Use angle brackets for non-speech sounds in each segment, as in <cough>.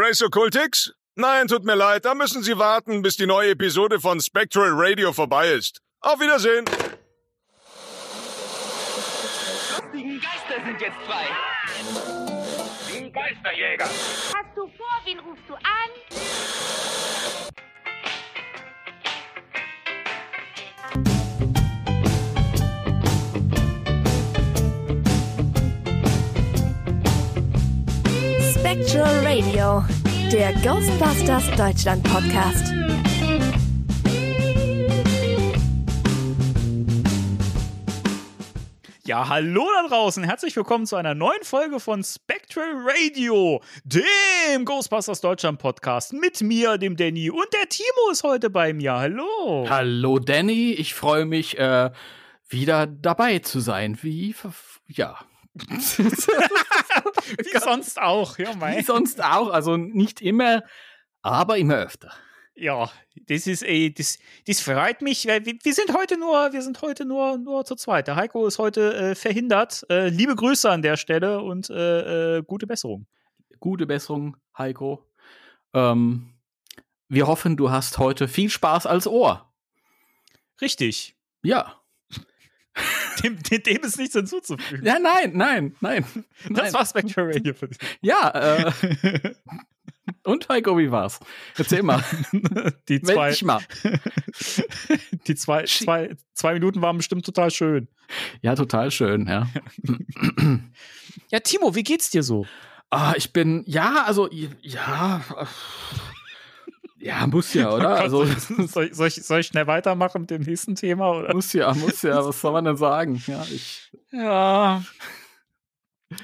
Race Occultix? Nein, tut mir leid, da müssen Sie warten, bis die neue Episode von Spectral Radio vorbei ist. Auf Wiedersehen! Die Geister sind jetzt frei. Die Geisterjäger. Hast du vor, wen rufst du an? Spectral Radio, der Ghostbusters Deutschland Podcast. Ja, hallo da draußen. Herzlich willkommen zu einer neuen Folge von Spectral Radio, dem Ghostbusters Deutschland Podcast mit mir, dem Danny und der Timo ist heute bei mir. Hallo. Hallo Danny, ich freue mich äh, wieder dabei zu sein. Wie ja. <laughs> <laughs> Wie sonst auch, ja, Wie mein. sonst auch, also nicht immer, aber immer öfter. Ja, das ist eh, das, das freut mich, weil wir, wir sind heute nur, wir sind heute nur, nur zu zweit. Der Heiko ist heute äh, verhindert. Äh, liebe Grüße an der Stelle und äh, äh, gute Besserung. Gute Besserung, Heiko. Ähm, wir hoffen, du hast heute viel Spaß als Ohr. Richtig. Ja. Dem, dem, ist nichts hinzuzufügen. Ja, nein, nein, nein. das nein. war Spectral Radio für dich. Ja, äh, und Heiko, wie war's? Erzähl mal. Die zwei, mal. <laughs> die zwei, zwei, zwei Minuten waren bestimmt total schön. Ja, total schön, ja. Ja, Timo, wie geht's dir so? Ah, ich bin, ja, also, ja, ja, muss ja, <laughs> oder? Also, <laughs> soll, ich- soll, ich, soll ich schnell weitermachen mit dem nächsten Thema? Oder? muss ja, muss ja, was soll man denn sagen? Ja, ich, Ja.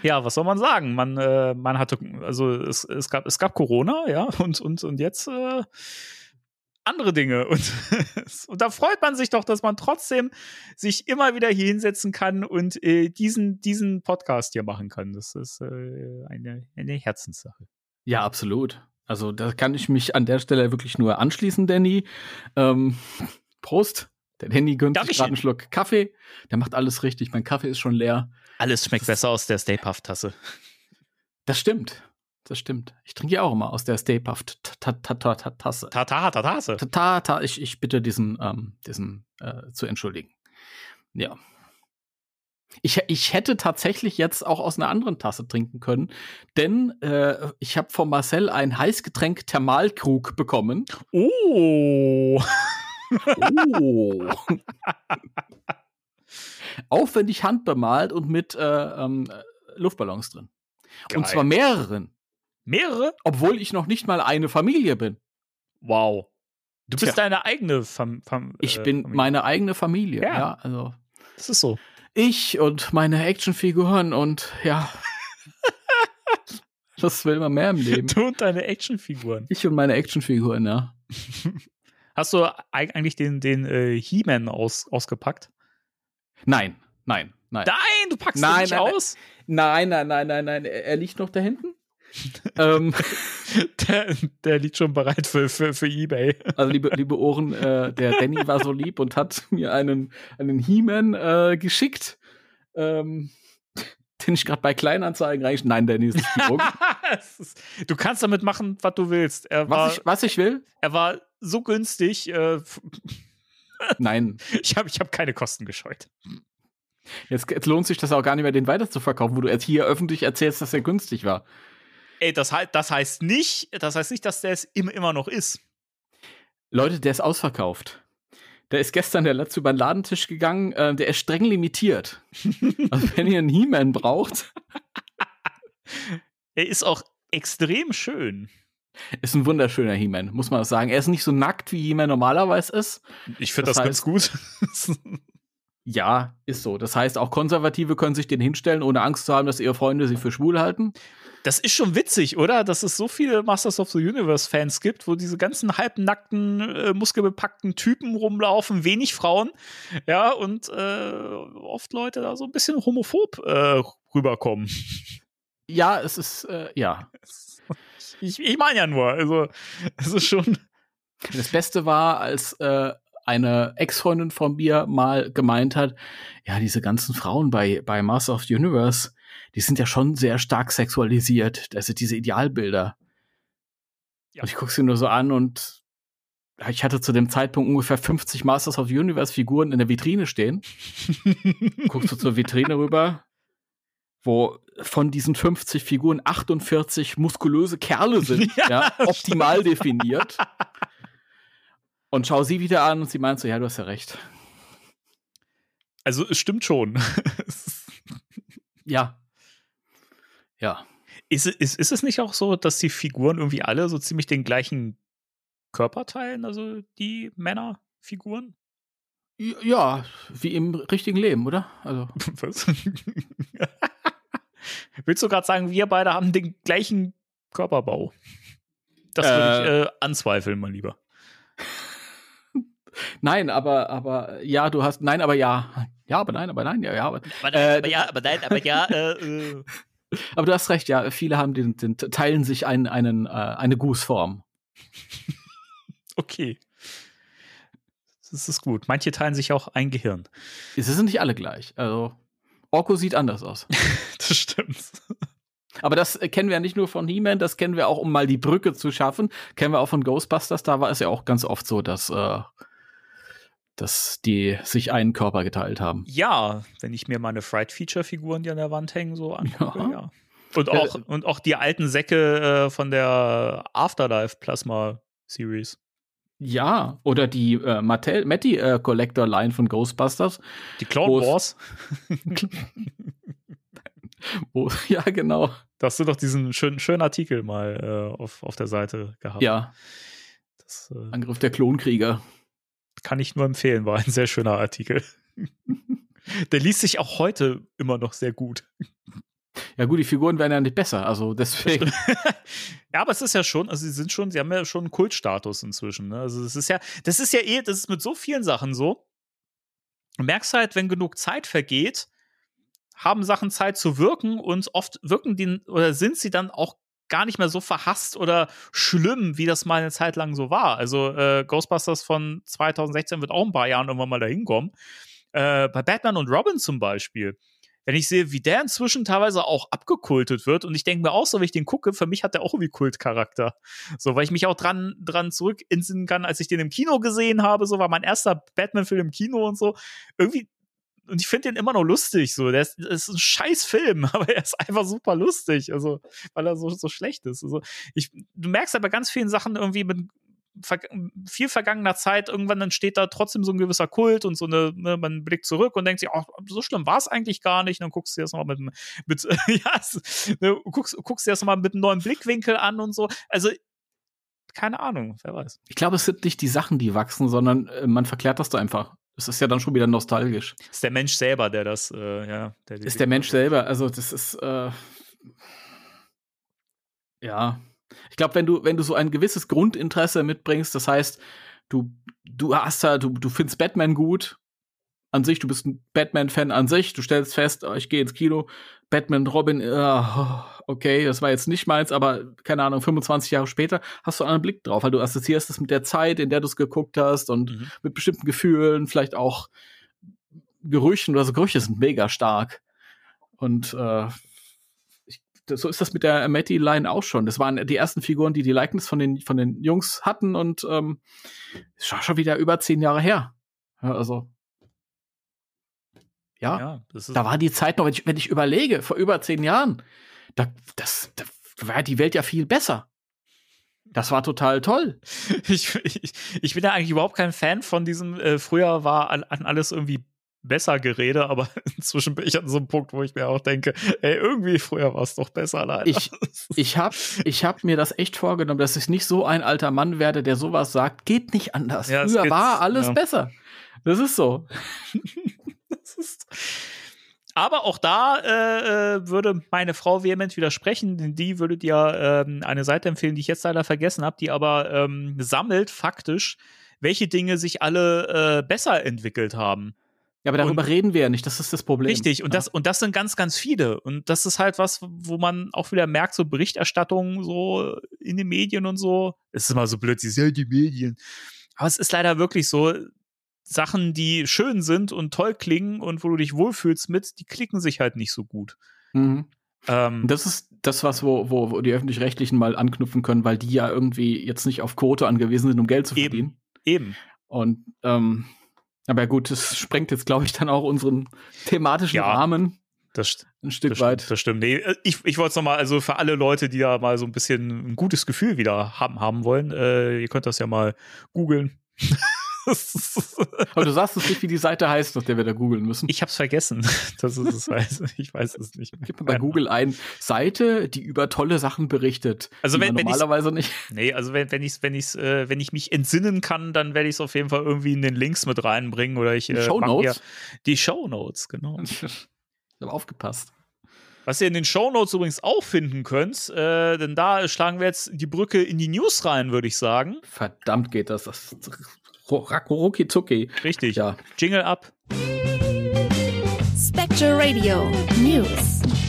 Ja, was soll man sagen? Man, äh, man hatte, also es, es gab, es gab Corona, ja, und, und, und jetzt äh, andere Dinge. <laughs> Und, und da freut man sich doch, dass man trotzdem sich immer wieder hier hinsetzen kann und äh, diesen, diesen Podcast hier machen kann. Das ist äh, eine, eine Herzenssache. ja, absolut. Also, da kann ich mich an der Stelle wirklich nur anschließen, Danny. Ähm, Prost. Der Danny gönnt sich Dankeschön. gerade einen Schluck Kaffee. Der macht alles richtig. Mein Kaffee ist schon leer. Alles schmeckt besser aus der Stay Puft Tasse. Das stimmt. Das stimmt. Ich trinke ja auch immer aus der Stay Puft Tasse. Tata, Tatase. Ta, ta, ich, ich bitte diesen, ähm, diesen äh, zu entschuldigen. Ja. Ich, ich hätte tatsächlich jetzt auch aus einer anderen Tasse trinken können, denn äh, ich habe von Marcel ein Heißgetränk Thermalkrug bekommen. Oh. Oh. <laughs> Aufwendig handbemalt und mit äh, ähm, Luftballons drin. Und Geil. zwar mehreren, Mehrere? obwohl ich noch nicht mal eine Familie bin. Wow. Du bist Tja. deine eigene Fam Fam Ich äh, bin Familie. meine eigene Familie. Ja. ja also Das ist so. Ich und meine Actionfiguren und ja. <laughs> Was will man mehr im Leben? Du und deine Actionfiguren. Ich und meine Actionfiguren, ja. <laughs> Hast du eig- eigentlich den, den äh, He-Man aus, ausgepackt? Nein, nein, nein. Nein, du packst Nein, den nicht nein, aus. Nein, nein, nein, nein, nein. Er liegt noch da hinten. <laughs> ähm, Der, der liegt schon bereit für, für, für Ebay. also liebe, liebe Ohren, äh, der Danny war so lieb und hat mir einen, einen He-Man äh, geschickt. Ähm, den ich gerade bei Kleinanzeigen reich. Nein, Danny ist nicht gedruckt. <laughs> Du kannst damit machen, was du willst. Er war, was, ich, was ich will? er war so günstig. Äh, <laughs> Nein. ich habe ich hab keine Kosten gescheut. Jetzt, jetzt lohnt sich das auch gar nicht mehr, den weiter zu verkaufen, wo du jetzt hier öffentlich erzählst, dass er günstig war. Ey, das, das heißt nicht, das heißt nicht, dass der es immer, immer noch ist. Leute, der ist ausverkauft. Der ist gestern der letzte über den Ladentisch gegangen. Äh, der ist streng limitiert. <laughs> also wenn ihr einen He-Man braucht, Er ist auch extrem schön. ist ein wunderschöner He-Man, muss man sagen. Er ist nicht so nackt, wie He-Man normalerweise ist. Ich finde das, Das ganz gut. <laughs> Ja, ist so. Das heißt, auch Konservative können sich den hinstellen, ohne Angst zu haben, dass ihre Freunde sie für schwul halten. Das ist schon witzig, oder? Dass es so viele Masters of the Universe-Fans gibt, wo diese ganzen halbnackten, äh, muskelbepackten Typen rumlaufen, wenig Frauen, ja, und äh, oft Leute da so ein bisschen homophob äh, rüberkommen. <laughs> Ja, es ist, äh, ja. <laughs> Ich, ich meine ja nur, also es ist schon. <laughs> Das Beste war, als äh, eine Ex-Freundin von mir mal gemeint hat, ja, diese ganzen Frauen bei, bei Master of the Universe, die sind ja schon sehr stark sexualisiert. Also diese Idealbilder. Ja. Und ich gucke sie nur so an und ich hatte zu dem Zeitpunkt ungefähr 50 Masters of the Universe Figuren in der Vitrine stehen. <laughs> Guckst du zur Vitrine rüber, wo von diesen 50 Figuren 48 muskulöse Kerle sind, <laughs> Ja, ja, optimal definiert. <laughs> Und schau sie wieder an und sie meint so, ja, du hast ja recht. Also es stimmt schon. Ja. Ja. ist, es- ist, ist es nicht auch so, dass die Figuren irgendwie alle so ziemlich den gleichen Körper teilen, also die Männerfiguren? Ja, wie im richtigen Leben, oder? Also, <laughs> Was? Willst du gerade sagen, wir beide haben den gleichen Körperbau? Das würde ich äh, anzweifeln, mein Lieber. <laughs> nein, aber, aber, ja, du hast, nein, aber ja. Ja, aber nein, aber nein, ja, ja. Aber, Aber, Äh, aber ja, aber nein, aber ja, äh, äh. Aber du hast recht, ja, viele haben den, den teilen sich einen, einen, äh, eine Gußform. <laughs> okay. Das ist gut. Manche teilen sich auch ein Gehirn. Es sind nicht alle gleich. Also, Orko sieht anders aus. <laughs> Das stimmt. Aber das kennen wir ja nicht nur von He-Man, das kennen wir auch, um mal die Brücke zu schaffen. Kennen wir auch von Ghostbusters. Da war es ja auch ganz oft so, dass, äh, dass die sich einen Körper geteilt haben. Ja, wenn ich mir meine Fright-Feature-Figuren, die an der Wand hängen, so angucke, ja. Ja. Und, Äh, auch, und auch die alten Säcke äh, von der Afterlife-Plasma-Series. Ja, oder die äh, Mattel, Matty äh, Collector Line von Ghostbusters. Die Clone Wars. <laughs> Wo, ja, genau. Da hast du doch diesen schönen, schönen Artikel mal äh, auf, auf der Seite gehabt. Ja, Das äh, Angriff der Klonkrieger. Kann ich nur empfehlen, war ein sehr schöner Artikel. <laughs> der liest sich auch heute immer noch sehr gut. Ja, gut, die Figuren werden ja nicht besser, also deswegen. <laughs> Ja, aber es ist ja schon, also sie sind schon, sie haben ja schon einen Kultstatus inzwischen. Ne? Also das ist ja, das ist ja eh, das ist mit so vielen Sachen so. Du merkst halt, wenn genug Zeit vergeht, haben Sachen Zeit zu wirken und oft wirken die oder sind sie dann auch gar nicht mehr so verhasst oder schlimm, wie das mal eine Zeit lang so war. Also äh, Ghostbusters von 2016 wird auch ein paar Jahren irgendwann mal dahin kommen. Äh, bei Batman und Robin zum Beispiel wenn ich sehe, wie der inzwischen teilweise auch abgekultet wird und ich denke mir auch so, wenn ich den gucke, für mich hat der auch irgendwie Kultcharakter. So, weil ich mich auch dran, dran zurück kann, als ich den im Kino gesehen habe, so war mein erster Batman-Film im Kino und so. Irgendwie, und ich finde den immer noch lustig, so. Der ist, das ist ein scheiß Film, <laughs> aber er ist einfach super lustig, also, weil er so, so schlecht ist. Also, ich, du merkst bei ganz vielen Sachen irgendwie mit ver viel vergangener Zeit, irgendwann entsteht da trotzdem so ein gewisser Kult und so eine, ne, man blickt zurück und denkt sich, ach, so schlimm war es eigentlich gar nicht. Und dann guckst du dir das mal mit, mit <laughs> ja, ne, guckst, guckst dir das mal mit einem neuen Blickwinkel an und so. Also, keine Ahnung, wer weiß. Ich glaube, es sind nicht die Sachen, die wachsen, sondern äh, man verklärt das da einfach. Das ist ja dann schon wieder nostalgisch. Ist der Mensch selber, der das, äh, ja, der Ist der Mensch selber, also das ist, äh, ja. Ich glaube, wenn du, wenn du so ein gewisses Grundinteresse mitbringst, das heißt, du, du hast da, du, du findest Batman gut an sich, du bist ein Batman-Fan an sich, du stellst fest, oh, ich gehe ins Kino, Batman, Robin, äh, okay, das war jetzt nicht meins, aber keine Ahnung, 25 Jahre später hast du einen Blick drauf, weil du assoziierst es mit der Zeit, in der du es geguckt hast und Mhm. mit bestimmten Gefühlen, vielleicht auch Gerüchen oder so. Gerüche sind mega stark. Und äh, ich, das, so ist das mit der Matty-Line auch schon. Das waren die ersten Figuren, die die Likeness von den, von den Jungs hatten und ähm, ist schon schon wieder über zehn Jahre her. Ja, also ja, Ja, das ist, da war die Zeit noch, wenn ich, wenn ich überlege, vor über zehn Jahren, da, das, da war die Welt ja viel besser. Das war total toll. <laughs> ich, ich, ich bin ja eigentlich überhaupt kein Fan von diesem, äh, früher war an, an alles irgendwie besser Gerede, aber <laughs> inzwischen bin ich an so einem Punkt, wo ich mir auch denke, ey, irgendwie früher war es doch besser leider. Ich- Ich hab, ich hab mir das echt vorgenommen, dass ich nicht so ein alter Mann werde, der sowas sagt. Geht nicht anders. Ja, Früher war alles ja. besser. Das ist so. <laughs> <laughs> Ist aber auch da äh, äh, würde meine Frau vehement widersprechen, denn die würde dir ähm, eine Seite empfehlen, die ich jetzt leider vergessen habe, die aber ähm, sammelt faktisch, welche Dinge sich alle äh, besser entwickelt haben. Ja, aber darüber Und- reden wir ja nicht. Das ist das Problem. Richtig, und ja. das, und das sind ganz, ganz viele. Und das ist halt was, wo man auch wieder merkt, so Berichterstattung so in den Medien und so. Es ist immer so blöd, sie sind ja die Medien. Aber es ist leider wirklich so, Sachen, die schön sind und toll klingen und wo du dich wohlfühlst mit, die klicken sich halt nicht so gut. Mhm. Ähm, Das ist das, was, wo, wo, wo die Öffentlich-Rechtlichen mal anknüpfen können, weil die ja irgendwie jetzt nicht auf Quote angewiesen sind, um Geld zu Eben. verdienen. eben. Und ähm, aber gut, das sprengt jetzt, glaube ich, dann auch unseren thematischen Ja. Rahmen Das, ein Stück das weit. Das stimmt. Nee, äh, ich, ich wollte es nochmal, also für alle Leute, die da mal so ein bisschen ein gutes Gefühl wieder haben, haben wollen, äh, ihr könnt das ja mal googeln. <laughs> <laughs> Aber du sagst es nicht, wie die Seite heißt, nach der wir da googeln müssen. ich hab's vergessen. <laughs> Das ist es weiß. Ich weiß es nicht. mehr. Gib mir bei Google ein Seite, die über tolle Sachen berichtet. Also die wenn- wenn normalerweise nicht. Nee, also wenn, wenn ich wenn ich's, äh, wenn ich mich entsinnen kann, dann werde ich es auf jeden Fall irgendwie in den Links mit reinbringen oder ich Die äh, Shownotes? mach hier- Die Shownotes, genau. <laughs> Ich habe aufgepasst. Was ihr in den Shownotes übrigens auch finden könnt, äh, denn da schlagen wir jetzt die Brücke in die News rein, würde ich sagen. Verdammt geht das. Das ist rucki zucki. Richtig. Ja. Jingle ab. Spectre Radio News.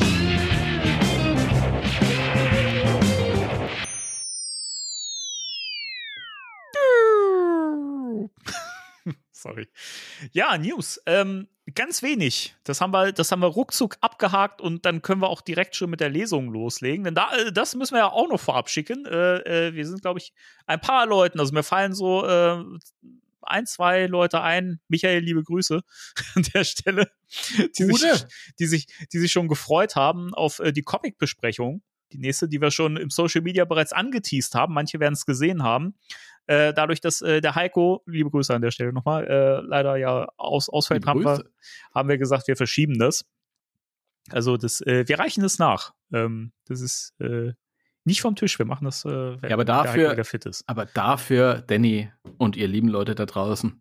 Sorry. Ja, News. Ähm, ganz wenig. Das haben wir, das haben wir ruckzuck abgehakt und dann können wir auch direkt schon mit der Lesung loslegen. Denn da, äh, das müssen wir ja auch noch vorab schicken. Äh, äh, wir sind, glaube ich, ein paar Leuten. Also mir fallen so äh, ein, zwei Leute ein. Michael, liebe Grüße <laughs> an der Stelle, die, sich, die, sich, die sich schon gefreut haben auf äh, die Comic-Besprechung. Die nächste, die wir schon im Social Media bereits angeteased haben. Manche werden es gesehen haben. Äh, dadurch, dass äh, der Heiko, liebe Grüße an der Stelle nochmal, äh, leider ja aus, ausfällt, haben wir, haben wir gesagt, wir verschieben das. Also das, äh, wir reichen es nach. Ähm, das ist äh, nicht vom Tisch. Wir machen das, äh, wenn Ja, aber der dafür- wieder fit ist. Aber dafür, Danny und ihr lieben Leute da draußen,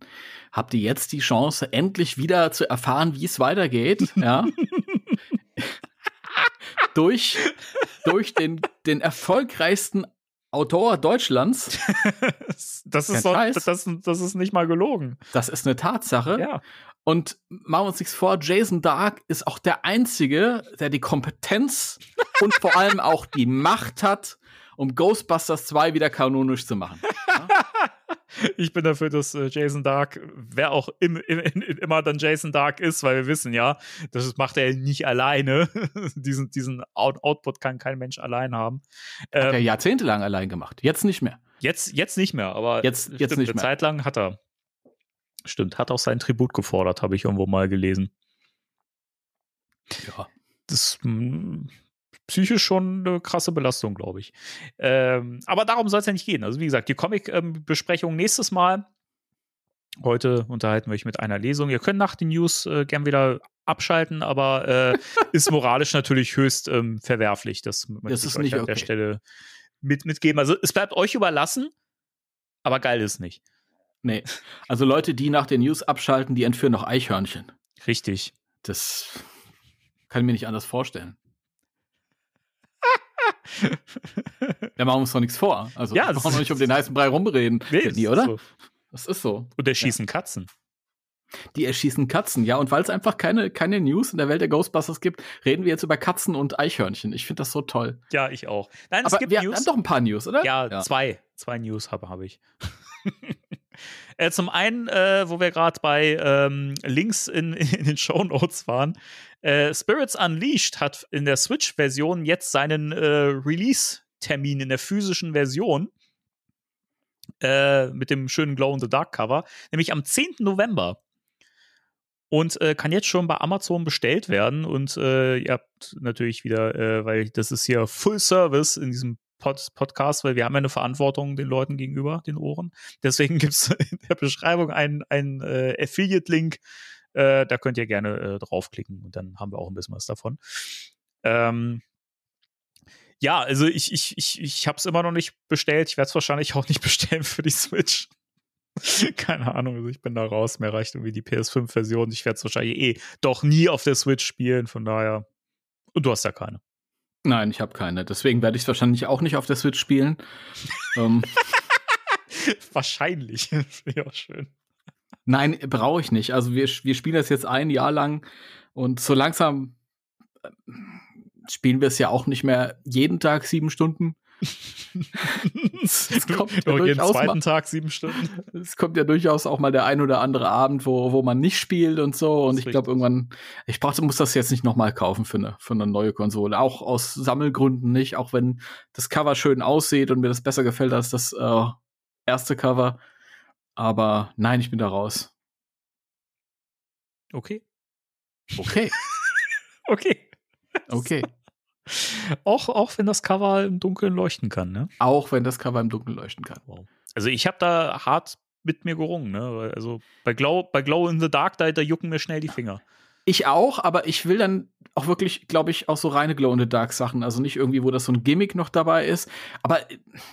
habt ihr jetzt die Chance, endlich wieder zu erfahren, wie es weitergeht. Ja. <laughs> durch, durch den, den erfolgreichsten Autor Deutschlands. <laughs> das ist Scheiß. das, das ist nicht mal gelogen. Das ist eine Tatsache. Ja. Und machen wir uns nichts vor, Jason Dark ist auch der Einzige, der die Kompetenz <laughs> und vor allem auch die Macht hat, um Ghostbusters 2 wieder kanonisch zu machen. Ich bin dafür, dass äh, Jason Dark, wer auch im, im, im, immer dann Jason Dark ist, weil wir wissen ja, das macht er nicht alleine. <laughs> diesen diesen Out Output kann kein Mensch allein haben. Hat er Ähm, jahrzehntelang allein gemacht. Jetzt nicht mehr. jetzt, jetzt nicht mehr, aber Jetzt- jetzt stimmt, nicht eine mehr. Zeit lang hat er. Stimmt, hat auch sein Tribut gefordert, habe ich irgendwo mal gelesen. Ja. das mh, psychisch schon eine krasse Belastung, glaube ich. Ähm, aber darum soll es ja nicht gehen. Also wie gesagt, die Comic-Besprechung nächstes Mal. Heute unterhalten wir euch mit einer Lesung. Ihr könnt nach den News äh, gern wieder abschalten, aber äh, ist moralisch natürlich höchst ähm, verwerflich. Das möchte Das ich ist euch nicht an der okay. Stelle mit, mitgeben. Also es bleibt euch überlassen, aber geil ist nicht. Nee. Also Leute, die nach den News abschalten, die entführen noch Eichhörnchen. Richtig. Das kann ich mir nicht anders vorstellen. Ja, machen wir uns doch nichts vor. Also, Ja, wir brauchen doch nicht um den heißen Brei rumreden. Nee, Ja, nie, oder? So. Das ist so. Und der schießen Katzen. Die erschießen Katzen, ja. Und weil es einfach keine, keine News in der Welt der Ghostbusters gibt, reden wir jetzt über Katzen und Eichhörnchen. Ich finde das so toll. Ja, ich auch. Nein, Aber es gibt wir News. haben doch ein paar News, oder? Ja, zwei. Zwei News habe hab ich. <laughs> äh, zum einen, äh, wo wir gerade bei ähm, Links in, <laughs> in den Show Notes waren, äh, Spirits Unleashed hat in der Switch-Version jetzt seinen äh, Release-Termin in der physischen Version äh, mit dem schönen Glow-in-the-Dark-Cover, nämlich am 10. November. Und äh, kann jetzt schon bei Amazon bestellt werden. Und ihr habt natürlich wieder, weil das ist hier Full Service in diesem Pod Podcast, weil wir haben ja eine Verantwortung den Leuten gegenüber, den Ohren. Deswegen <laughs> gibt es in der Beschreibung einen, einen äh, Affiliate-Link. Äh, da könnt ihr gerne äh, draufklicken und dann haben wir auch ein bisschen was davon. Ähm, ja, also ich, ich, ich, ich habe es immer noch nicht bestellt. Ich werde es wahrscheinlich auch nicht <laughs> bestellen für die Switch. <laughs> Keine Ahnung, also ich bin da raus. Mir reicht irgendwie die PS5-Version. Ich werde es wahrscheinlich eh doch nie auf der Switch spielen, von daher. Und du hast ja keine. Nein, ich habe keine. Deswegen werde ich es wahrscheinlich auch nicht auf der Switch spielen. ähm, <laughs> Wahrscheinlich. Auch schön. nein, brauche ich nicht. Also wir, wir spielen das jetzt ein Jahr lang und so langsam äh, spielen wir es ja auch nicht mehr jeden Tag sieben Stunden. Es, kommt ja <laughs> jeden durchaus mal, zweiten Tag sieben Stunden. es kommt ja durchaus auch mal der ein oder andere Abend, wo, wo man nicht spielt und so. Und ich glaube irgendwann, ich brauch, muss das jetzt nicht nochmal kaufen für eine, für eine neue Konsole. Auch aus Sammelgründen nicht, auch wenn das Cover schön aussieht und mir das besser gefällt als das äh, erste Cover. Aber nein, ich bin da raus. Okay. Okay, <laughs> Okay. okay. Auch, auch wenn das Cover im Dunkeln leuchten kann, ne? auch wenn das Cover im Dunkeln leuchten kann. Also ich habe da hart mit mir gerungen, ne? Also bei Glow, bei Glow in the Dark, da, da jucken mir schnell die Finger. Ich auch, aber ich will dann auch wirklich, glaube ich, auch so reine Glow in the Dark Sachen. Also nicht irgendwie, wo das so ein Gimmick noch dabei ist. Aber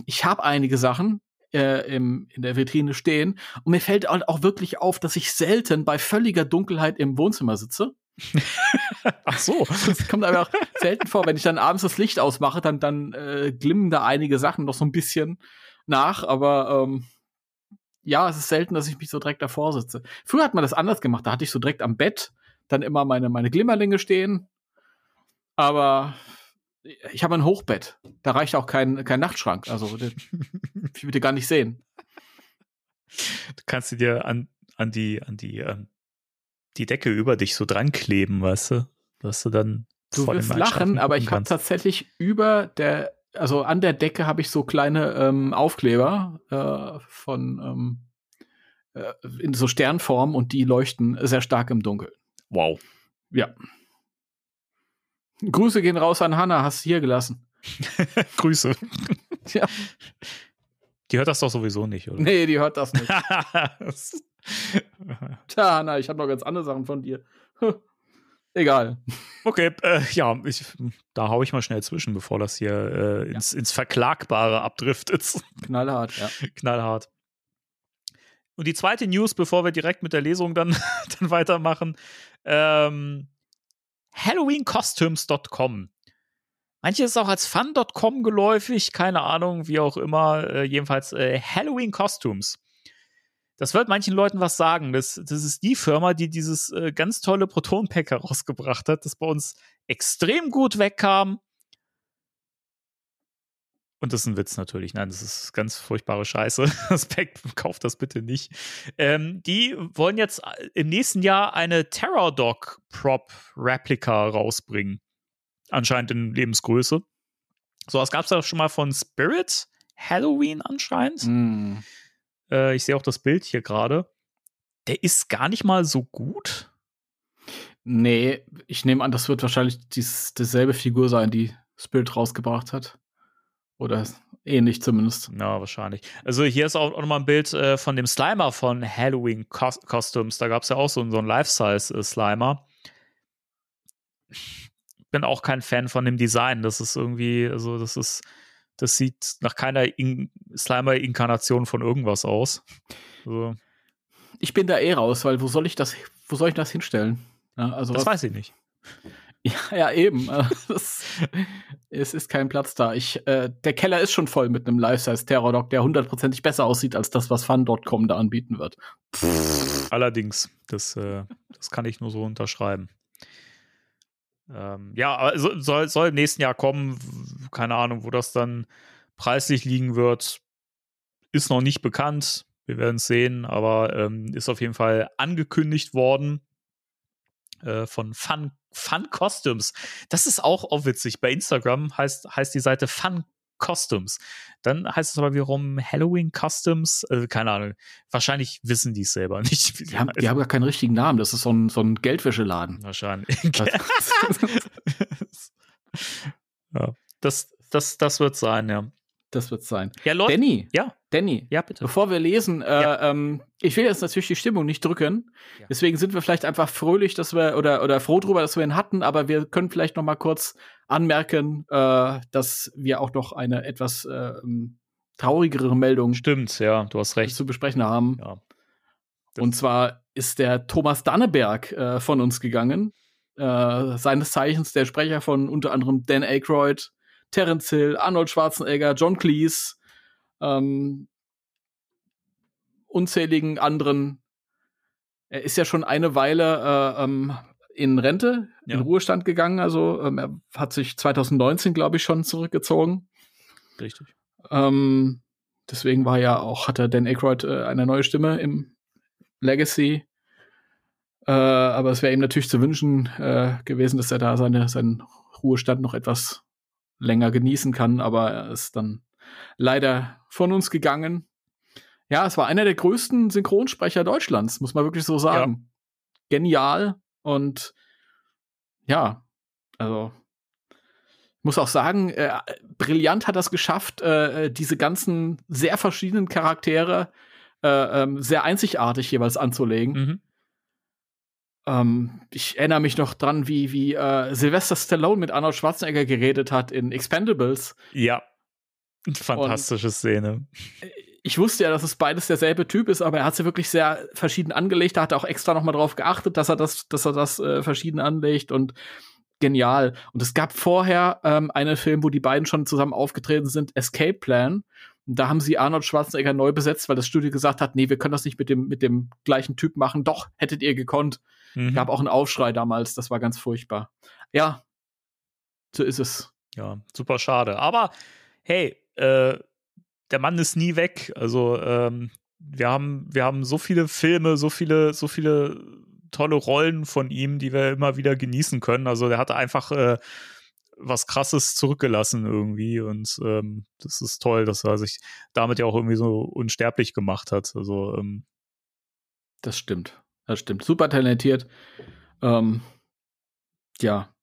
ich habe einige Sachen äh, im, in der Vitrine stehen und mir fällt halt auch wirklich auf, dass ich selten bei völliger Dunkelheit im Wohnzimmer sitze. <laughs> Ach so. Das kommt einfach selten vor. Wenn ich dann abends das Licht ausmache, dann, dann äh, glimmen da einige Sachen noch so ein bisschen nach. Aber ähm, ja, es ist selten, dass ich mich so direkt davor sitze. Früher hat man das anders gemacht. Da hatte ich so direkt am Bett dann immer meine, meine Glimmerlinge stehen. Aber ich habe ein Hochbett. Da reicht auch kein, kein Nachtschrank. Also, <laughs> ich würde gar nicht sehen. Du kannst dir an, an die, an die, ähm, die Decke über dich so dran kleben, weißt du? Dass du dann Du wirst lachen, aber ich habe tatsächlich über der, also an der Decke habe ich so kleine ähm, Aufkleber äh, von ähm, äh, in so Sternform und die leuchten sehr stark im Dunkeln. Wow. Ja. Grüße gehen raus an Hanna, hast du hier gelassen. <laughs> Grüße. Ja. Die hört das doch sowieso nicht, oder? Nee, die hört das nicht. <laughs> <laughs> Tja, Hanna, ich habe noch ganz andere Sachen von dir. <laughs> Egal. okay, äh, ja, ich, da hau ich mal schnell zwischen, bevor das hier äh, ins, ins Verklagbare abdriftet. <laughs> Knallhart, ja. Knallhart. Und die zweite News, bevor wir direkt mit der Lesung dann, dann weitermachen. Ähm, HalloweenCostumes.com. Manche ist auch als Fun.com geläufig, keine Ahnung, wie auch immer. Äh, jedenfalls äh, Halloween Costumes. Das wird manchen Leuten was sagen. Das, das ist die Firma, die dieses äh, ganz tolle Proton-Pack herausgebracht hat, das bei uns extrem gut wegkam. Und das ist ein Witz natürlich. Nein, das ist ganz furchtbare Scheiße. <laughs> Das Pack, kauft das bitte nicht. Ähm, die wollen jetzt im nächsten Jahr eine Terror Dog Prop Replika rausbringen. Anscheinend in Lebensgröße. So, das gab es ja schon mal von Spirit Halloween anscheinend. Mm. Äh, ich sehe auch das Bild hier gerade. Der ist gar nicht mal so gut. Nee, ich nehme an, das wird wahrscheinlich dies, dieselbe Figur sein, die Spirit rausgebracht hat. Oder ähnlich zumindest. Ja, wahrscheinlich. Also hier ist auch, auch nochmal ein Bild äh, von dem Slimer von Halloween Cos Costumes. Da gab es ja auch so, so einen Life-Size-Slimer. Bin auch kein Fan von dem Design. Das ist irgendwie, also das ist, das sieht nach keiner In Slimer-Inkarnation von irgendwas aus. Also, Ich bin da eh raus, weil wo soll ich das, wo soll ich das hinstellen? Ja, also das was- weiß ich nicht. <laughs> Ja, ja eben. <laughs> Das, es ist kein Platz da. Ich, äh, der Keller ist schon voll mit einem Life-Size-Terror-Dog, der hundertprozentig besser aussieht als das, was Fun.com da anbieten wird. Allerdings, das, äh, das kann ich nur so unterschreiben. Ähm, ja, aber so, soll, soll im nächsten Jahr kommen. Keine Ahnung, wo das dann preislich liegen wird. Ist noch nicht bekannt. Wir werden es sehen, aber ähm, ist auf jeden Fall angekündigt worden äh, von Fun, Fun Costumes. Das ist auch, auch witzig. Bei Instagram heißt, heißt die Seite Fun Costumes. Dann heißt es aber wiederum Halloween Customs. Äh, keine Ahnung. Wahrscheinlich wissen die es selber <laughs> nicht. Die haben, die haben gar keinen richtigen Namen. Das ist so ein, so ein Geldwäscheladen. Wahrscheinlich. <laughs> Das, ja. Das, das, das wird sein, ja. das wird sein. Ja, Leute. Danny, Ja, Danny, ja, bitte. bevor wir lesen, äh, Ja. ähm, ich will jetzt natürlich die Stimmung nicht drücken. Ja. Deswegen sind wir vielleicht einfach fröhlich, dass wir oder oder froh drüber, dass wir ihn hatten. Aber wir können vielleicht noch mal kurz anmerken, äh, dass wir auch noch eine etwas äh, traurigere Meldung Stimmt, ja, du hast recht. zu besprechen haben. Ja. Und zwar ist der Thomas Danneberg äh, von uns gegangen. Äh, seines Zeichens der Sprecher von unter anderem Dan Aykroyd, Terence Hill, Arnold Schwarzenegger, John Cleese, ähm, unzähligen anderen. Er ist ja schon eine Weile äh, ähm, in Rente, Ja. in Ruhestand gegangen. Also ähm, er hat sich 2019, glaube ich, schon zurückgezogen. Richtig. Ähm, deswegen war ja auch, hatte Dan Aykroyd äh, eine neue Stimme im Legacy. Äh, aber es wäre ihm natürlich zu wünschen äh, gewesen, dass er da seine, seinen Ruhestand noch etwas länger genießen kann, aber er ist dann leider von uns gegangen. Ja, es war einer der größten Synchronsprecher Deutschlands, muss man wirklich so sagen. Ja. Genial und ja, also muss auch sagen, äh, brillant hat das geschafft, äh, diese ganzen sehr verschiedenen Charaktere äh, ähm, sehr einzigartig jeweils anzulegen. Mhm. Ähm, ich erinnere mich noch dran, wie, wie äh, Sylvester Stallone mit Arnold Schwarzenegger geredet hat in Expendables. Ja. Fantastische Und Szene. Ich wusste ja, dass es beides derselbe Typ ist, aber er hat sie wirklich sehr verschieden angelegt. Da hat er auch extra noch mal drauf geachtet, dass er das, dass er das äh, verschieden anlegt und genial. Und es gab vorher ähm, einen Film, wo die beiden schon zusammen aufgetreten sind, Escape Plan. Und da haben sie Arnold Schwarzenegger neu besetzt, weil das Studio gesagt hat, nee, wir können das nicht mit dem, mit dem gleichen Typ machen. Doch, hättet ihr gekonnt. Mhm. Gab auch einen Aufschrei damals, das war ganz furchtbar. Ja, so ist es. Ja, super schade. Aber hey, äh, der Mann ist nie weg. Also ähm, wir haben, wir haben so viele Filme, so viele, so viele tolle Rollen von ihm, die wir immer wieder genießen können. Also der hatte einfach äh, was Krasses zurückgelassen irgendwie und ähm, das ist toll, dass er sich damit ja auch irgendwie so unsterblich gemacht hat. Also ähm, das stimmt, das stimmt. Super talentiert. Ähm, ja,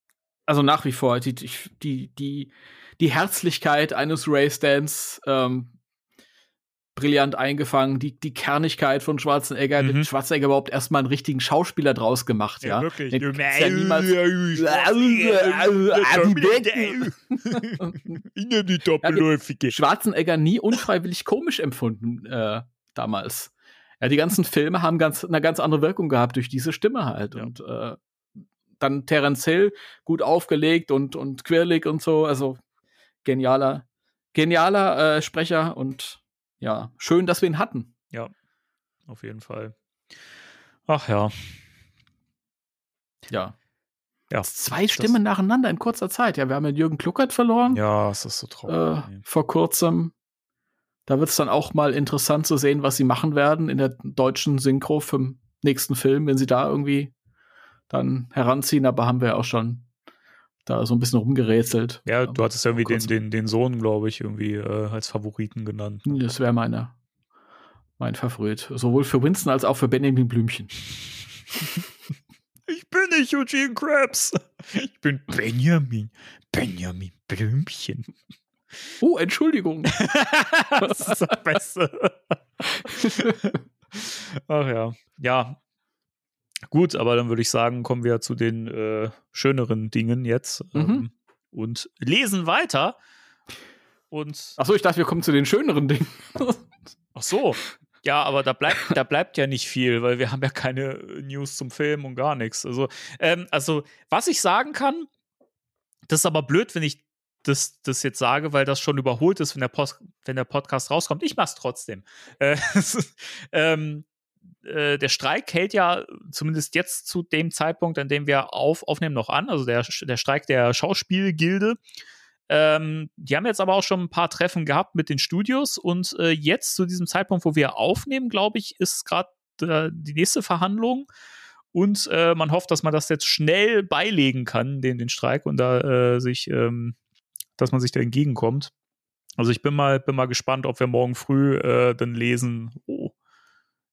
also nach wie vor die die die die Herzlichkeit eines Ray Stans ähm, brillant eingefangen, die, die Kernigkeit von Schwarzenegger, mhm. Schwarzenegger überhaupt erstmal einen richtigen Schauspieler draus gemacht, ja. ja wirklich. Den ja niemals die doppelläufige. Schwarzenegger nie unfreiwillig komisch empfunden äh, damals. Ja, die ganzen Filme haben ganz eine ganz andere Wirkung gehabt durch diese Stimme halt ja. und äh, dann Terence Hill gut aufgelegt und und quirlig und so, also genialer genialer äh, Sprecher und ja, schön, dass wir ihn hatten. Ja, auf jeden Fall. Ach ja. Ja. Ja. Zwei Stimmen nacheinander in kurzer Zeit. Ja, wir haben ja Jürgen Kluckert verloren. Ja, es ist so traurig. Äh, vor kurzem. Da wird es dann auch mal interessant zu sehen, was sie machen werden in der deutschen Synchro für den nächsten Film, wenn sie da irgendwie dann heranziehen. Aber haben wir ja auch schon da so ein bisschen rumgerätselt. Ja, du hattest irgendwie den, den, den Sohn, glaube ich, irgendwie äh, als Favoriten genannt. Das wäre meiner. Mein Favorit. Sowohl für Winston als auch für Benjamin Blümchen. ich bin nicht Eugene Krabs. Ich bin Benjamin. Benjamin Blümchen. Oh, Entschuldigung. <laughs> das ist das Beste. <laughs> Ach ja. Ja, Gut, aber dann würde ich sagen, kommen wir zu den äh, schöneren Dingen jetzt mhm. ähm, und lesen weiter. Und Ach so, ich dachte, wir kommen zu den schöneren Dingen. <laughs> Ach so. Ja, aber da bleibt, da bleibt ja nicht viel, weil wir haben ja keine News zum Film und gar nichts. Also, ähm, also was ich sagen kann, das ist aber blöd, wenn ich das, das jetzt sage, weil das schon überholt ist, wenn der, Post, wenn der Podcast rauskommt. Ich mach's trotzdem. Äh, <laughs> ähm, äh, der Streik hält ja zumindest jetzt zu dem Zeitpunkt, an dem wir auf, aufnehmen, noch an. Also der, der Streik der Schauspielgilde. Ähm, die haben jetzt aber auch schon ein paar Treffen gehabt mit den Studios und äh, jetzt zu diesem Zeitpunkt, wo wir aufnehmen, glaube ich, ist gerade äh, die nächste Verhandlung und äh, man hofft, dass man das jetzt schnell beilegen kann, den, den Streik und da äh, sich, ähm, dass man sich da entgegenkommt. Also ich bin mal, bin mal gespannt, ob wir morgen früh äh, dann lesen, oh,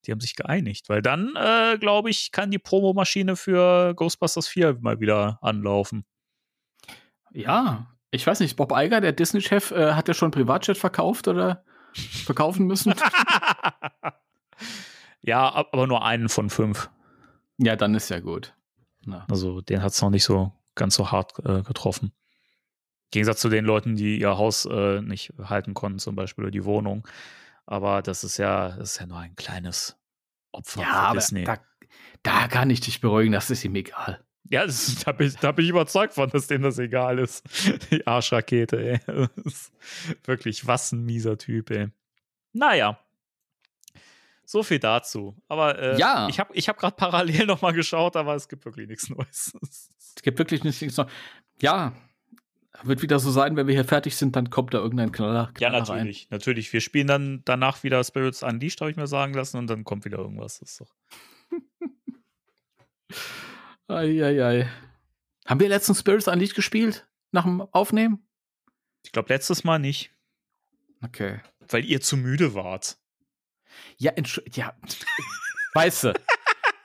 die haben sich geeinigt, weil dann, äh, glaube ich, kann die Promomaschine für Ghostbusters 4 mal wieder anlaufen. Ja, ich weiß nicht, Bob Iger, der Disney-Chef, äh, hat ja schon Privatjet verkauft oder verkaufen müssen? <laughs> ja, aber nur einen von fünf. Ja, dann ist ja gut. Na. Also den hat es noch nicht so ganz so hart äh, getroffen. Im Gegensatz zu den Leuten, die ihr Haus äh, nicht halten konnten, zum Beispiel, oder die Wohnung. Aber das ist ja, das ist ja nur ein kleines Opfer ja, aber Disney. Da, da kann ich dich beruhigen, das ist ihm egal. Ja, das, da, bin ich, da bin ich überzeugt von, dass dem das egal ist. <laughs> Die Arschrakete, ey. <laughs> wirklich, was ein mieser Typ, ey. Naja. So viel dazu. Aber äh, ja. ich habe ich hab gerade parallel noch mal geschaut, aber es gibt wirklich nichts Neues. es gibt wirklich nichts Neues. Ja, Wird wieder so sein, wenn wir hier fertig sind, dann kommt da irgendein Knaller, Ja, Knaller rein. natürlich. Natürlich. Wir spielen dann danach wieder Spirits Unleashed, habe ich mir sagen lassen, und dann kommt wieder irgendwas. Das ist doch. <laughs> Eieiei. Haben wir letztens Spirits Unleashed gespielt? Nach dem Aufnehmen? Ich glaube, letztes Mal nicht, Okay. weil ihr zu müde wart. Ja, entsch ja. <laughs> weißt du.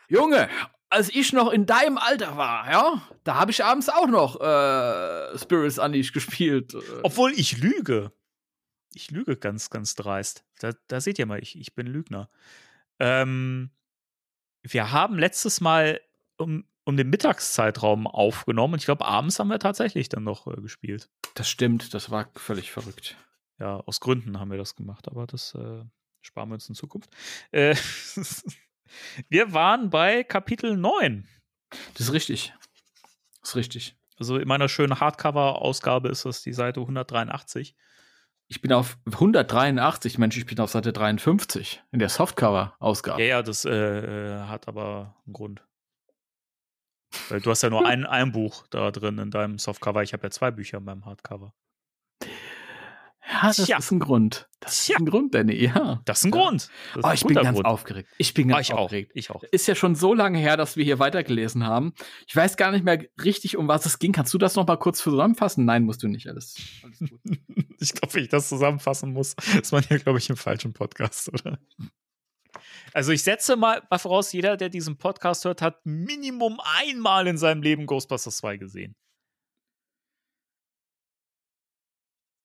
Junge, als ich noch in deinem Alter war, ja, da habe ich abends auch noch äh, Spirits Unleashed gespielt. Äh, Obwohl ich lüge. Ich lüge ganz, ganz dreist. Da, da seht ihr mal, ich, ich bin Lügner. Ähm, wir haben letztes Mal um, um den Mittagszeitraum aufgenommen und ich glaube, abends haben wir tatsächlich dann noch äh, gespielt. das stimmt, das war völlig verrückt. Ja, aus Gründen haben wir das gemacht, aber das äh, sparen wir uns in Zukunft. Äh, <laughs> wir waren bei Kapitel 9. Das ist richtig. Das ist richtig. Also in meiner schönen Hardcover-Ausgabe ist das die Seite 183. Ich bin auf 183, Mensch, ich bin auf Seite 53 in der Softcover-Ausgabe. Ja, ja, das äh, äh, hat aber einen Grund. Weil du hast ja nur <laughs> ein, ein Buch da drin in deinem Softcover. Ich habe ja zwei Bücher in meinem Hardcover. Ja, das Tja. ist ein Grund. Das Tja. ist ein Grund, Danny, ja. Das ist ein. Grund. Ist Oh, ein ich bin ganz Grund. aufgeregt. Ich bin ganz ich auch. aufgeregt. Ich auch. Ist ja schon so lange her, dass wir hier weitergelesen haben. Ich weiß gar nicht mehr richtig, um was es ging. Kannst du das noch mal kurz zusammenfassen? Nein, musst du nicht. Alles, alles gut. <laughs> Ich glaube, wenn ich das zusammenfassen muss, ist man hier, glaube ich, im falschen Podcast, oder? Also ich setze mal, mal voraus, jeder, der diesen Podcast hört, hat Minimum einmal in seinem Leben Ghostbusters 2 gesehen.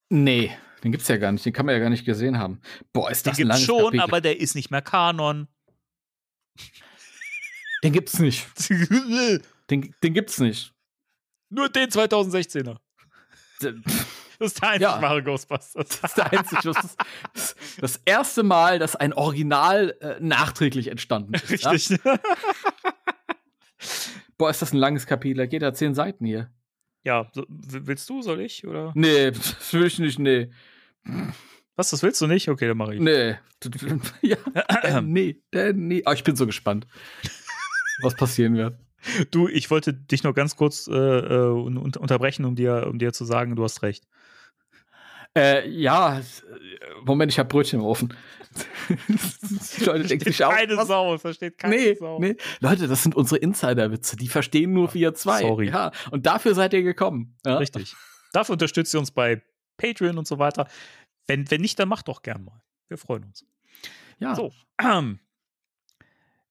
nee, den gibt's ja gar nicht. Den kann man ja gar nicht gesehen haben. Boah, ist Den das ein gibt's langes schon, Kapitel. aber der ist nicht mehr Kanon. Den gibt's nicht. <laughs> Den, den gibt's nicht. Nur den 2016er. Das Das ist der einzig Ja. wahre Ghostbusters. ist der einzige. Das ist das, das erste Mal, dass ein Original äh, nachträglich entstanden ist. Ja? Richtig. Boah, ist das ein langes Kapitel. Da geht da zehn Seiten hier. Ja, so, willst du, soll ich? Oder? Nee, das <laughs> will ich nicht, nee. Was, das willst du nicht? Okay, dann mache ich. Nee. <laughs> ja, denn <clears throat> nee, denn nee. Oh, ich bin so gespannt, was passieren wird. Du, ich wollte dich noch ganz kurz äh, äh, un un- unterbrechen, um dir, um dir zu sagen, du hast recht. Äh, ja, Moment, ich habe Brötchen im Ofen. Die <laughs> Leute denken sich auch. keine was? Sau, versteht keine Nee, Sau. nee. Leute, das sind unsere Insider-Witze. Die verstehen nur wir zwei. Sorry. Ja, und dafür seid ihr gekommen. Ja? Richtig. Dafür unterstützt ihr uns bei Patreon und so weiter. Wenn, wenn nicht, dann macht doch gern mal. Wir freuen uns. Ja. So. <clears throat>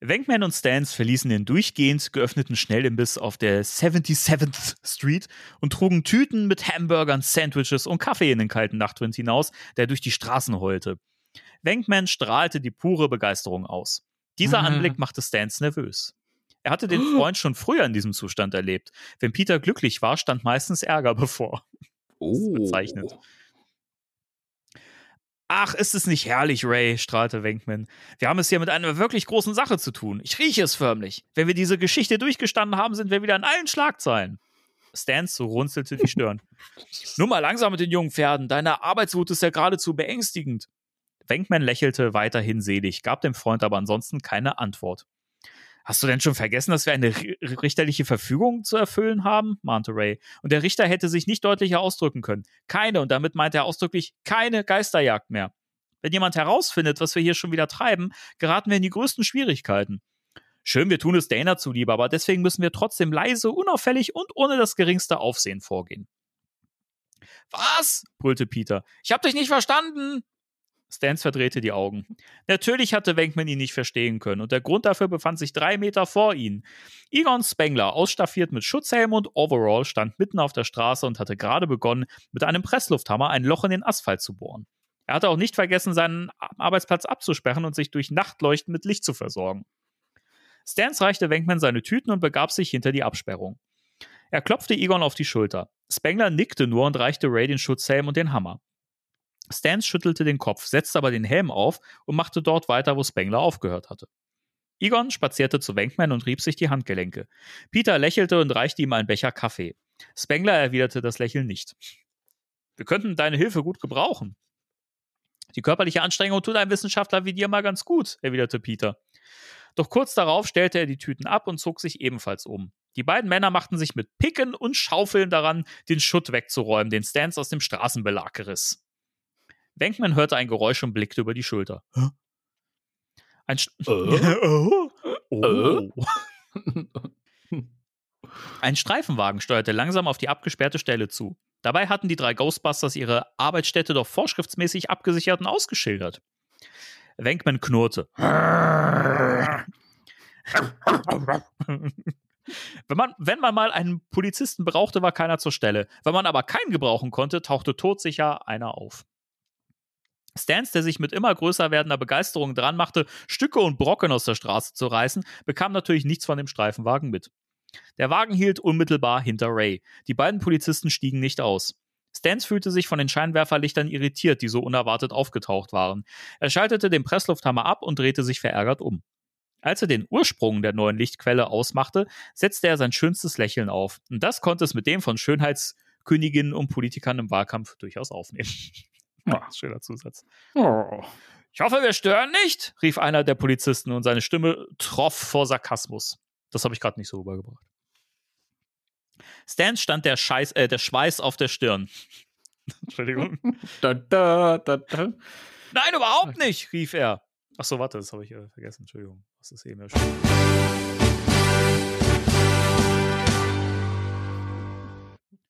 Wankman und Stans verließen den durchgehend geöffneten Schnellimbiss auf der 77th Street und trugen Tüten mit Hamburgern, Sandwiches und Kaffee in den kalten Nachtwind hinaus, der durch die Straßen heulte. Wankman strahlte die pure Begeisterung aus. Dieser Mhm. Anblick machte Stans nervös. Er hatte den <gasps> Freund schon früher in diesem Zustand erlebt. Wenn Peter glücklich war, stand meistens Ärger bevor. <laughs> Oh. bezeichnet. Ach, ist es nicht herrlich, Ray, strahlte Wankman. Wir haben es hier mit einer wirklich großen Sache zu tun. Ich rieche es förmlich. Wenn wir diese Geschichte durchgestanden haben, sind wir wieder in allen Schlagzeilen. Stans so runzelte die Stirn. <laughs> Nur mal langsam mit den jungen Pferden. Deine Arbeitswut ist ja geradezu beängstigend. Wankman lächelte weiterhin selig, gab dem Freund aber ansonsten keine Antwort. Hast du denn schon vergessen, dass wir eine ri- richterliche Verfügung zu erfüllen haben? mahnte Ray. Und der Richter hätte sich nicht deutlicher ausdrücken können. Keine, und damit meinte er ausdrücklich keine Geisterjagd mehr. Wenn jemand herausfindet, was wir hier schon wieder treiben, geraten wir in die größten Schwierigkeiten. Schön, wir tun es Dana zuliebe, aber deswegen müssen wir trotzdem leise, unauffällig und ohne das geringste Aufsehen vorgehen. Was? brüllte Peter. Ich hab dich nicht verstanden. Stans verdrehte die Augen. Natürlich hatte Wankman ihn nicht verstehen können, und der Grund dafür befand sich drei Meter vor ihnen. Egon Spengler, ausstaffiert mit Schutzhelm und Overall, stand mitten auf der Straße und hatte gerade begonnen, mit einem Presslufthammer ein Loch in den Asphalt zu bohren. Er hatte auch nicht vergessen, seinen Arbeitsplatz abzusperren und sich durch Nachtleuchten mit Licht zu versorgen. Stans reichte Wankman seine Tüten und begab sich hinter die Absperrung. Er klopfte Egon auf die Schulter. Spengler nickte nur und reichte Ray den Schutzhelm und den Hammer. Stans schüttelte den Kopf, setzte aber den Helm auf und machte dort weiter, wo Spengler aufgehört hatte. Egon spazierte zu Wankman und rieb sich die Handgelenke. Peter lächelte und reichte ihm einen Becher Kaffee. Spengler erwiderte das Lächeln nicht. Wir könnten deine Hilfe gut gebrauchen. Die körperliche Anstrengung tut einem Wissenschaftler wie dir mal ganz gut, erwiderte Peter. Doch kurz darauf stellte er die Tüten ab und zog sich ebenfalls um. Die beiden Männer machten sich mit Picken und Schaufeln daran, den Schutt wegzuräumen, den Stans aus dem Straßenbelag riss. Wenkman hörte ein Geräusch und blickte über die Schulter. Ein St <laughs> oh. Oh. Ein Streifenwagen steuerte langsam auf die abgesperrte Stelle zu. Dabei hatten die drei Ghostbusters ihre Arbeitsstätte doch vorschriftsmäßig abgesichert und ausgeschildert. Wenkman knurrte. Wenn man, wenn man mal einen Polizisten brauchte, war keiner zur Stelle. Wenn man aber keinen gebrauchen konnte, tauchte todsicher einer auf. Stans, der sich mit immer größer werdender Begeisterung dran machte, Stücke und Brocken aus der Straße zu reißen, bekam natürlich nichts von dem Streifenwagen mit. Der Wagen hielt unmittelbar hinter Ray. Die beiden Polizisten stiegen nicht aus. Stans fühlte sich von den Scheinwerferlichtern irritiert, die so unerwartet aufgetaucht waren. Er schaltete den Presslufthammer ab und drehte sich verärgert um. Als er den Ursprung der neuen Lichtquelle ausmachte, setzte er sein schönstes Lächeln auf. Und das konnte es mit dem von Schönheitsköniginnen und Politikern im Wahlkampf durchaus aufnehmen. Ja, schöner Zusatz. Oh. Ich hoffe, wir stören nicht, rief einer der Polizisten und seine Stimme troff vor Sarkasmus. Das habe ich gerade nicht so rübergebracht. Stan stand der, Scheiß, äh, der Schweiß auf der Stirn. <laughs> Entschuldigung. da, da, da, Nein, überhaupt nicht, rief er. Ach so, warte, das habe ich äh, vergessen. Entschuldigung. Das ist eben ja.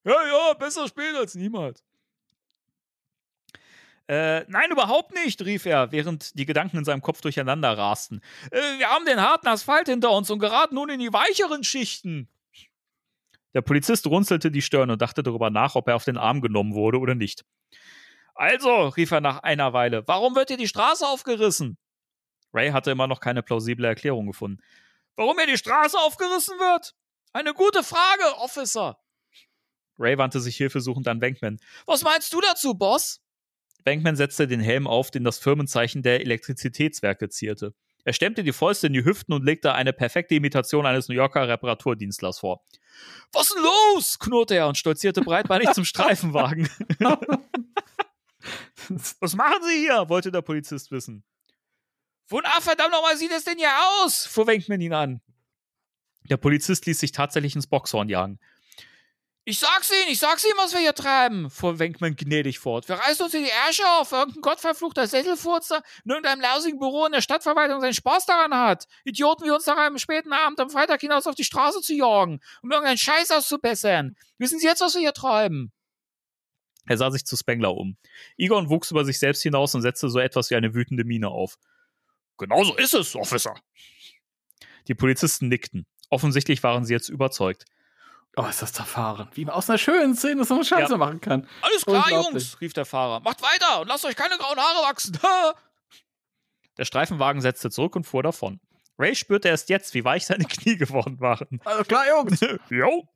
Ja, ja, besser spät als niemals. Äh, nein, überhaupt nicht, rief er, während die Gedanken in seinem Kopf durcheinander rasten. Äh, wir haben den harten Asphalt hinter uns und geraten nun in die weicheren Schichten. Der Polizist runzelte die Stirn und dachte darüber nach, ob er auf den Arm genommen wurde oder nicht. Also, rief er nach einer Weile, warum wird hier die Straße aufgerissen? Ray hatte immer noch keine plausible Erklärung gefunden. Warum hier die Straße aufgerissen wird? Eine gute Frage, Officer. Ray wandte sich hilfesuchend an Bankman. Was meinst du dazu, Boss? Bankman setzte den Helm auf, den das Firmenzeichen der Elektrizitätswerke zierte. Er stemmte die Fäuste in die Hüften und legte eine perfekte Imitation eines New Yorker Reparaturdienstlers vor. Was denn los? knurrte er und stolzierte breitbeinig zum Streifenwagen. <laughs> Was machen Sie hier? wollte der Polizist wissen. Wonach verdammt nochmal sieht es denn hier aus? fuhr Wenkman ihn an. Der Polizist ließ sich tatsächlich ins Boxhorn jagen. Ich sag's Ihnen, ich sag's Ihnen, was wir hier treiben, fuhr Wenkman gnädig fort. Wir reißen uns in die Ärsche auf, irgendein gottverfluchter Sesselfurzer in irgendeinem lausigen Büro in der Stadtverwaltung seinen Spaß daran hat. Idioten wie uns nach einem späten Abend am Freitag hinaus auf die Straße zu jagen, um irgendeinen Scheiß auszubessern. Wissen Sie jetzt, was wir hier treiben? Er sah sich zu Spengler um. Egon wuchs über sich selbst hinaus und setzte so etwas wie eine wütende Miene auf. Genauso ist es, Officer. Die Polizisten nickten. Offensichtlich waren sie jetzt überzeugt. Oh, ist das zerfahren. Wie man aus einer schönen Szene so eine Scheiße ja. machen kann. Alles klar, Jungs, rief der Fahrer. Macht weiter und lasst euch keine grauen Haare wachsen. <laughs> der Streifenwagen setzte zurück und fuhr davon. Ray spürte erst jetzt, wie weich seine <laughs> Knie geworden waren. Alles klar, Jungs. <laughs> jo.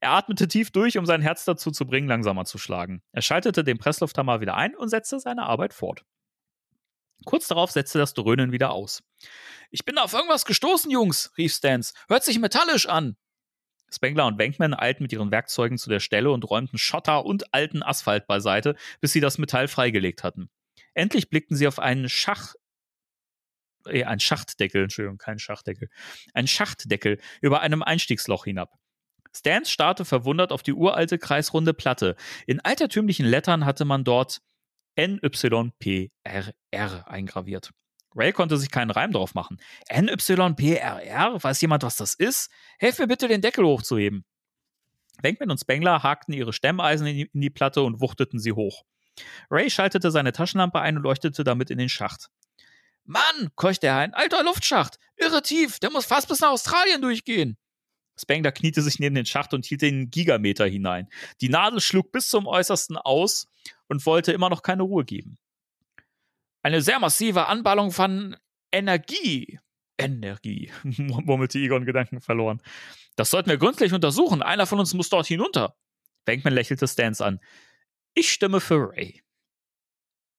Er atmete tief durch, um sein Herz dazu zu bringen, langsamer zu schlagen. Er schaltete den Presslufthammer wieder ein und setzte seine Arbeit fort. Kurz darauf setzte das Dröhnen wieder aus. Ich bin auf irgendwas gestoßen, Jungs, rief Stans. Hört sich metallisch an. Spengler und Bankman eilten mit ihren Werkzeugen zu der Stelle und räumten Schotter und alten Asphalt beiseite, bis sie das Metall freigelegt hatten. Endlich blickten sie auf einen Schach, äh, ein Schachtdeckel, Entschuldigung, kein Schachdeckel, ein Schachtdeckel über einem Einstiegsloch hinab. Stans starrte verwundert auf die uralte kreisrunde Platte. In altertümlichen Lettern hatte man dort NYPRR eingraviert. Ray konnte sich keinen Reim drauf machen. NYPRR? Weiß jemand, was das ist? Helf mir bitte, den Deckel hochzuheben. Wenkman und Spengler hakten ihre Stemmeisen in die, in die Platte und wuchteten sie hoch. Ray schaltete seine Taschenlampe ein und leuchtete damit in den Schacht. Mann, keuchte er, ein alter Luftschacht. Irre tief, der muss fast bis nach Australien durchgehen. Spengler kniete sich neben den Schacht und hielt den Gigameter hinein. Die Nadel schlug bis zum Äußersten aus und wollte immer noch keine Ruhe geben. Eine sehr massive Anballung von Energie. Energie, <laughs> murmelte Egon Gedanken verloren. Das sollten wir gründlich untersuchen. Einer von uns muss dort hinunter. Bankman lächelte Stans an. Ich stimme für Ray.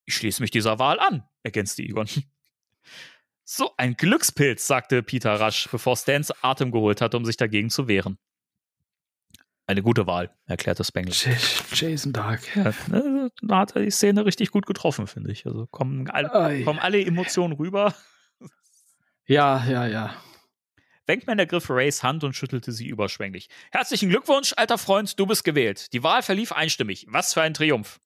Ich schließe mich dieser Wahl an, ergänzte Egon. <laughs> So ein Glückspilz, sagte Peter rasch, bevor Stans Atem geholt hatte, um sich dagegen zu wehren. Eine gute Wahl, erklärte Spengler. Jason Dark. Ja, ne, da hat er die Szene richtig gut getroffen, finde ich. Also kommen, all, kommen alle Emotionen rüber. Ja, ja, ja. Wankman ergriff Rays Hand und schüttelte sie überschwänglich. Herzlichen Glückwunsch, alter Freund, du bist gewählt. Die Wahl verlief einstimmig. Was für ein Triumph.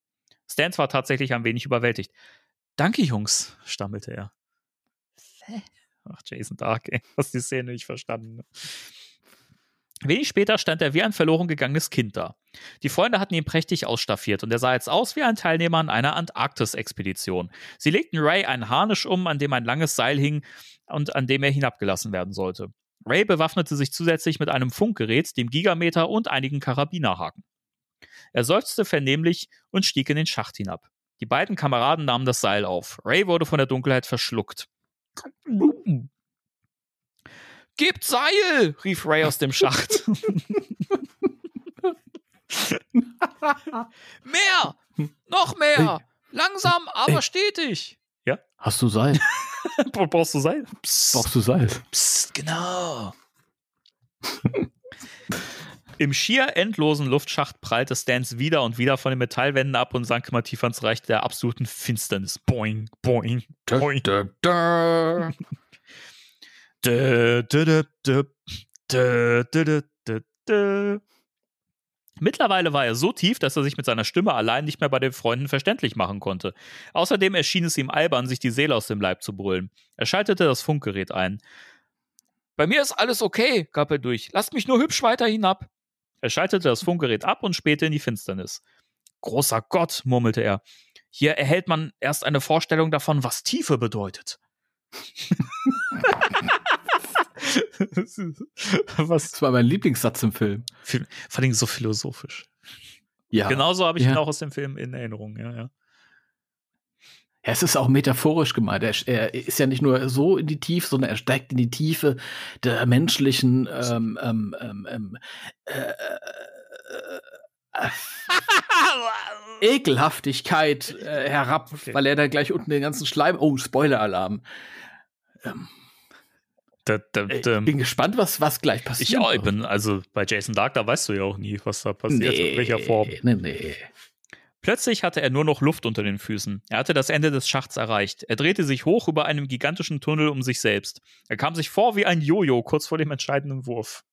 Stans war tatsächlich ein wenig überwältigt. Danke, Jungs, stammelte er. Ach, Jason Dark, ey, hast die Szene nicht verstanden. Wenig später stand er wie ein verloren gegangenes Kind da. Die Freunde hatten ihn prächtig ausstaffiert und er sah jetzt aus wie ein Teilnehmer an einer Antarktis-Expedition. Sie legten Ray einen Harnisch um, an dem ein langes Seil hing und an dem er hinabgelassen werden sollte. Ray bewaffnete sich zusätzlich mit einem Funkgerät, dem Gigameter und einigen Karabinerhaken. Er seufzte vernehmlich und stieg in den Schacht hinab. Die beiden Kameraden nahmen das Seil auf. Ray wurde von der Dunkelheit verschluckt. Gebt Seil! rief Ray aus dem Schacht. <laughs> mehr! Noch mehr! Langsam, aber stetig! Ja? Hast du Seil? <laughs> Brauchst du Seil? Psst, Brauchst du Seil? psst, genau. <laughs> Im schier endlosen Luftschacht prallte Stans wieder und wieder von den Metallwänden ab und sank immer tiefer ins Reich der absoluten Finsternis. Boing, boing, boing. Da, da. Dö, Mittlerweile war er so tief, dass er sich mit seiner Stimme allein nicht mehr bei den Freunden verständlich machen konnte. Außerdem erschien es ihm albern, sich die Seele aus dem Leib zu brüllen. Er schaltete das Funkgerät ein. Bei mir ist alles okay, gab er durch. Lasst mich nur hübsch weiter hinab. Er schaltete das Funkgerät ab und spähte in die Finsternis. Großer Gott, murmelte er. Hier erhält man erst eine Vorstellung davon, was Tiefe bedeutet. <laughs> <laughs> was Das war mein Lieblingssatz im Film. Vor allem so philosophisch. Ja. Genauso habe ich Ja. ihn auch aus dem Film in Erinnerung, ja, ja. Ja, es ist auch metaphorisch gemeint. Er, er ist ja nicht nur so in die Tiefe, sondern er steigt in die Tiefe der menschlichen ähm, ähm, ähm, ähm, äh, äh, äh, Ekelhaftigkeit äh, herab, Okay. weil er da gleich unten den ganzen Schleim. Oh, Spoiler-Alarm. Ähm, Da, da, äh, da, bin gespannt, was, was gleich passiert. ich auch, ich bin, also bei Jason Dark, da weißt du ja auch nie, was da passiert, in welcher Form. Nee, nee. Plötzlich hatte er nur noch Luft unter den Füßen. Er hatte das Ende des Schachts erreicht. Er drehte sich hoch über einem gigantischen Tunnel um sich selbst. Er kam sich vor wie ein Jojo kurz vor dem entscheidenden Wurf.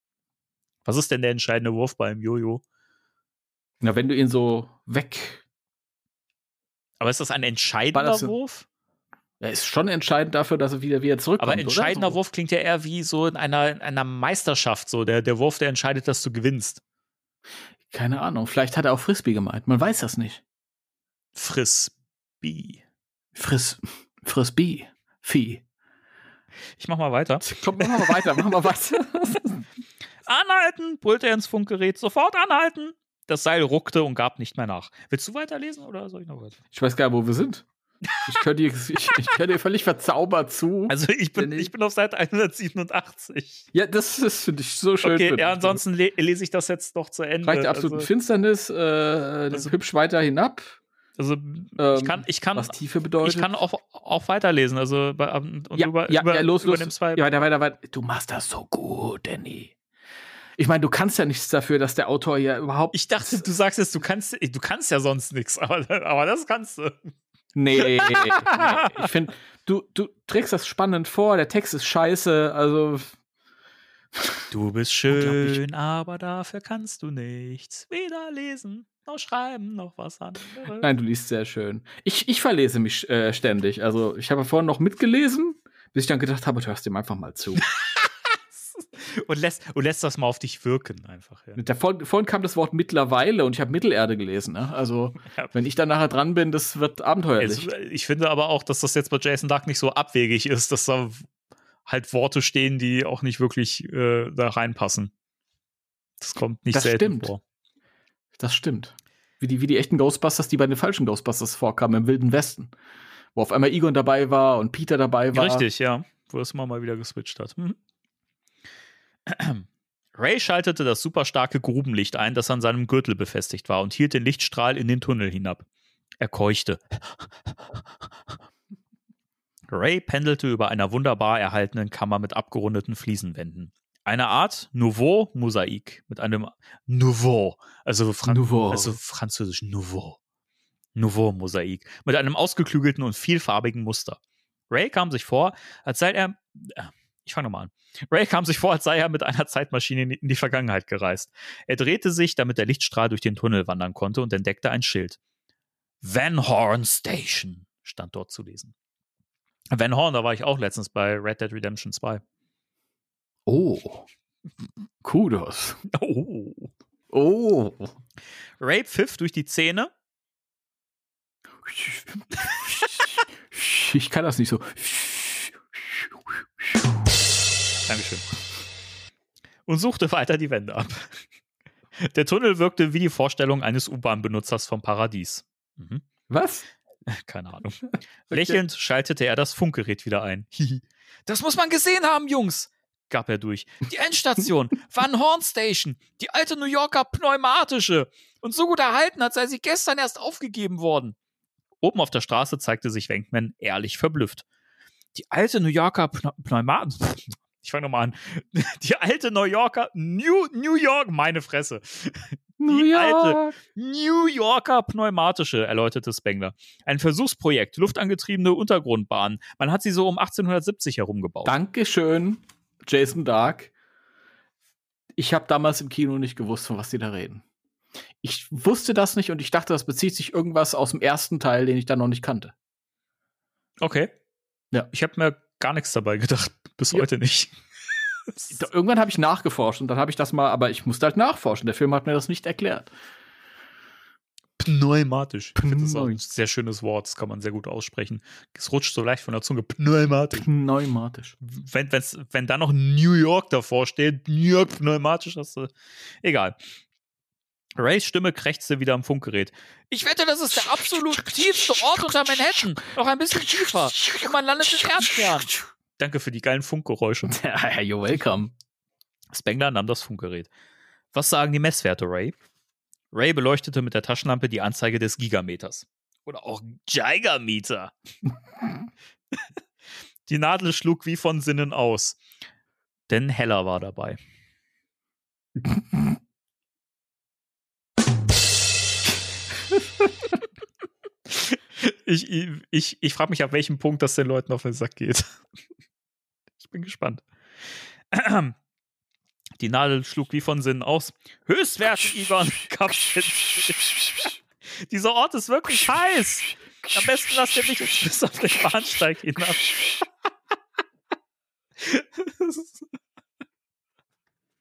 Was ist denn der entscheidende Wurf beim Jojo? Na, wenn du ihn so weg. Aber ist das ein entscheidender du- Wurf? Er ist schon entscheidend dafür, dass er wieder wieder zurückkommt. Aber entscheidender? So. Wurf klingt ja eher wie so in einer, in einer Meisterschaft, so der, der Wurf, der entscheidet, dass du gewinnst. Keine Ahnung. Vielleicht hat er auch Frisbee gemeint. Man weiß das nicht. Frisbee. Friss, Frisbee. Vieh. Ich mach mal weiter. <laughs> Komm, machen wir weiter, machen wir weiter. <laughs> Anhalten! brüllte er ins Funkgerät. Sofort anhalten! Das Seil ruckte und gab nicht mehr nach. Willst du weiterlesen oder soll ich noch weiter? Ich weiß gar nicht, wo wir sind. Ich höre dir, ich, ich hör dir völlig verzaubert zu. Also ich bin, ich bin auf Seite 187. ja, das ist für dich so schön. Okay, ja, ansonsten le lese ich das jetzt noch zu Ende. Reicht der absoluten also, Finsternis, äh, Also- hübsch weiter hinab. also ich kann, ich kann, was Tiefe bedeutet. ich kann auch, auch weiterlesen. Also bei, und ja, über, ja, über, ja, los, los. übernimm zwei. Ja, weiter, weiter, weiter. Du machst das so gut, Danny. Ich meine, du kannst ja nichts dafür, dass der Autor ja überhaupt. Ich dachte, du sagst jetzt, du kannst, du kannst ja sonst nichts, aber, aber das kannst du. Nee, nee. <laughs> ich finde, du, du trägst das spannend vor, der Text ist scheiße, also. Du bist <laughs> schön, aber dafür kannst du nichts. Weder lesen, noch schreiben, noch was anderes. Nein, du liest sehr schön. Ich, ich verlese mich äh, ständig. Also, ich habe vorhin noch mitgelesen, bis ich dann gedacht habe, du hörst dem einfach mal zu. <laughs> Und lässt, und lässt das mal auf dich wirken, einfach. Ja. Der, vorhin, vorhin kam das Wort mittlerweile und ich habe Mittelerde gelesen. Ne? Also, <laughs> Ja. wenn ich dann nachher dran bin, das wird abenteuerlich. Es, ich finde aber auch, dass das jetzt bei Jason Dark nicht so abwegig ist, dass da halt Worte stehen, die auch nicht wirklich äh, da reinpassen. Das kommt nicht Das selten stimmt. vor. Das stimmt. Wie die, wie die echten Ghostbusters, die bei den falschen Ghostbusters vorkamen im Wilden Westen. Wo auf einmal Egon dabei war und Peter dabei war. Richtig, ja. Wo es immer mal wieder geswitcht hat. Mhm. Ray schaltete das superstarke Grubenlicht ein, das an seinem Gürtel befestigt war, und hielt den Lichtstrahl in den Tunnel hinab. Er keuchte. Ray pendelte über einer wunderbar erhaltenen Kammer mit abgerundeten Fliesenwänden. Eine Art Nouveau-Mosaik mit einem Nouveau, also, Fran Nouveau. also französisch Nouveau. Nouveau-Mosaik mit einem ausgeklügelten und vielfarbigen Muster. Ray kam sich vor, als sei er, äh, Ich fange nochmal an. Ray kam sich vor, als sei er mit einer Zeitmaschine in die Vergangenheit gereist. Er drehte sich, damit der Lichtstrahl durch den Tunnel wandern konnte und entdeckte ein Schild. Van Horn Station stand dort zu lesen. Van Horn, da war ich auch letztens bei Red Dead Redemption 2. Oh. Kudos. Oh. Oh. Ray pfiff durch die Zähne. Ich kann das nicht so. Dankeschön. Und suchte weiter die Wände ab. Der Tunnel wirkte wie die Vorstellung eines U-Bahn-Benutzers vom Paradies. Mhm. Was? Keine Ahnung. <laughs> Lächelnd schaltete er das Funkgerät wieder ein. <laughs> Das muss man gesehen haben, Jungs, gab er durch. Die Endstation, Van Horn Station, die alte New Yorker pneumatische. Und so gut erhalten, als sei sie gestern erst aufgegeben worden. Oben auf der Straße zeigte sich Wenkman ehrlich verblüfft. Die alte New Yorker Pne Pneumatische. Ich fange nochmal an. <laughs> Die alte New Yorker, New, New York, meine Fresse. Die alte New Yorker pneumatische, erläuterte Spengler. Ein Versuchsprojekt, luftangetriebene Untergrundbahn. Man hat sie so um 1870 herum gebaut. Dankeschön, Jason Dark. Ich habe damals im Kino nicht gewusst, von was die da reden. Ich wusste das nicht und ich dachte, das bezieht sich irgendwas aus dem ersten Teil, den ich dann noch nicht kannte. Okay. Ja. Ich habe mir gar nichts dabei gedacht. Bis Ja. heute nicht. <laughs> Irgendwann habe ich nachgeforscht und dann habe ich das mal, aber ich musste halt nachforschen. Der Film hat mir das nicht erklärt. Pneumatisch. Ich finde das ist auch ein sehr schönes Wort. Das kann man sehr gut aussprechen. Es rutscht so leicht von der Zunge. Pneumatisch. Pneumatisch. Wenn, wenn's, wenn da noch New York davor steht, New York pneumatisch, hast du. Egal. Rays Stimme krächzte wieder am Funkgerät. Ich wette, das ist der absolut tiefste Ort unter Manhattan. Noch ein bisschen tiefer. Und man landet im Erdkern. Danke für die geilen Funkgeräusche. <laughs> Ja, you're welcome. Spengler nahm das Funkgerät. Was sagen die Messwerte, Ray? Ray beleuchtete mit der Taschenlampe die Anzeige des Gigameters. Oder auch Gigameter. <laughs> die Nadel schlug wie von Sinnen aus. Denn Heller war dabei. <laughs> ich ich, ich frage mich, ab welchem Punkt das den Leuten auf den Sack geht. <laughs> Ich bin gespannt. <clears throat> Die Nadel schlug wie von Sinnen aus. Höchstwert, Ivan. Kapitän. <laughs> Dieser Ort ist wirklich heiß. Am besten lasst ihr mich bis auf den Bahnsteig hinab.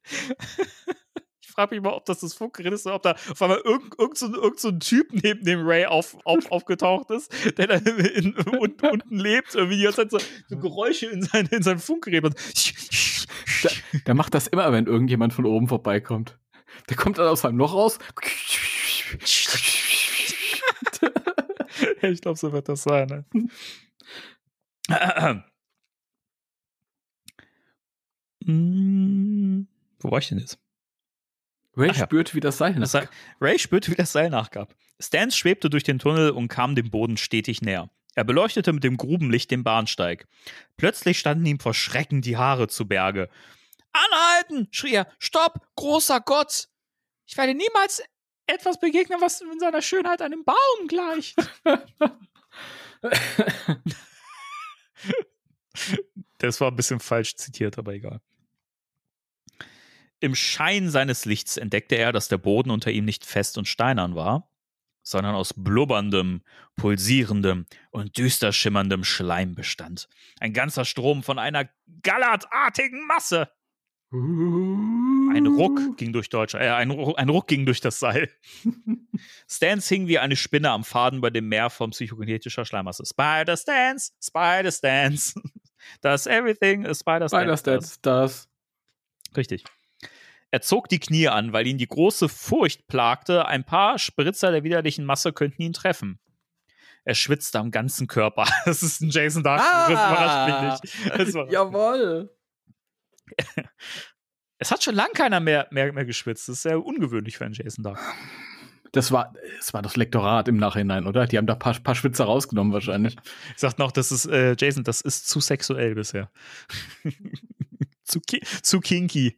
<laughs> Frage mich mal, ob das das Funkgerät ist oder ob da auf einmal irgend, irgend, so, irgend so ein Typ neben dem Ray auf, auf, <laughs> aufgetaucht ist, der da in, in, unten, <laughs> unten lebt, irgendwie die ganze Zeit so, so Geräusche in sein, in sein Funkgerät macht. Der macht das immer, wenn irgendjemand von oben vorbeikommt. Der kommt dann aus seinem Loch raus. <laughs> ich glaube, so wird das sein. Ne? Hm, Wo war ich denn jetzt? Ray Ach spürt, wie das Seil Seil, Ray spürte, wie das Seil nachgab. Stans schwebte durch den Tunnel und kam dem Boden stetig näher. Er beleuchtete mit dem Grubenlicht den Bahnsteig. Plötzlich standen ihm vor Schrecken die Haare zu Berge. Anhalten! schrie er. Stopp! Großer Gott! Ich werde niemals etwas begegnen, was in seiner Schönheit einem Baum gleicht. <laughs> Das war ein bisschen falsch zitiert, aber egal. Im Schein seines Lichts entdeckte er, dass der Boden unter ihm nicht fest und steinern war, sondern aus blubberndem, pulsierendem und düster schimmerndem Schleim bestand. Ein ganzer Strom von einer gallertartigen Masse. Ein Ruck ging durch Deutsch, äh, ein, Ru- ein Ruck ging durch das Seil. <laughs> Stans hing wie eine Spinne am Faden bei dem Meer von psychokinetischer Schleimmasse. Spider Stance, Spider Stance. <laughs> Does everything a Spider Spider Stance. Stats, das. Richtig. Er zog die Knie an, weil ihn die große Furcht plagte. Ein paar Spritzer der widerlichen Masse könnten ihn treffen. Er schwitzte am ganzen Körper. <laughs> Das ist ein Jason Dark. Das überrascht mich nicht. Jawoll. <laughs> Es hat schon lange keiner mehr, mehr, mehr geschwitzt. Das ist sehr ungewöhnlich für einen Jason Dark. Das war, das war das Lektorat im Nachhinein, oder? Die haben da ein paar, paar Schwitzer rausgenommen wahrscheinlich. Ich sag noch, das ist, äh, Jason, das ist zu sexuell bisher. <laughs> zu, ki zu kinky.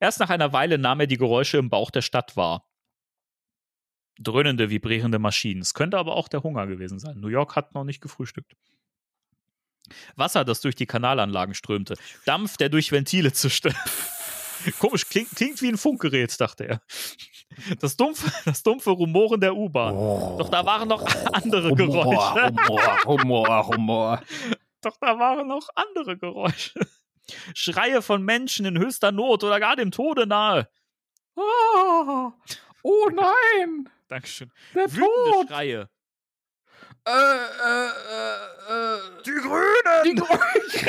Erst nach einer Weile nahm er die Geräusche im Bauch der Stadt wahr. Dröhnende, vibrierende Maschinen. Es könnte aber auch der Hunger gewesen sein. New York hat noch nicht gefrühstückt. Wasser, das durch die Kanalanlagen strömte. Dampf, der durch Ventile zischte. <laughs> Komisch, klingt, klingt wie ein Funkgerät, dachte er. Das dumpfe, das dumpfe Rumoren der U-Bahn. Doch da waren noch <laughs> andere Geräusche. Humor, Humor, Humor. Doch da waren noch andere Geräusche. Schreie von Menschen in höchster Not oder gar dem Tode nahe. Ah, oh nein, Dankeschön. der Wütende Tod. Schreie. Äh, äh, äh, äh, Die Grünen! die Grünen.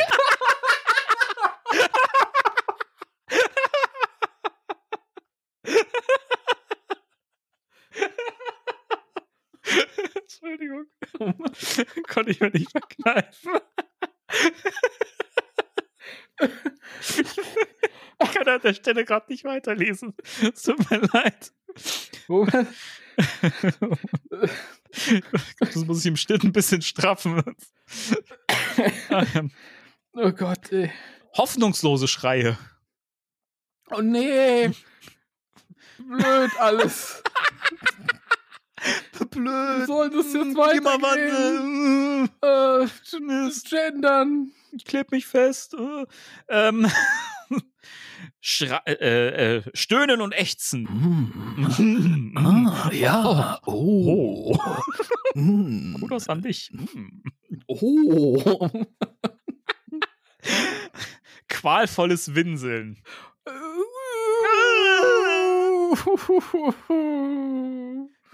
<laughs> Entschuldigung. <laughs> Konnte ich mir nicht verkneifen. <laughs> <laughs> Ich kann an der Stelle gerade nicht weiterlesen. Es tut mir leid. Moment. <laughs> <laughs> Das muss ich im Schnitt ein bisschen straffen. Ähm, Oh Gott, ey. Hoffnungslose Schreie. Oh nee. Blöd alles. Blöd. soll das jetzt weitergehen? Klimawandel. Äh, gendern. Ich kleb mich fest. Äh, ähm, <laughs> Schra äh, äh, Stöhnen und Ächzen. Mm. Ah, ja. Oh. <laughs> Mm. Kudos an dich. Mm. Oh. <laughs> Qualvolles Winseln.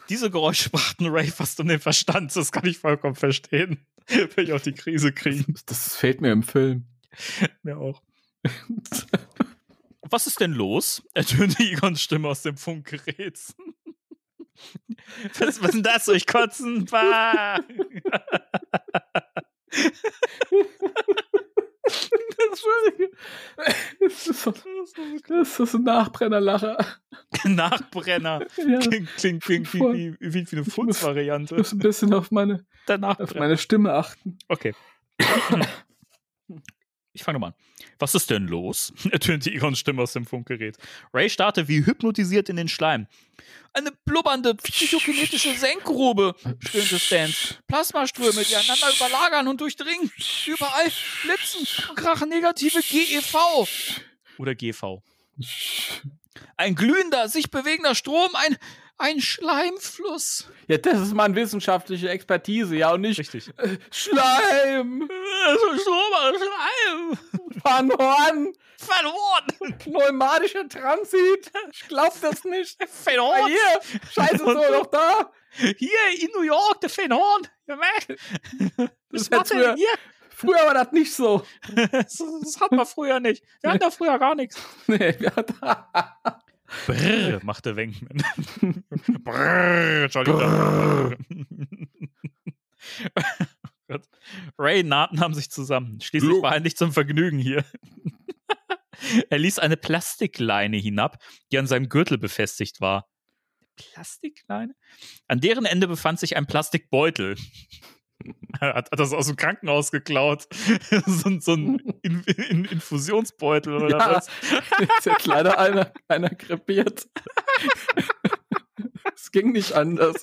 Diese Geräusche brachten Ray fast um den Verstand. Das kann ich vollkommen verstehen. <laughs> Will ich auch die Krise kriegen. Das fehlt mir im Film. Mir auch. Was ist denn los? ertönte Egons Stimme aus dem Funkgerät. Was, was ist denn das? Soll ich kotzen? Bah! <laughs> Entschuldige. Das ist, so, das ist ein Nachbrennerlacher. Nachbrenner. Ja, Klingt, klingt, klingt wie, wie, wie, wie eine Ich Furzvariante. muss ein bisschen auf meine, auf meine Stimme achten. Okay. <coughs> Ich fange nochmal an. Was ist denn los? <laughs> ertönte Egons Stimme aus dem Funkgerät. Ray starrte wie hypnotisiert in den Schleim. Eine blubbernde psychokinetische Senkgrube, stöhnte Stans. Plasmaströme, die einander überlagern und durchdringen. Überall blitzen und krachen negative GEV. Oder GV. Ein glühender, sich bewegender Strom, ein, ein Schleimfluss. Ja, das ist mal eine wissenschaftliche Expertise, ja, und nicht Richtig. äh, Schleim, Äh, Strom, Schleim. Panhorn, Verloren. pneumatischer Transit. Ich glaub das nicht. Ah, Verloren. hier, scheiße, ist doch noch da. Hier in New York, der Fenhorn. Ja, meh. Was Das macht er früher- hier? Früher war das nicht so. <laughs> Das, das hat man früher nicht. Wir hatten da früher gar nichts. Nee, wir hatten- <laughs> Brrr, machte Wenkman. <laughs> Brrr, Entschuldigung. Gott. Ray nahm, nahm sich zusammen. Schließlich war er nicht zum Vergnügen hier. <laughs> er ließ eine Plastikleine hinab, die an seinem Gürtel befestigt war. Plastikleine? An deren Ende befand sich ein Plastikbeutel. Hat, hat das aus dem Krankenhaus geklaut. <laughs> so, ein- so ein In In Infusionsbeutel oder Ja. was? Ist jetzt leider einer, einer krepiert. Es ging nicht anders.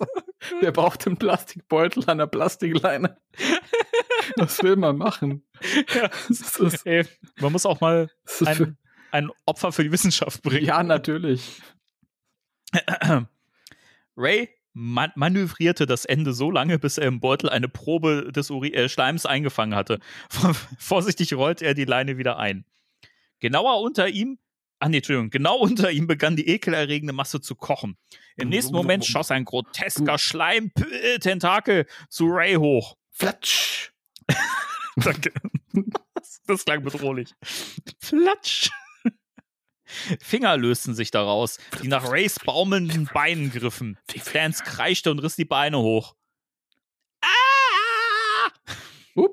Der braucht einen Plastikbeutel an der Plastikleine. Was will man machen? Ja. Das ist, Ey, man muss auch mal ein, ein Opfer für die Wissenschaft bringen. ja, natürlich. Ray man manövrierte das Ende so lange, bis er im Beutel eine Probe des Uri äh, Schleims eingefangen hatte. Vorsichtig rollte er die Leine wieder ein. Genauer unter ihm, ah nee, Entschuldigung, genau unter ihm begann die ekelerregende Masse zu kochen. Im nächsten Moment schoss ein grotesker Schleim-Tentakel zu Ray hoch. Flatsch. <laughs> Danke. <laughs> Das klang bedrohlich. Flatsch. Finger lösten sich daraus, die nach Rays baumelnden Beinen griffen. Stans kreischte und riss die Beine hoch. Ah! Up.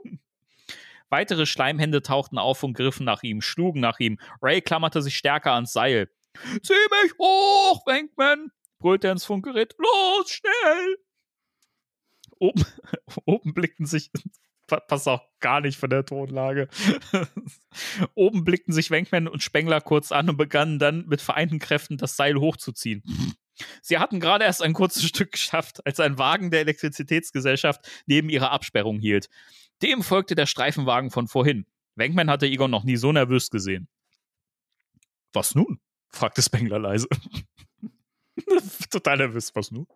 Weitere Schleimhände tauchten auf und griffen nach ihm, schlugen nach ihm. Ray klammerte sich stärker ans Seil. Zieh mich hoch, Wankman! brüllte er ins Funkgerät. Los, schnell! Oben, <laughs> oben blickten sich, passt auch gar nicht von der Tonlage. <laughs> oben blickten sich Wankman und Spengler kurz an und begannen dann mit vereinten Kräften das Seil hochzuziehen. Sie hatten gerade erst ein kurzes <laughs> Stück geschafft, als ein Wagen der Elektrizitätsgesellschaft neben ihrer Absperrung hielt. Dem folgte der Streifenwagen von vorhin. Wenkman hatte Egon noch nie so nervös gesehen. Was nun? fragte Spengler leise. <laughs> Total nervös, was nun?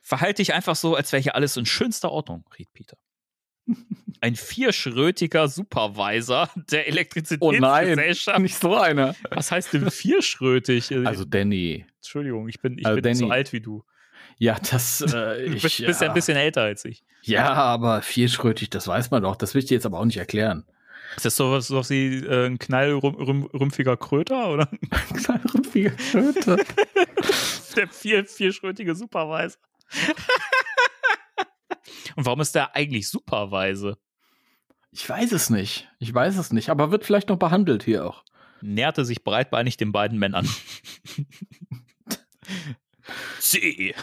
Verhalte dich einfach so, als wäre hier alles in schönster Ordnung, riet Peter. Ein vierschrötiger Supervisor der Oh nein, Elektrizitätsgesellschaft. nicht so einer. Was heißt denn vierschrötig? <laughs> Also Danny. Entschuldigung, ich bin, ich Also bin nicht so Danny- alt wie du. Ja, das. Äh, <laughs> Du ich, bist, bist ja ja, ein bisschen älter als ich. ja, aber vierschrötig, das weiß man doch. Das will ich dir jetzt aber auch nicht erklären. Ist das sowas, sowas wie äh, ein knallrümpfiger Kröter oder <laughs> Knallrümpfige Kröte. der vier, vierschrötige Supervisor? Und warum ist der eigentlich Superweise? Ich weiß es nicht. Ich weiß es nicht, aber wird vielleicht noch behandelt hier auch. Näherte sich breitbeinig den beiden Männern. <laughs> Sie.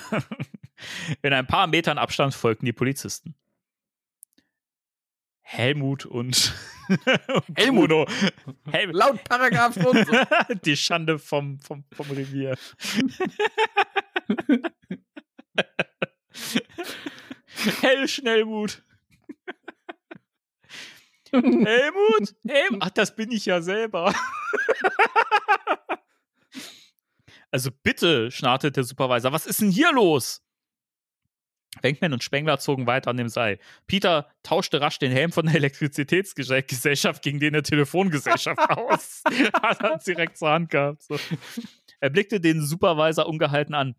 In ein paar Metern Abstand folgten die Polizisten. Helmut und, und <laughs> Helmut. Bruno. Helmut. Laut Paragraph und so. <laughs> Die Schande vom, vom, vom Revier. <laughs> Hell Schnellmut. <laughs> Helmut? Helmut? Ach, das bin ich ja selber. <laughs> also bitte, schnarrte der Supervisor, was ist denn hier los? Wenkman und Spengler zogen weiter an dem Seil. Peter tauschte rasch den Helm von der Elektrizitätsgesellschaft gegen den der Telefongesellschaft aus. Hat er direkt zur Hand gehabt. So. Er blickte den Supervisor ungehalten an.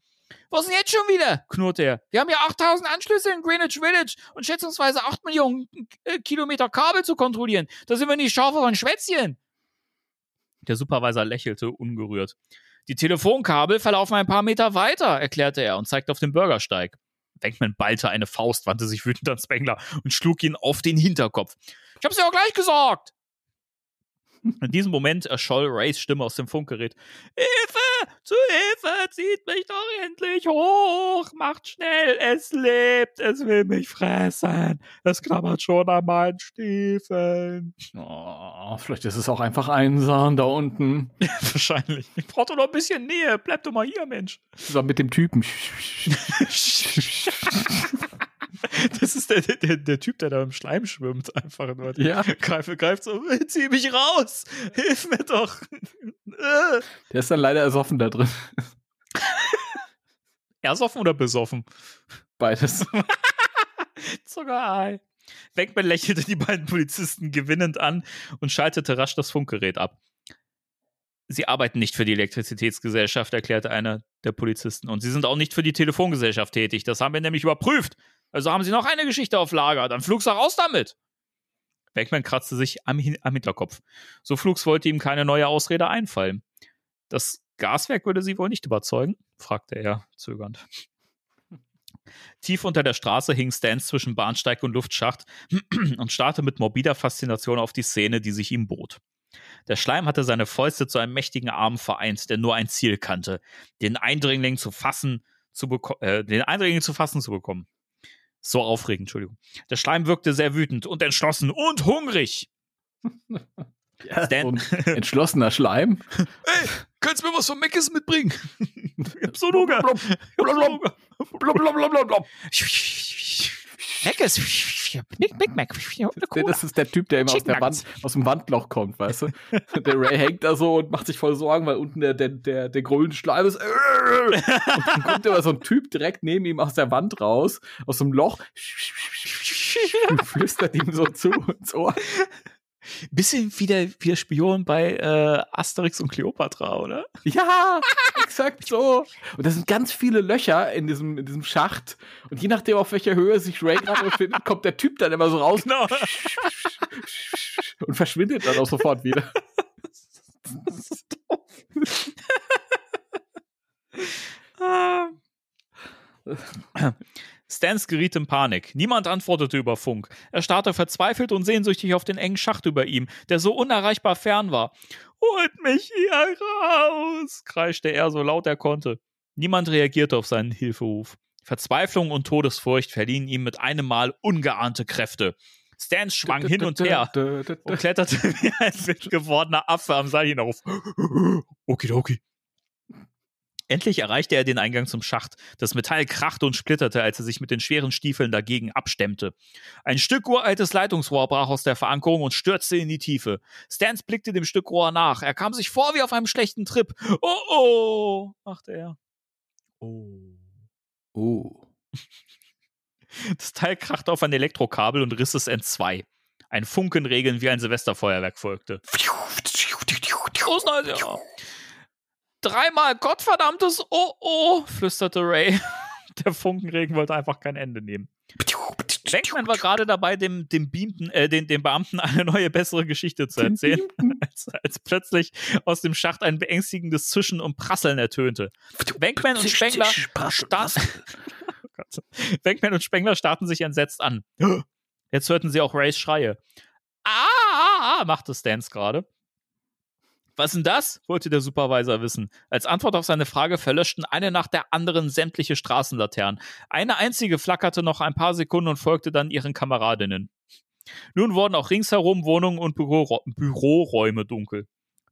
Was denn jetzt schon wieder? knurrte er. Wir haben ja 8000 Anschlüsse in Greenwich Village und schätzungsweise 8 Millionen äh, Kilometer Kabel zu kontrollieren. Da sind wir nicht scharfer von Schwätzchen. Der Supervisor lächelte ungerührt. Die Telefonkabel verlaufen ein paar Meter weiter, erklärte er und zeigte auf den Bürgersteig. Denkman ballte eine Faust, wandte sich wütend an Spengler und schlug ihn auf den Hinterkopf. Ich hab's dir auch gleich gesagt! In diesem Moment erscholl Rays Stimme aus dem Funkgerät. Hilfe! Zu Hilfe! Zieht mich doch endlich hoch! Macht schnell! Es lebt! Es will mich fressen! Es knabbert schon an meinen Stiefeln. Oh, vielleicht ist es auch einfach einsam da unten. <laughs> Wahrscheinlich. Ich brauch doch noch ein bisschen Nähe. Bleib doch mal hier, Mensch. Zusammen mit dem Typen. <laughs> <laughs> Das ist der, der, der Typ, der da im Schleim schwimmt, einfach nur. Ja. Greift, greift so, zieh mich raus! Hilf mir doch! <laughs> Äh. Der ist dann leider ersoffen da drin. <laughs> Ersoffen oder besoffen? Beides. Zuckerei. Wenkman lächelte die beiden Polizisten gewinnend an und schaltete rasch das Funkgerät ab. Sie arbeiten nicht für die Elektrizitätsgesellschaft, erklärte einer der Polizisten. Und sie sind auch nicht für die Telefongesellschaft tätig. Das haben wir nämlich überprüft. Also haben sie noch eine Geschichte auf Lager. Dann flug's auch raus damit. Beckmann kratzte sich am, am Hinterkopf. So flugs wollte ihm keine neue Ausrede einfallen. Das Gaswerk würde sie wohl nicht überzeugen? fragte er zögernd. Tief unter der Straße hing Stans zwischen Bahnsteig und Luftschacht und starrte mit morbider Faszination auf die Szene, die sich ihm bot. Der Schleim hatte seine Fäuste zu einem mächtigen Arm vereint, der nur ein Ziel kannte, den Eindringling zu fassen, zu äh, den Eindringling zu fassen zu bekommen. So aufregend, Entschuldigung. Der Schleim wirkte sehr wütend und entschlossen und hungrig. <laughs> Ja, Stan- so entschlossener Schleim. <laughs> Hey, kannst du mir was von Meckes mitbringen? <laughs> ich hab so einen Hunger. Blub. Meckes. Big, Big Mac. Das ist der Typ, der immer aus, der Wand, aus dem Wandloch kommt, weißt du? Der Ray hängt da so und macht sich voll Sorgen, weil unten der, der, der, der grüne Schleim ist. Und dann kommt immer so ein Typ direkt neben ihm aus der Wand raus, aus dem Loch. Und flüstert ihm so zu ins Ohr. Bisschen wie der, wie der Spion bei äh, Asterix und Cleopatra, oder? Ja, exakt so. Und da sind ganz viele Löcher in diesem, in diesem Schacht. Und je nachdem, auf welcher Höhe sich Ray gerade befindet, <laughs> kommt der Typ dann immer so raus Genau. und verschwindet dann auch sofort wieder. Das ist doof. Stans geriet in Panik. Niemand antwortete über Funk. Er starrte verzweifelt und sehnsüchtig auf den engen Schacht über ihm, der so unerreichbar fern war. Holt mich hier raus! kreischte er so laut er konnte. Niemand reagierte auf seinen Hilferuf. Verzweiflung und Todesfurcht verliehen ihm mit einem Mal ungeahnte Kräfte. Stans schwang hin und her und kletterte <laughs> wie ein wild gewordener Affe am Seil hinauf. Okidoki. Endlich erreichte er den Eingang zum Schacht. Das Metall krachte und splitterte, als er sich mit den schweren Stiefeln dagegen abstemmte. Ein Stück uraltes Leitungsrohr brach aus der Verankerung und stürzte in die Tiefe. Stans blickte dem Stück Rohr nach. Er kam sich vor wie auf einem schlechten Trip. Oh oh, machte er. Oh. Oh. Das Teil krachte auf ein Elektrokabel und riss es entzwei. Ein Funkenregen wie ein Silvesterfeuerwerk folgte. Frohes neues Jahr. Dreimal Gottverdammtes Oh oh, flüsterte Ray. <laughs> Der Funkenregen wollte einfach kein Ende nehmen. Bankman war gerade dabei, dem, dem, Beamten, äh, den, dem Beamten eine neue, bessere Geschichte zu erzählen, <laughs> als, als plötzlich aus dem Schacht ein beängstigendes Zischen und Prasseln ertönte. Bankman und Spengler starten, <laughs> und Spengler starrten sich entsetzt an. <gasps> Jetzt hörten sie auch Rays Schreie. Ah, ah, ah, machte Stans gerade. Was denn das? wollte der Supervisor wissen. Als Antwort auf seine Frage verlöschten eine nach der anderen sämtliche Straßenlaternen. Eine einzige flackerte noch ein paar Sekunden und folgte dann ihren Kameradinnen. Nun wurden auch ringsherum Wohnungen und Büro Büroräume dunkel.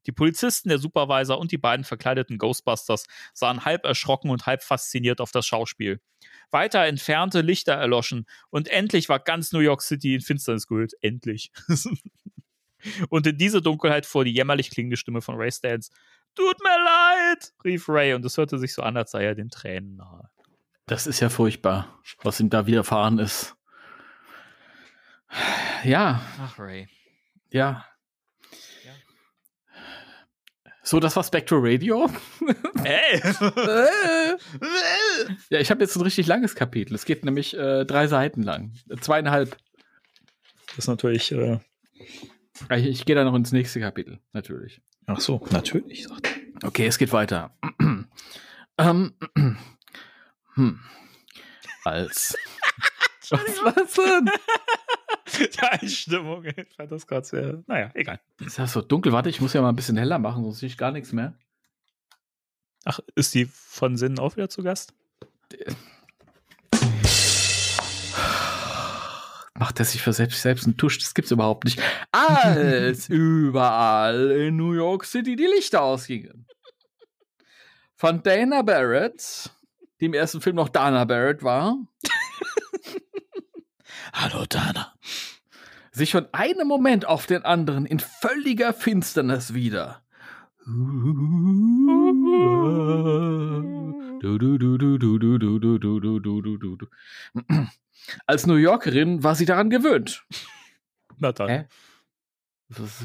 Die Polizisten, der Supervisor und die beiden verkleideten Ghostbusters sahen halb erschrocken und halb fasziniert auf das Schauspiel. Weiter entfernte Lichter erloschen und endlich war ganz New York City in Finsternis gehüllt. Endlich. <laughs> Und in diese Dunkelheit fuhr die jämmerlich klingende Stimme von Ray Stans. Tut mir leid, rief Ray, und es hörte sich so an, als sei er den Tränen nahe. Das ist ja furchtbar, was ihm da widerfahren ist. Ja. Ach, Ray. Ja. So, das war Spectral Radio. Ey! <laughs> ja, ich habe jetzt ein richtig langes Kapitel. Es geht nämlich äh, drei Seiten lang. Zweieinhalb. Das ist natürlich. Äh ich, ich gehe da noch ins nächste Kapitel, natürlich. Ach so, natürlich. Okay, es geht weiter. <clears throat> ähm, <clears throat> hm. Als. was, was denn? <laughs> Die Einstimmung, ich fand das gerade sehr. Naja, egal. Ist das so dunkel? Warte, ich muss ja mal ein bisschen heller machen, sonst sehe ich gar nichts mehr. Ach, ist die von Sinnen auch wieder zu Gast? Macht er sich für selbst, selbst einen Tusch. Das gibt's überhaupt nicht. Als überall in New York City die Lichter ausgingen. Von Dana Barrett, die im ersten Film noch Dana Barrett war. Hallo Dana. Sich von einem Moment auf den anderen in völliger Finsternis wieder. Als New Yorkerin war sie daran gewöhnt. Na dann. Hä? Das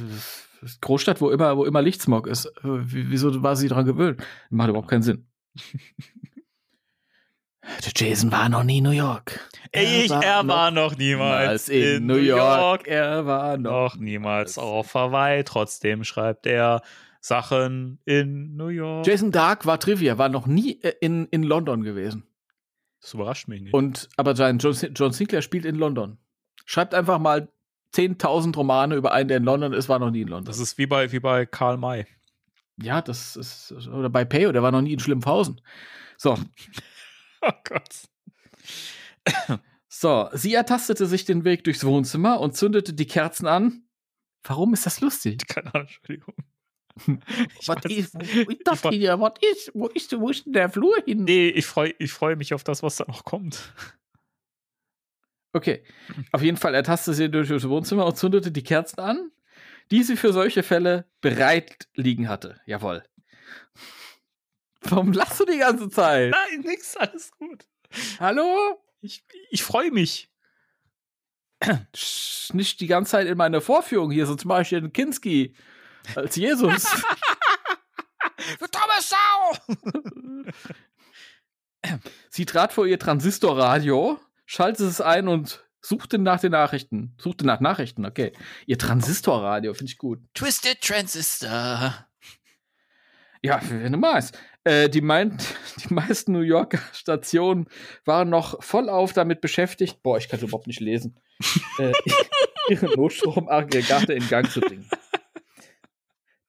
ist Großstadt, wo immer, wo immer Lichtsmog ist. Wieso war sie daran gewöhnt? Macht überhaupt keinen Sinn. Jason war noch nie in New York. Er ich, war er war noch, noch niemals in, in, New York. York. Er war noch, noch niemals auf Hawaii. Trotzdem schreibt er Sachen in New York. Jason Dark war Trivia, war noch nie äh, in, in London gewesen. Das überrascht mich nicht. Und, aber John, John Sinclair spielt in London. Schreibt einfach mal 10.000 Romane über einen, der in London ist, war noch nie in London. Das ist wie bei, wie bei Karl May. Ja, das ist, oder bei Payo, der war noch nie in Schlimmhausen. So. <laughs> oh Gott. So, sie ertastete sich den Weg durchs Wohnzimmer und zündete die Kerzen an. Warum ist das lustig? Keine Ahnung, Entschuldigung. <laughs> was ist, hier? Was ist, wo ist, wo ist denn der Flur hin? Nee, ich freue ich freu mich auf das, was da noch kommt. Okay. Auf jeden Fall ertastete sie durch das Wohnzimmer und zündete die Kerzen an, die sie für solche Fälle bereit liegen hatte. Jawohl. Warum lachst du die ganze Zeit? Nein, nix, alles gut. Hallo? Ich, ich freue mich. Nicht die ganze Zeit in meiner Vorführung hier, sonst mache ich den Kinski als Jesus. <laughs> du dumme Sau! <laughs> Sie trat vor ihr Transistorradio, schaltete es ein und suchte nach den Nachrichten. Suchte nach Nachrichten, okay. Ihr Transistorradio, finde ich gut. Twisted Transistor. Ja, wenn du meinst. Äh, die, meint, <laughs> die meisten New Yorker Stationen waren noch vollauf damit beschäftigt, boah, ich kann überhaupt nicht lesen, äh, ihre Notstromaggregate in Gang zu bringen.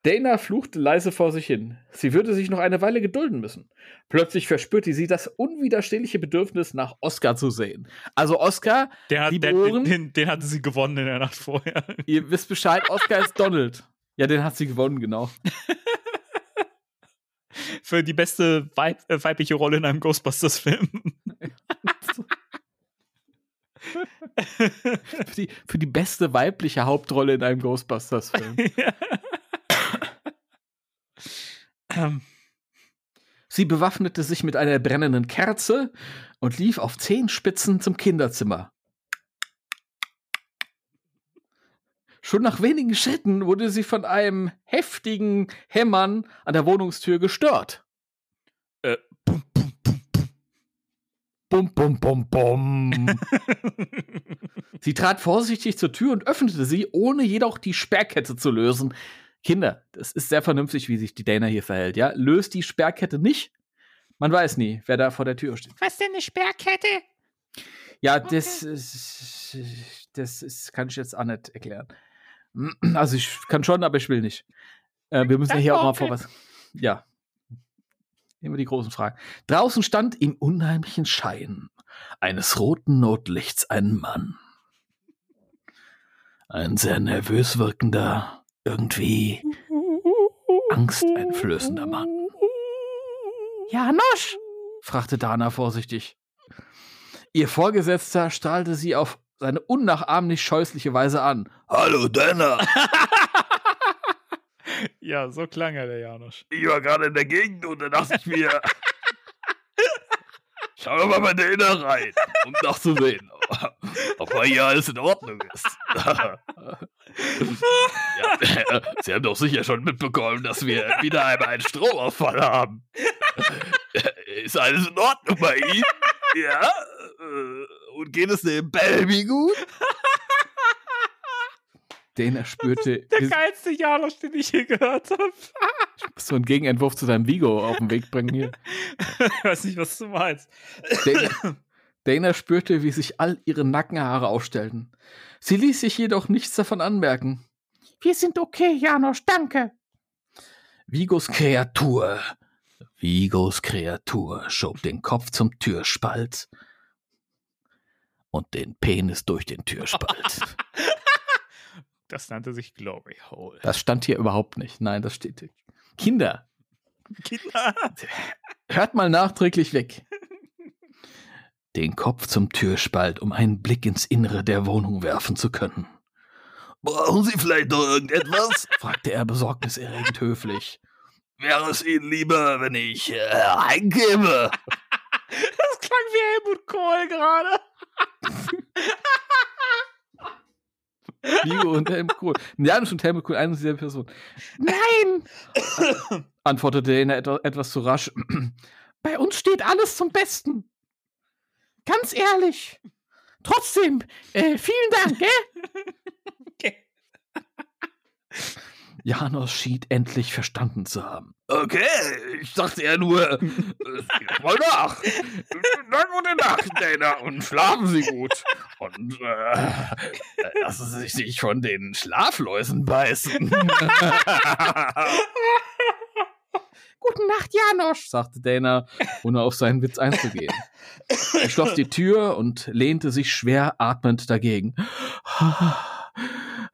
Dana fluchte leise vor sich hin. Sie würde sich noch eine Weile gedulden müssen. Plötzlich verspürte sie das unwiderstehliche Bedürfnis, nach Oscar zu sehen. Also Oscar, der hat, der, Ohren, den, den, hatte sie gewonnen in der Nacht vorher. <laughs> Ihr wisst Bescheid, Oscar ist Donald. Ja, den hat sie gewonnen, genau. <laughs> Für die beste Weib äh, weibliche Rolle in einem Ghostbusters-Film. <laughs> für, die, für die beste weibliche Hauptrolle in einem Ghostbusters-Film. Ähm, Sie bewaffnete sich mit einer brennenden Kerze und lief auf Zehenspitzen zum Kinderzimmer. Schon nach wenigen Schritten wurde sie von einem heftigen Hämmern an der Wohnungstür gestört. äh, bum, bum, bum, bum. Bum, bum, bum, bum. <laughs> sie trat vorsichtig zur Tür und öffnete sie, ohne jedoch die Sperrkette zu lösen. Kinder, das ist sehr vernünftig, wie sich die Dana hier verhält, ja? Löst die Sperrkette nicht. Man weiß nie, wer da vor der Tür steht. Was denn eine Sperrkette? Ja, das, ist, das ist, kann ich jetzt auch nicht erklären. Also ich kann schon, aber ich will nicht. Äh, wir müssen ja hier auch mal vor was. Ja. Immer die großen Fragen. Draußen stand im unheimlichen Schein eines roten Notlichts ein Mann. Ein sehr nervös wirkender, irgendwie angsteinflößender Mann. Janosch? fragte Dana vorsichtig. Ihr Vorgesetzter strahlte sie auf seine unnachahmlich scheußliche Weise an. Hallo, Dana! <laughs> Ja, so klang er, der Janosch. Ich war gerade in der Gegend und da dachte ich mir, <laughs> schauen wir mal bei der Inner rein, um nachzusehen, ob mal hier alles in Ordnung ist. <laughs> ja, <laughs> Sie haben doch sicher schon mitbekommen, dass wir wieder einmal einen Stromausfall haben. <laughs> ist alles in Ordnung bei Ihnen? Ja? Äh, Und geht es dem Baby gut? Dana spürte Der geilste Janosch, den ich je gehört habe. So einen Gegenentwurf zu deinem Vigo auf den Weg bringen hier. <laughs> ich weiß nicht, was du meinst. Dana, Dana spürte, wie sich all ihre Nackenhaare aufstellten. Sie ließ sich jedoch nichts davon anmerken. Wir sind okay, Janosch, danke. Vigos Kreatur. Vigos Kreatur schob den Kopf zum Türspalt und den Penis durch den Türspalt. <laughs> Das nannte sich Glory Hole. Das stand hier überhaupt nicht. Nein, das steht hier. Kinder, Kinder. hört mal nachträglich weg. Den Kopf zum Türspalt, um einen Blick ins Innere der Wohnung werfen zu können. Brauchen Sie vielleicht noch irgendetwas? <laughs> fragte er besorgniserregend höflich. Wäre es Ihnen lieber, wenn ich äh, einkäme? <laughs> Das klang wie Helmut Kohl gerade. <laughs> Vigo und Helmut Kohl. Janus und Helmut Kohl, eine und dieselbe Person. Nein! antwortete Dana etwa- etwas zu rasch. Bei uns steht alles zum Besten. Ganz ehrlich. Trotzdem, äh, vielen Dank, gell? <laughs> Okay. Janos schien endlich verstanden zu haben. Okay, ich dachte ja nur, äh, <laughs> mal nach. Na, gute Nacht, Dana, und schlafen Sie gut. Und äh, lassen Sie sich nicht von den Schlafläusen beißen. <laughs> Guten Nacht, Janosch, sagte Dana, ohne auf seinen Witz einzugehen. Er schloss die Tür und lehnte sich schwer atmend dagegen.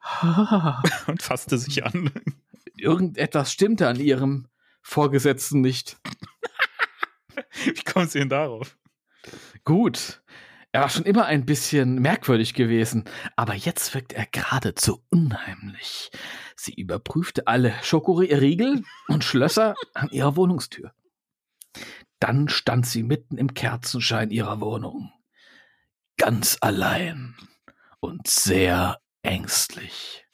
<laughs> Und fasste sich an. Irgendetwas stimmte an ihrem Vorgesetzten nicht. Wie kommen Sie denn darauf? Gut. Er war schon immer ein bisschen merkwürdig gewesen, aber jetzt wirkt er geradezu unheimlich. Sie überprüfte alle Schokoriegel und Schlösser an ihrer Wohnungstür. Dann stand sie mitten im Kerzenschein ihrer Wohnung. Ganz allein und sehr ängstlich.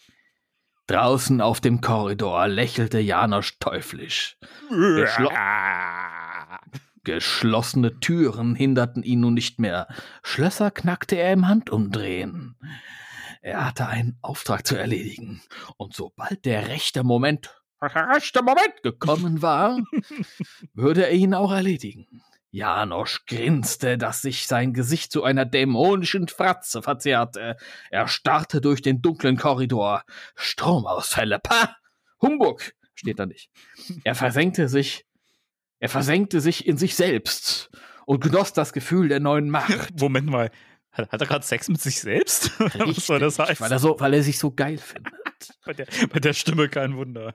Draußen auf dem Korridor lächelte Janosch teuflisch. Geschlo <laughs> Geschlossene Türen hinderten ihn nun nicht mehr. Schlösser knackte er im Handumdrehen. Er hatte einen Auftrag zu erledigen. Und sobald der rechte Moment, der <laughs> rechte Moment gekommen war, <laughs> würde er ihn auch erledigen. Janosch grinste, dass sich sein Gesicht zu einer dämonischen Fratze verzerrte. Er starrte durch den dunklen Korridor. Stromausfälle, pah! Humbug! Steht da nicht. Er versenkte sich er versenkte sich in sich selbst und genoss das Gefühl der neuen Macht. <laughs> Moment mal. Hat, hat er gerade Sex mit sich selbst? <laughs> Was soll das heißen? Weil er, so, weil er sich so geil findet. <laughs> Bei der, bei der Stimme kein Wunder.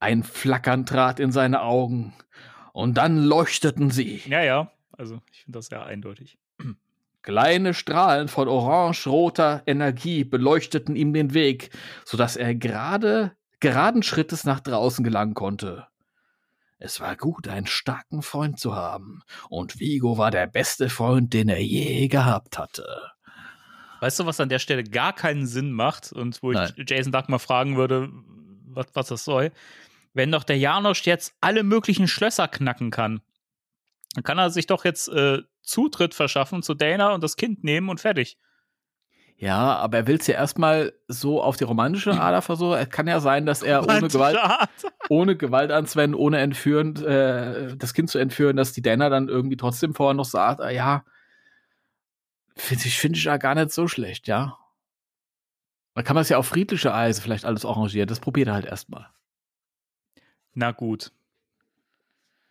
Ein Flackern trat in seine Augen. Und dann leuchteten sie. Ja, ja. Also, ich finde das sehr eindeutig. Kleine Strahlen von orange-roter Energie beleuchteten ihm den Weg, sodass er gerade, geraden Schrittes nach draußen gelangen konnte. Es war gut, einen starken Freund zu haben, und Vigo war der beste Freund, den er je gehabt hatte. Weißt du, was an der Stelle gar keinen Sinn macht und wo Nein. ich Jason Duck mal fragen würde, was, was das soll? Wenn doch der Janosch jetzt alle möglichen Schlösser knacken kann, dann kann er sich doch jetzt äh, Zutritt verschaffen zu Dana und das Kind nehmen und fertig. Ja, aber er will es ja erstmal so auf die romantische <clears throat> Ader versuchen. Es kann ja sein, dass er ohne Gewalt, ohne Gewalt anzuwenden, ohne entführen, äh, das Kind zu entführen, dass die Dana dann irgendwie trotzdem vorher noch sagt, ah, ja, finde ich, finde ich ja gar nicht so schlecht, ja. Dann kann man es ja auf friedliche Eise vielleicht alles arrangieren. Das probiert er halt erstmal. Na gut.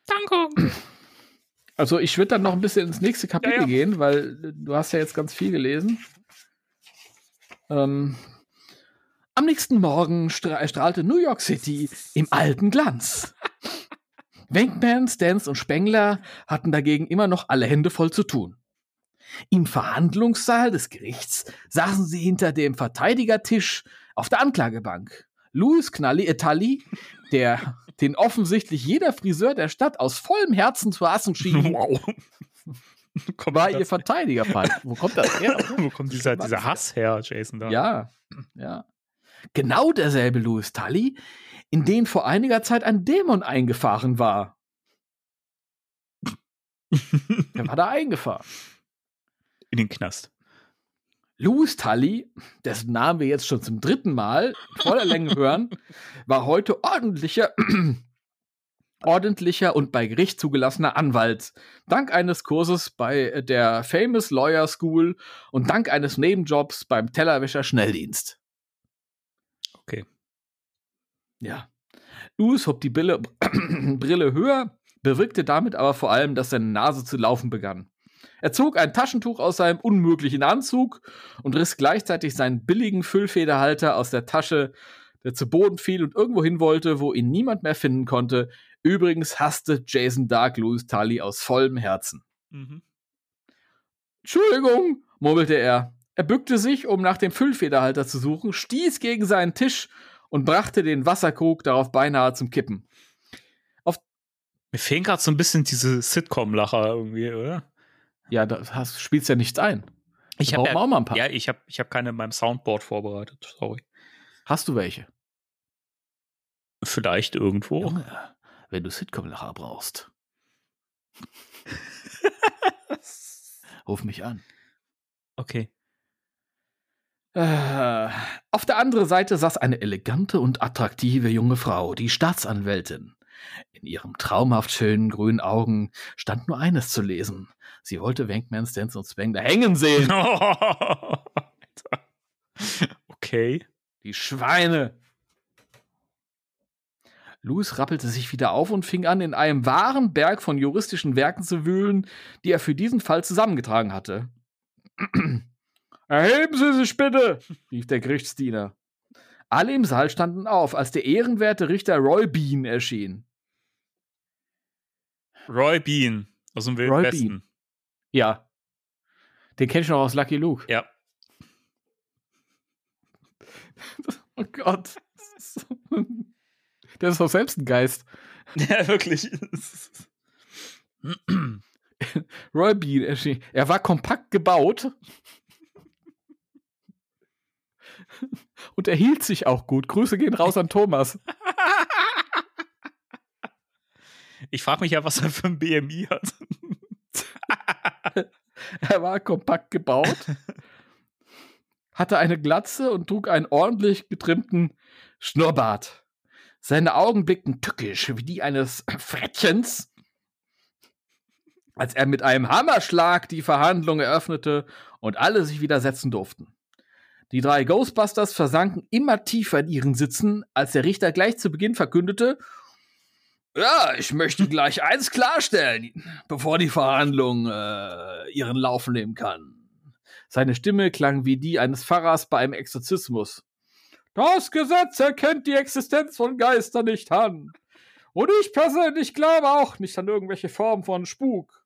Danke. Also ich würde dann noch ein bisschen ins nächste Kapitel Ja, ja. gehen, weil du hast ja jetzt ganz viel gelesen. Ähm, am nächsten Morgen stra strahlte New York City im alten Glanz. <laughs> Wankman, Stans und Spengler hatten dagegen immer noch alle Hände voll zu tun. Im Verhandlungssaal des Gerichts saßen sie hinter dem Verteidigertisch auf der Anklagebank. Louis Knalli, äh, Tully, der den offensichtlich jeder Friseur der Stadt aus vollem Herzen zu hassen schien, <laughs> Wow. <laughs> Kommt war ihr Verteidigerfeind. <laughs> Wo kommt das her? Wo kommt dieser, dieser Hass her, Jason? Da? Ja, ja. Genau derselbe Louis Tully, in den vor einiger Zeit ein Dämon eingefahren war. Der war da eingefahren. In den Knast. Louis Tully, dessen Namen wir jetzt schon zum dritten Mal voller Länge <laughs> hören, war heute ordentlicher, <clears throat> ordentlicher und bei Gericht zugelassener Anwalt. Dank eines Kurses bei der Famous Lawyer School und dank eines Nebenjobs beim Tellerwäscher Schnelldienst. Okay. Ja. Louis hob die Brille, <clears throat> Brille höher, bewirkte damit aber vor allem, dass seine Nase zu laufen begann. Er zog ein Taschentuch aus seinem unmöglichen Anzug und riss gleichzeitig seinen billigen Füllfederhalter aus der Tasche, der zu Boden fiel und irgendwo hin wollte, wo ihn niemand mehr finden konnte. Übrigens hasste Jason Dark Louis Tully aus vollem Herzen. Mhm. Entschuldigung, murmelte er. Er bückte sich, um nach dem Füllfederhalter zu suchen, stieß gegen seinen Tisch und brachte den Wasserkrug darauf beinahe zum Kippen. Mir fehlen gerade so ein bisschen diese Sitcom-Lacher irgendwie, oder? Ja, da hast, spielst ja nichts ein. Ich habe wir auch mal ein paar. Ja, ich habe ich hab keine in meinem Soundboard vorbereitet. Sorry. Hast du welche? Vielleicht irgendwo. Junge, wenn du Sitcom-Lacher brauchst, <laughs> ruf mich an. Okay. Äh, auf der anderen Seite saß eine elegante und attraktive junge Frau, die Staatsanwältin. In ihren traumhaft schönen grünen Augen stand nur eines zu lesen. Sie wollte Wankman, Stans und Spengler hängen sehen. <laughs> Okay. Die Schweine! Louis rappelte sich wieder auf und fing an, in einem wahren Berg von juristischen Werken zu wühlen, die er für diesen Fall zusammengetragen hatte. Erheben Sie sich bitte! rief der Gerichtsdiener. Alle im Saal standen auf, als der ehrenwerte Richter Roy Bean erschien. Roy Bean aus dem Wilden Roy Westen. Bean. Ja. Den kenn ich noch aus Lucky Luke. Ja. <laughs> Oh Gott. Der ist doch selbst ein Geist. <laughs> Ja, wirklich. <clears throat> Roy Bean erschien. Er war kompakt gebaut. Und er hielt sich auch gut. Grüße gehen raus an Thomas. Ich frage mich ja, was er für ein BMI hat. <laughs> Er war kompakt gebaut, hatte eine Glatze und trug einen ordentlich getrimmten Schnurrbart. Seine Augen blickten tückisch wie die eines <clears throat> Frettchens, als er mit einem Hammerschlag die Verhandlung eröffnete und alle sich wieder setzen durften. Die drei Ghostbusters versanken immer tiefer in ihren Sitzen, als der Richter gleich zu Beginn verkündete, ja, ich möchte gleich eins klarstellen, bevor die Verhandlung äh, ihren Lauf nehmen kann. Seine Stimme klang wie die eines Pfarrers bei einem Exorzismus. Das Gesetz erkennt die Existenz von Geistern nicht an. Und ich persönlich glaube auch nicht an irgendwelche Formen von Spuk.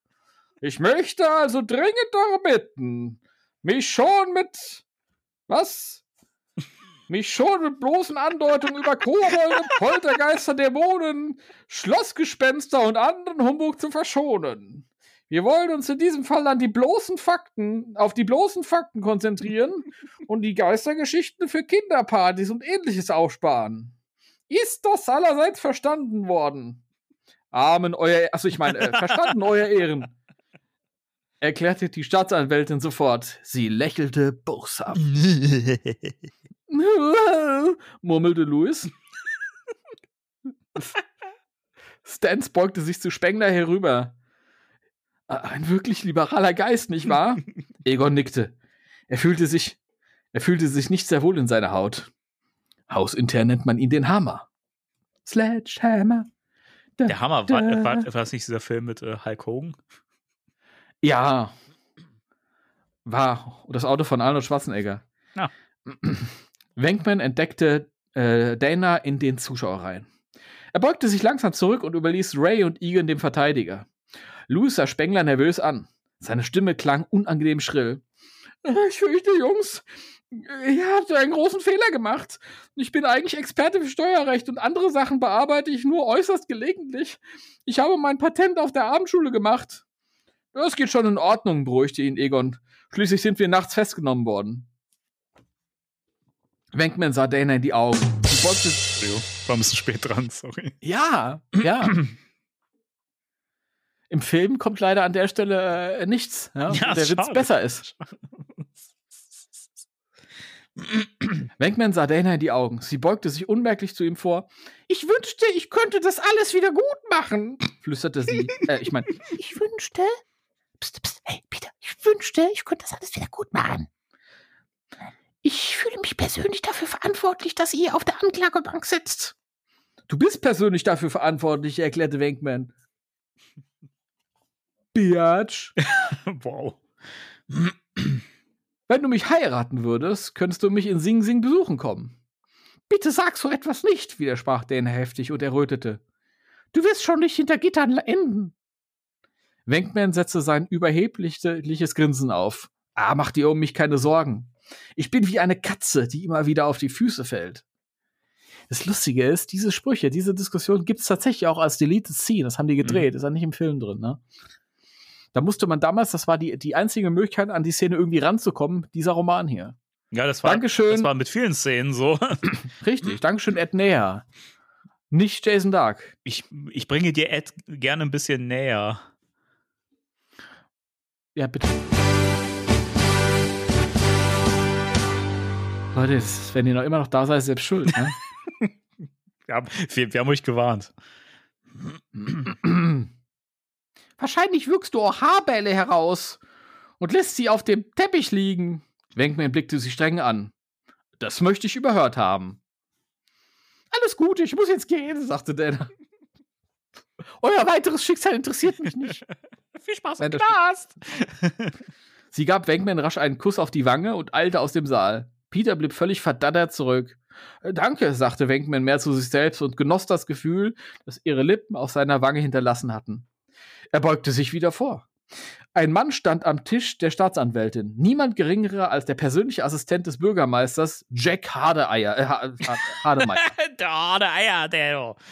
Ich möchte also dringend darum bitten, mich schon mit. Was? Mich schon mit bloßen Andeutungen über Kobolde, <laughs> Poltergeister, Dämonen, Schlossgespenster und anderen Humbug zu verschonen. Wir wollen uns in diesem Fall an die bloßen Fakten, auf die bloßen Fakten konzentrieren und die Geistergeschichten für Kinderpartys und ähnliches aufsparen. Ist das allerseits verstanden worden? Amen, euer, also ich meine, äh, verstanden, euer Ehren erklärte die Staatsanwältin sofort. Sie lächelte boshaft. <laughs> <laughs> murmelte Louis. <laughs> Stans beugte sich zu Spengler herüber. Ein wirklich liberaler Geist, nicht wahr? <laughs> Egon nickte. Er fühlte sich, er fühlte sich nicht sehr wohl in seiner Haut. Hausintern nennt man ihn den Hammer. Sledgehammer. Da, Der Hammer, war, war, war das nicht dieser Film mit äh, Hulk Hogan? Ja. War das Auto von Arnold Schwarzenegger. Ja. <clears throat> Wenkman entdeckte äh, Dana in den Zuschauerreihen. Er beugte sich langsam zurück und überließ Ray und Egan dem Verteidiger. Louis sah Spengler nervös an. Seine Stimme klang unangenehm schrill. Ich fürchte, Jungs, ihr habt einen großen Fehler gemacht. Ich bin eigentlich Experte für Steuerrecht und andere Sachen bearbeite ich nur äußerst gelegentlich. Ich habe mein Patent auf der Abendschule gemacht. Das geht schon in Ordnung, beruhigte ihn Egon. Schließlich sind wir nachts festgenommen worden. Wenkman sah Dana in die Augen. Sie wollte. War ein bisschen spät dran, sorry. Ja, ja. Im Film kommt leider an der Stelle äh, nichts, ja, ja der Witz besser ist. Wenkman sah Dana in die Augen. Sie beugte sich unmerklich zu ihm vor. Ich wünschte, ich könnte das alles wieder gut machen, flüsterte sie. äh, ich meine, ich wünschte, Psst, psst, hey, Peter, ich wünschte, ich könnte das alles wieder gut machen. Ich fühle mich persönlich dafür verantwortlich, dass ihr auf der Anklagebank sitzt. Du bist persönlich dafür verantwortlich, erklärte Wenkman. Biatch. <laughs> wow. Wenn du mich heiraten würdest, könntest du mich in Sing Sing besuchen kommen. Bitte sag so etwas nicht, widersprach Dane heftig und errötete. Du wirst schon nicht hinter Gittern enden. Wenkman setzte sein überhebliches Grinsen auf. Ah, mach dir um mich keine Sorgen. Ich bin wie eine Katze, die immer wieder auf die Füße fällt. Das Lustige ist, diese Sprüche, diese Diskussion gibt es tatsächlich auch als Deleted Scene. Das haben die gedreht, mhm. ist ja nicht im Film drin, ne? Da musste man damals, das war die, die einzige Möglichkeit, an die Szene irgendwie ranzukommen, dieser Roman hier. Ja, das war, Dankeschön. Das war mit vielen Szenen so. <clears throat> Richtig, Dankeschön, Ed Näher. Nicht Jason Dark. Ich, ich bringe dir Ed gerne ein bisschen näher. Ja, bitte. Leute, wenn ihr noch immer noch da seid, selbst schuld. Ne? <laughs> wir, haben, wir, wir haben euch gewarnt. Wahrscheinlich wirkst du auch Haarbälle heraus und lässt sie auf dem Teppich liegen. Wenkman blickte sie streng an. Das möchte ich überhört haben. Alles gut, ich muss jetzt gehen, sagte Dana. <laughs> Euer weiteres Schicksal interessiert mich nicht. <laughs> Viel Spaß im Knast! Sie gab Wenkman rasch einen Kuss auf die Wange und eilte aus dem Saal. Peter blieb völlig verdattert zurück. Äh, danke, sagte Wenkman mehr zu sich selbst und genoss das Gefühl, das ihre Lippen auf seiner Wange hinterlassen hatten. Er beugte sich wieder vor. Ein Mann stand am Tisch der Staatsanwältin. Niemand geringerer als der persönliche Assistent des Bürgermeisters, Jack Hardeeier. Äh, Hardemeier. <laughs> der Hardeeier, der. <laughs>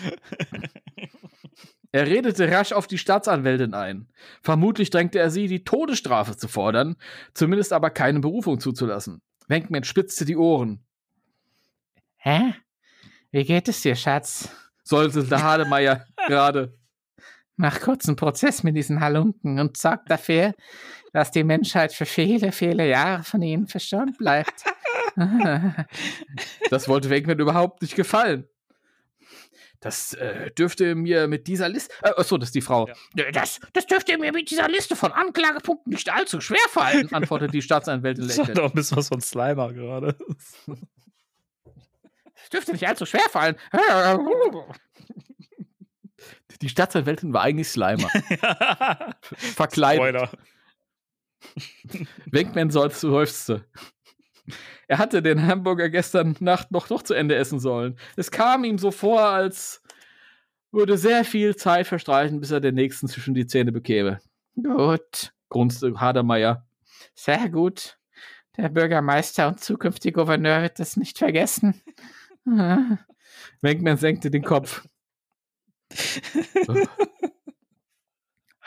Er redete rasch auf die Staatsanwältin ein. Vermutlich drängte er sie, die Todesstrafe zu fordern, zumindest aber keine Berufung zuzulassen. Wenkman spitzte die Ohren. Hä? Wie geht es dir, Schatz? säuselte <laughs> Hademeier gerade. Mach kurz einen Prozess mit diesen Halunken und sorg dafür, dass die Menschheit für viele, viele Jahre von ihnen verschont bleibt. <laughs> <laughs> das wollte Wenkman überhaupt nicht gefallen. Das äh, dürfte mir mit dieser Liste. Äh, achso, das ist die Frau. Ja. Das, das dürfte mir mit dieser Liste von Anklagepunkten nicht allzu schwer fallen, antwortet die Staatsanwältin <laughs> lächelnd. Das doch ein bisschen was von Slimer gerade. Das dürfte nicht allzu schwer fallen. <laughs> Die Staatsanwältin war eigentlich Slimer. <laughs> Verkleidet. Wenkman seufzte. Er hatte den Hamburger gestern Nacht noch, noch zu Ende essen sollen. Es kam ihm so vor, als würde sehr viel Zeit verstreichen, bis er den nächsten zwischen die Zähne bekäme. Gut, grunzte Hadermeier. sehr gut. Der Bürgermeister und zukünftige Gouverneur wird das nicht vergessen. <laughs> Wenkman senkte den Kopf. <laughs>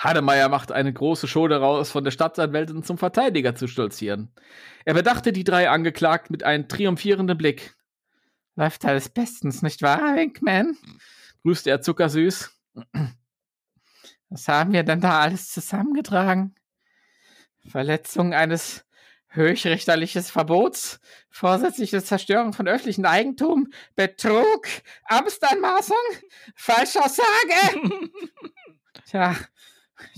Hademeyer machte eine große Show daraus, von der Staatsanwältin zum Verteidiger zu stolzieren. Er bedachte die drei Angeklagten mit einem triumphierenden Blick. Läuft alles bestens, nicht wahr, Winkman? Grüßte er zuckersüß. Was haben wir denn da alles zusammengetragen? Verletzung eines höchrichterliches Verbots, vorsätzliche Zerstörung von öffentlichem Eigentum, Betrug, Amtsanmaßung, Falschaussage. <laughs> Tja,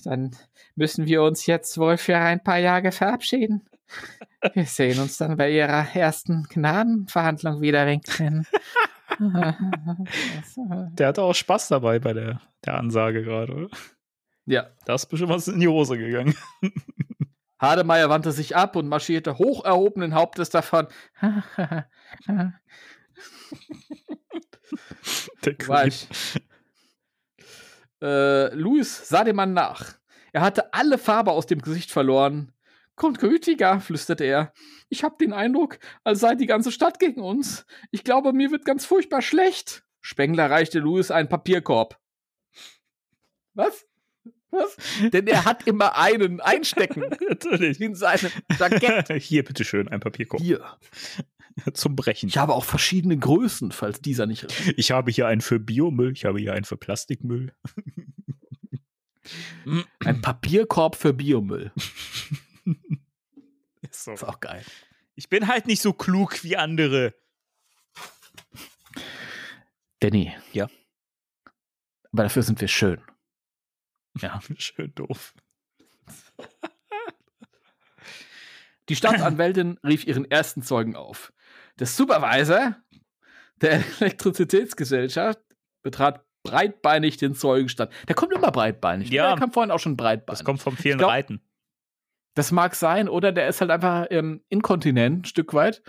dann müssen wir uns jetzt wohl für ein paar Jahre verabschieden. Wir sehen uns dann bei Ihrer ersten Gnadenverhandlung wieder, Winkman. <laughs> Der hatte auch Spaß dabei bei der, der Ansage gerade, oder? Ja. Da ist bestimmt was in die Hose gegangen. <laughs> Hademeyer wandte sich ab und marschierte hoch erhobenen Hauptes davon. <laughs> Der Weich. Äh, Louis sah dem Mann nach. Er hatte alle Farbe aus dem Gesicht verloren. Kommt gütiger, flüsterte er. Ich habe den Eindruck, als sei die ganze Stadt gegen uns. Ich glaube, mir wird ganz furchtbar schlecht. Spengler reichte Louis einen Papierkorb. Was? Was? Denn er hat immer einen einstecken <laughs> Natürlich. in seinem Jackett. Hier, bitteschön, ein Papierkorb. Hier. <laughs> Zum Brechen. Ich habe auch verschiedene Größen, falls dieser nicht. <laughs> Ich habe hier einen für Biomüll, ich habe hier einen für Plastikmüll. <clears throat> Ein Papierkorb für Biomüll. <laughs> Ist so. ist auch geil. Ich bin halt nicht so klug wie andere. Danny. Ja. Aber dafür sind wir schön. Ja, schön doof. Die Staatsanwältin rief ihren ersten Zeugen auf. Der Supervisor der <laughs> Elektrizitätsgesellschaft betrat breitbeinig den Zeugenstand. Der kommt immer breitbeinig. Ja. Der kam vorhin auch schon breitbeinig. Das kommt vom vielen glaub- Reiten. Das mag sein, oder der ist halt einfach ähm, inkontinent, ein Stück weit.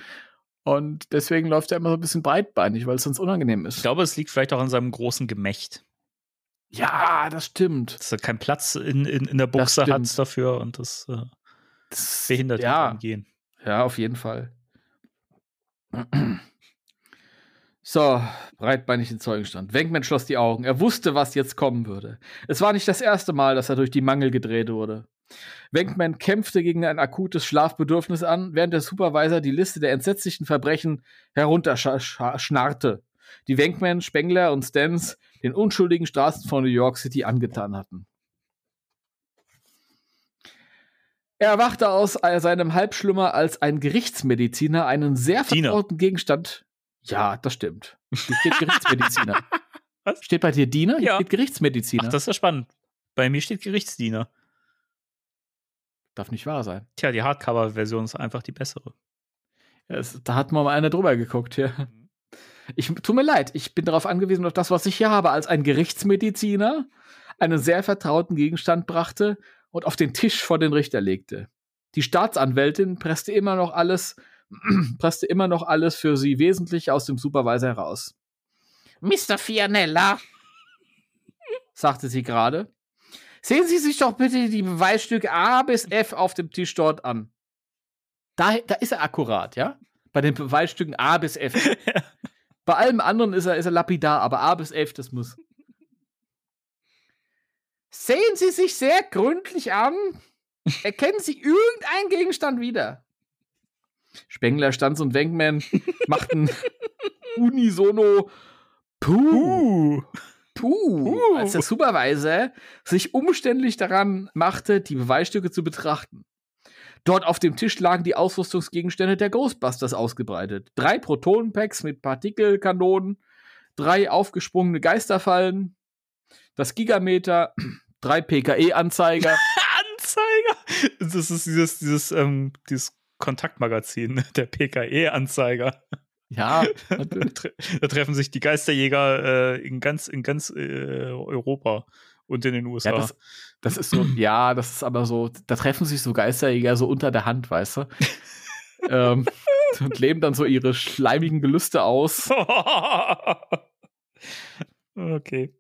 Und deswegen läuft er immer so ein bisschen breitbeinig, weil es sonst unangenehm ist. Ich glaube, es liegt vielleicht auch an seinem großen Gemächt. ja, das stimmt. Dass er keinen Platz in, in, in der Buchse hat dafür und das äh, Das behindert ihn ja, beim Gehen. Ja, auf jeden Fall. So, breitbeinig den Zeugenstand. Wenkman schloss die Augen. Er wusste, was jetzt kommen würde. Es war nicht das erste Mal, dass er durch die Mangel gedreht wurde. Wenkman kämpfte gegen ein akutes Schlafbedürfnis an, während der Supervisor die Liste der entsetzlichen Verbrechen herunterschnarrte, die Wenkman, Spengler und Stans den unschuldigen Straßen von New York City angetan hatten. Er erwachte aus seinem Halbschlummer als ein Gerichtsmediziner einen sehr vertrauten Gegenstand. Ja, das stimmt. Hier steht Gerichtsmediziner. <laughs> Was? Steht bei dir Diener? Hier Ja. steht Gerichtsmediziner. Ach, das ist ja spannend. Bei mir steht Gerichtsdiener. darf nicht wahr sein. Tja, die Hardcover-Version ist einfach die bessere. Ja, es, da hat mal einer drüber geguckt hier. Ich tut mir leid, ich bin darauf angewiesen, auf das, was ich hier habe, als ein Gerichtsmediziner einen sehr vertrauten Gegenstand brachte und auf den Tisch vor den Richter legte. Die Staatsanwältin presste immer noch alles, <clears throat> presste immer noch alles für sie wesentlich aus dem Supervisor heraus. Mr. Fianella, <laughs> sagte sie gerade. Sehen Sie sich doch bitte die Beweisstücke A bis F auf dem Tisch dort an. Da, da ist er akkurat, ja? Bei den Beweisstücken A bis F. <laughs> Bei allem anderen ist er, ist er lapidar, aber A bis F, das muss. Sehen Sie sich sehr gründlich an. Erkennen Sie irgendeinen Gegenstand wieder. Spengler, Stanz und Wenkman machten <laughs> unisono Puh. Puh, als der Supervisor sich umständlich daran machte, die Beweisstücke zu betrachten. Dort auf dem Tisch lagen die Ausrüstungsgegenstände der Ghostbusters ausgebreitet. Drei Protonenpacks mit Partikelkanonen, drei aufgesprungene Geisterfallen, das Gigameter, drei PKE-Anzeiger. <laughs> Anzeiger! Das ist dieses, dieses, ähm, dieses Kontaktmagazin, der PKE-Anzeiger. ja, <laughs> da treffen sich die Geisterjäger äh, in ganz, in ganz äh, Europa und in den USA. ja das, das ist so, ja, das ist aber so, da treffen sich so Geisterjäger so unter der Hand, weißt du? <laughs> ähm, und leben dann so ihre schleimigen Gelüste aus. okay.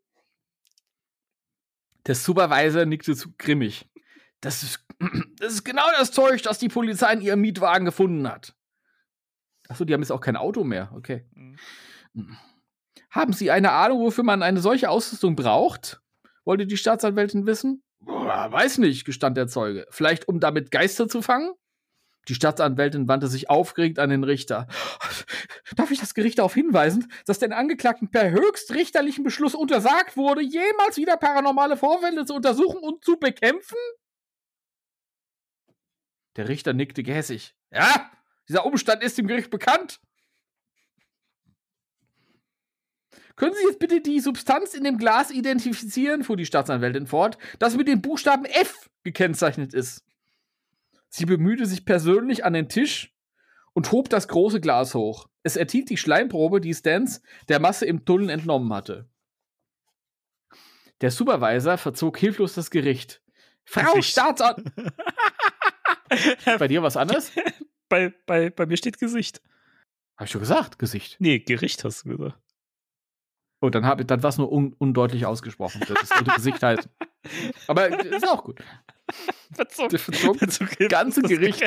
Der Supervisor nickte zu grimmig. Das ist, <clears throat> das ist genau das Zeug, das die Polizei in ihrem Mietwagen gefunden hat. Achso, die haben jetzt auch kein Auto mehr. Okay. Mhm. Haben Sie eine Ahnung, wofür man eine solche Ausrüstung braucht? Wollte die Staatsanwältin wissen? Boah, weiß nicht, gestand der Zeuge. Vielleicht, um damit Geister zu fangen? Die Staatsanwältin wandte sich aufgeregt an den Richter. Darf ich das Gericht darauf hinweisen, dass den Angeklagten per höchstrichterlichen Beschluss untersagt wurde, jemals wieder paranormale Vorfälle zu untersuchen und zu bekämpfen? Der Richter nickte gehässig. Ja, dieser Umstand ist dem Gericht bekannt. Können Sie jetzt bitte die Substanz in dem Glas identifizieren, fuhr die Staatsanwältin fort, das mit dem Buchstaben F gekennzeichnet ist. Sie bemühte sich persönlich an den Tisch und hob das große Glas hoch. Es enthielt die Schleimprobe, die Stans der Masse im Tunnel entnommen hatte. Der Supervisor verzog hilflos das Gericht. Frau. Staatsan... <laughs> Bei dir was anderes? Bei, bei, bei mir steht Gesicht. Hab ich schon gesagt, Gesicht. Nee, Gericht hast du gesagt. Oh, dann, hab, dann war es nur un undeutlich ausgesprochen. Das sollte Gesicht <laughs> heißen. Aber ist auch gut. Verzog. Der verzog das Verzog- ganze Gericht.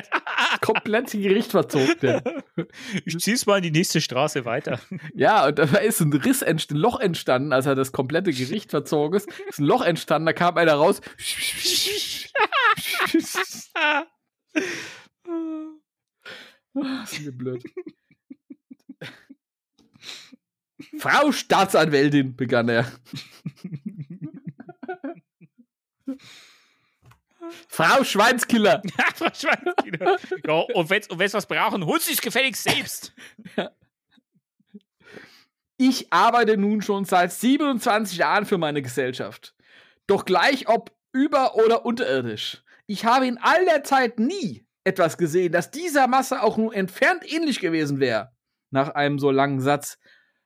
Komplette Gericht verzog der. Ich zieh's mal in die nächste Straße weiter. Ja, und da ist ein Riss, ein Loch entstanden, als er das komplette Gericht verzog ist. Ist ein Loch entstanden, da kam einer raus. Das ist mir blöd. Frau Staatsanwältin, begann er. Frau Schweinskiller. <laughs> Frau Schweinskiller. ja, und wenn und wenn's was brauchen, hol sich's gefälligst selbst. Ich arbeite nun schon seit 27 Jahren für meine Gesellschaft. Doch gleich ob über- oder unterirdisch. Ich habe in all der Zeit nie etwas gesehen, das dieser Masse auch nur entfernt ähnlich gewesen wäre. Nach einem so langen Satz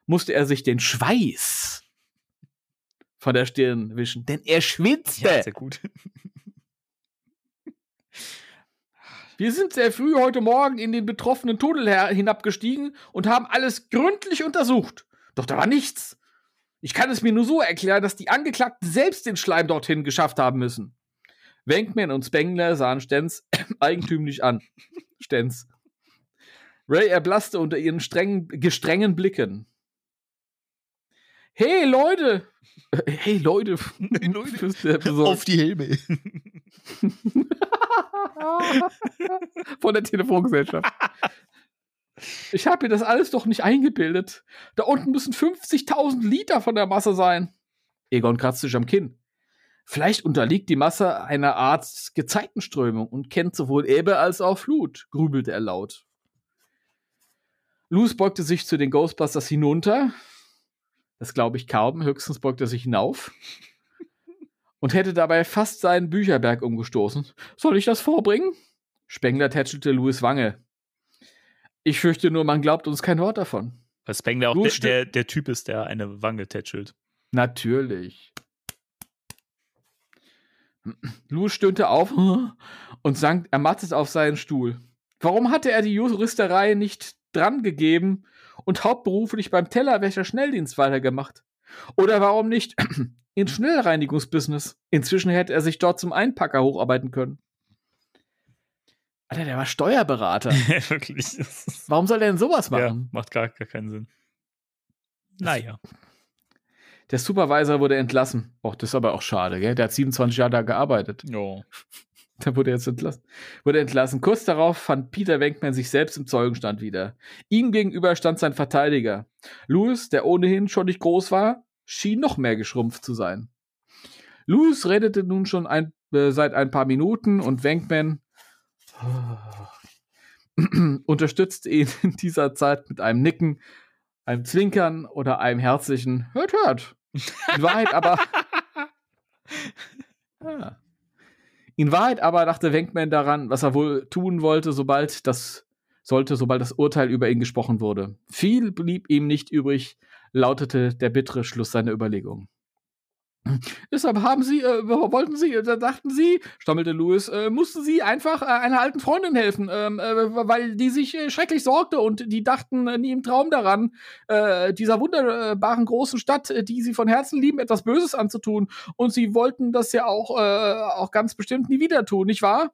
musste er sich den Schweiß von der Stirn wischen, denn er schwitzte. Ja, sehr gut. Wir sind sehr früh heute Morgen in den betroffenen Tunnel hinabgestiegen und haben alles gründlich untersucht. Doch da war nichts. Ich kann es mir nur so erklären, dass die Angeklagten selbst den Schleim dorthin geschafft haben müssen. Wenkman und Spengler sahen Stenz <coughs> eigentümlich an. <laughs> Stenz. Ray erblasste unter ihren strengen, gestrengen Blicken. Hey Leute! Hey Leute! Leute. <laughs> Auf die Helme. <laughs> von der Telefongesellschaft. Ich habe mir das alles doch nicht eingebildet. Da unten müssen 50.000 Liter von der Masse sein. Egon kratzt sich am Kinn. Vielleicht unterliegt die Masse einer Art Gezeitenströmung und kennt sowohl Ebbe als auch Flut, grübelte er laut. Luz beugte sich zu den Ghostbusters hinunter. Das glaube ich kaum, höchstens beugte er sich hinauf. Und hätte dabei fast seinen Bücherberg umgestoßen. Soll ich das vorbringen? Spengler tätschelte Louis Wange. Ich fürchte nur, man glaubt uns kein Wort davon. Weil Spengler auch der, der, der Typ ist, der eine Wange tätschelt. Natürlich. Louis stöhnte auf <laughs> und sank ermattet auf seinen Stuhl. Warum hatte er die Juristerei nicht drangegeben und hauptberuflich beim Tellerwäscher Schnelldienst weitergemacht? Oder warum nicht ins Schnellreinigungsbusiness? Inzwischen hätte er sich dort zum Einpacker hocharbeiten können. Alter, der war Steuerberater. <laughs> Wirklich. Warum soll er denn sowas Ja, machen? macht gar, gar keinen Sinn. Naja. Der Supervisor wurde entlassen. Och, das ist aber auch schade, gell? Der hat 27 Jahre da gearbeitet. Ja. <laughs> Da wurde er jetzt entlassen. Wurde entlassen. Kurz darauf fand Peter Wenkman sich selbst im Zeugenstand wieder. Ihm gegenüber stand sein Verteidiger. Louis, der ohnehin schon nicht groß war, schien noch mehr geschrumpft zu sein. Louis redete nun schon ein, äh, seit ein paar Minuten und Wenkman <clears throat> unterstützte ihn <laughs> in dieser Zeit mit einem Nicken, einem Zwinkern oder einem herzlichen Hört, hört. In Wahrheit aber. <laughs> Ah. In Wahrheit aber dachte Wenkman daran, was er wohl tun wollte, sobald das sollte, sobald das Urteil über ihn gesprochen wurde. Viel blieb ihm nicht übrig, lautete der bittere Schluss seiner Überlegungen. Deshalb haben sie, äh, wollten sie, da dachten sie, stammelte Louis, äh, mussten sie einfach äh, einer alten Freundin helfen, ähm, äh, weil die sich äh, schrecklich sorgte und die dachten äh, nie im Traum daran, äh, dieser wunderbaren großen Stadt, äh, die sie von Herzen lieben, etwas Böses anzutun. Und sie wollten das ja auch, äh, auch ganz bestimmt nie wieder tun, nicht wahr?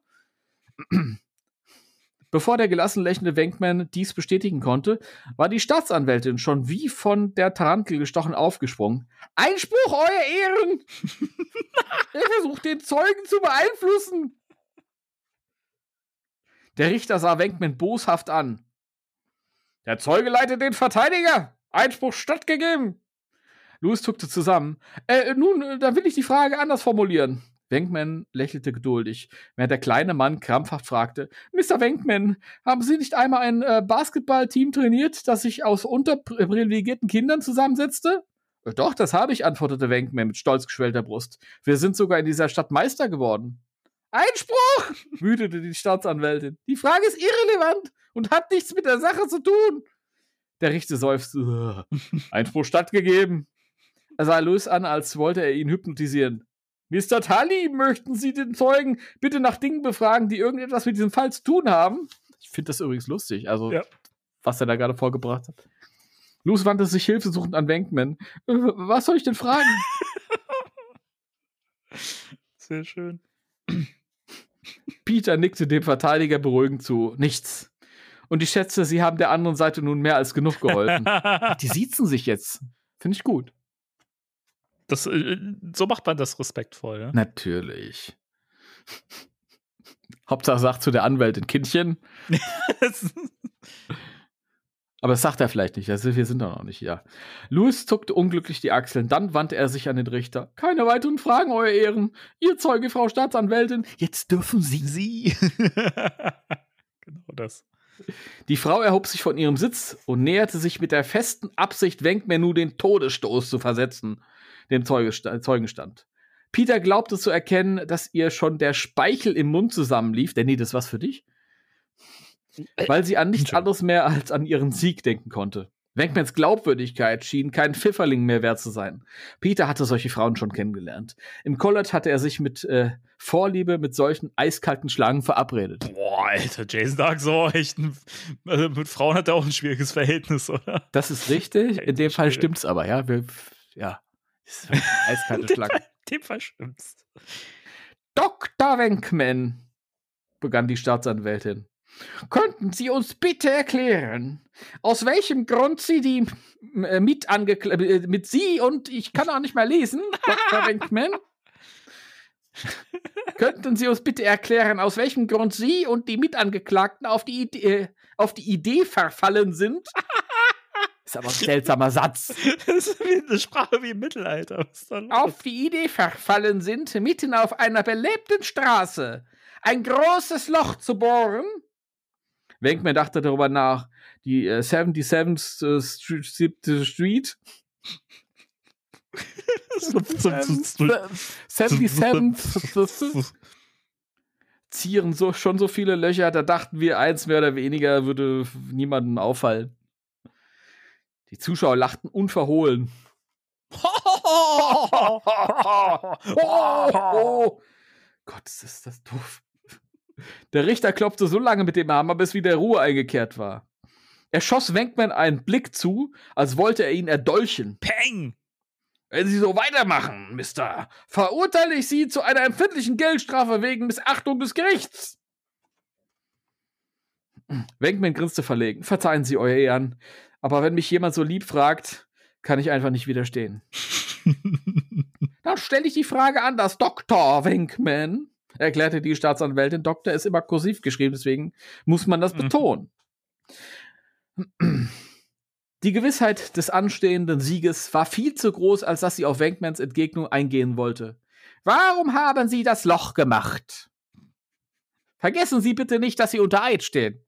Bevor der gelassen lächelnde Wenkman dies bestätigen konnte, war die Staatsanwältin schon wie von der Tarantel gestochen aufgesprungen. Einspruch, Euer Ehren! <laughs> er versucht, den Zeugen zu beeinflussen! Der Richter sah Wenkman boshaft an. Der Zeuge leitet den Verteidiger! Einspruch stattgegeben! Louis zuckte zusammen. Äh, nun, äh, dann will ich die Frage anders formulieren. Wenkman lächelte geduldig, während der kleine Mann krampfhaft fragte: Mr. Wenkman, haben Sie nicht einmal ein äh, Basketballteam trainiert, das sich aus unterprivilegierten Kindern zusammensetzte? "Äh, Doch, das habe ich, antwortete Wenkman mit stolz geschwellter Brust. Wir sind sogar in dieser Stadt Meister geworden. Einspruch! <laughs> wütete die Staatsanwältin. Die Frage ist irrelevant und hat nichts mit der Sache zu tun. Der Richter seufzte. <laughs> Einspruch stattgegeben. Er sah Louis an, als wollte er ihn hypnotisieren. Mr. Tully, möchten Sie den Zeugen bitte nach Dingen befragen, die irgendetwas mit diesem Fall zu tun haben? Ich finde das übrigens lustig, also Ja. was er da gerade vorgebracht hat. Louis wandte sich hilfesuchend an Wenkman. "Äh, Was soll ich denn fragen? <laughs> Sehr schön. Peter nickte dem Verteidiger beruhigend zu. Nichts. Und ich schätze, Sie haben der anderen Seite nun mehr als genug geholfen. <laughs> Die siezen sich jetzt. Finde ich gut. Das, äh, so macht man das respektvoll, ja? Natürlich. <laughs> Hauptsache sagt zu der Anwältin Kindchen. <laughs> Aber das sagt er vielleicht nicht. Also wir sind doch noch nicht hier. Louis zuckte unglücklich die Achseln. Dann wandte er sich an den Richter. Keine weiteren Fragen, Euer Ehren. Ihr Zeuge, Frau Staatsanwältin. Jetzt dürfen Sie. Sie. <laughs> genau das. Die Frau erhob sich von ihrem Sitz und näherte sich mit der festen Absicht, Wenkman nur den Todesstoß zu versetzen, dem Zeuge, Zeugenstand. Peter glaubte zu erkennen, dass ihr schon der Speichel im Mund zusammenlief. Danny, das was für dich? Weil sie an nichts anderes mehr als an ihren Sieg denken konnte. Wenkmans Glaubwürdigkeit schien kein Pfifferling mehr wert zu sein. Peter hatte solche Frauen schon kennengelernt. Im College hatte er sich mit äh, Vorliebe mit solchen eiskalten Schlangen verabredet. Boah, Alter, Jason Dark so echt ein, also mit Frauen hat er auch ein schwieriges Verhältnis, oder? Das ist richtig. In dem Fall stimmt's aber, ja. Wir, ja. Das ist eine Eiskalte <laughs> Schlange. Dem stimmt's. Dr. Wenkman, begann die Staatsanwältin. Könnten Sie uns bitte erklären, aus welchem Grund Sie die äh, mit, angekl- äh, mit Sie und ich kann auch nicht mehr lesen, <laughs> Dr. Wenkman? Könnten Sie uns bitte erklären, aus welchem Grund Sie und die Mitangeklagten auf die Idee, auf die Idee verfallen sind? <laughs> Ist aber ein <laughs> seltsamer Satz. Das ist wie eine Sprache wie im Mittelalter. Auf die Idee verfallen sind, mitten auf einer belebten Straße ein großes Loch zu bohren? Wenkman dachte darüber nach. Die äh, 77th äh, Street, Street. 77th <laughs> zieren so, schon so viele Löcher, da dachten wir, eins mehr oder weniger würde niemandem auffallen. Die Zuschauer lachten unverhohlen. oh, <laughs> Gott, ist das doof. Der Richter klopfte so lange mit dem Hammer, bis wieder Ruhe eingekehrt war. Er schoss Wenkman einen Blick zu, als wollte er ihn erdolchen. Peng! Wenn Sie so weitermachen, Mister, verurteile ich Sie zu einer empfindlichen Geldstrafe wegen Missachtung des Gerichts. Wenkman grinste verlegen. Verzeihen Sie, Euer Ehren, aber wenn mich jemand so lieb fragt, kann ich einfach nicht widerstehen. <laughs> Dann stelle ich die Frage anders, Dr. Wenkman, erklärte die Staatsanwältin. Doktor ist immer kursiv geschrieben, deswegen muss man das Mhm. betonen. Die Gewissheit des anstehenden Sieges war viel zu groß, als dass sie auf Wenkmans Entgegnung eingehen wollte. Warum haben Sie das Loch gemacht? Vergessen Sie bitte nicht, dass Sie unter Eid stehen.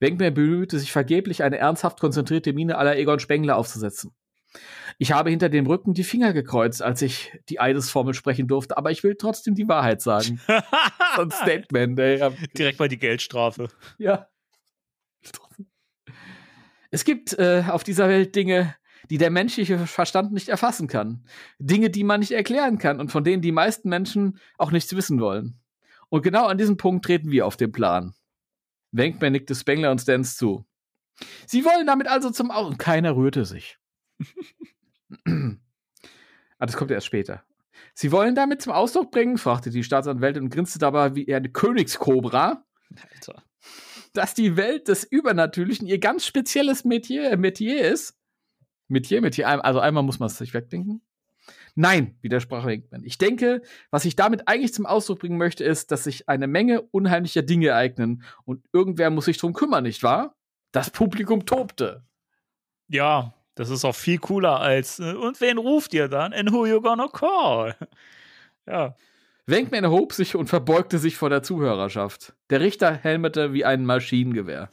Wenkman bemühte sich vergeblich, eine ernsthaft konzentrierte Miene aller Egon Spengler aufzusetzen. Ich habe hinter dem Rücken die Finger gekreuzt, als ich die Eidesformel sprechen durfte, aber ich will trotzdem die Wahrheit sagen. <laughs> So ein Statement, ey. Direkt mal die Geldstrafe. Ja. Es gibt äh, auf dieser Welt Dinge, die der menschliche Verstand nicht erfassen kann. Dinge, die man nicht erklären kann und von denen die meisten Menschen auch nichts wissen wollen. Und genau an diesem Punkt treten wir auf den Plan. Wenkman nickte Spengler und Stans zu. Sie wollen damit also zum Aus... Und keiner rührte sich. ah, das kommt erst später. Sie wollen damit zum Ausdruck bringen, fragte die Staatsanwältin und grinste dabei wie eine Königskobra, Alter. dass die Welt des Übernatürlichen ihr ganz spezielles Metier, Metier ist. Metier, Metier, also einmal muss man es sich wegdenken. Nein, widersprach Winkman. Ich denke, was ich damit eigentlich zum Ausdruck bringen möchte, ist, dass sich eine Menge unheimlicher Dinge ereignen und irgendwer muss sich drum kümmern, nicht wahr? Das Publikum tobte. Ja, das ist auch viel cooler als. äh, Und wen ruft ihr dann? And who you gonna call? <laughs> Ja. Wenkman erhob sich und verbeugte sich vor der Zuhörerschaft. Der Richter helmete wie ein Maschinengewehr.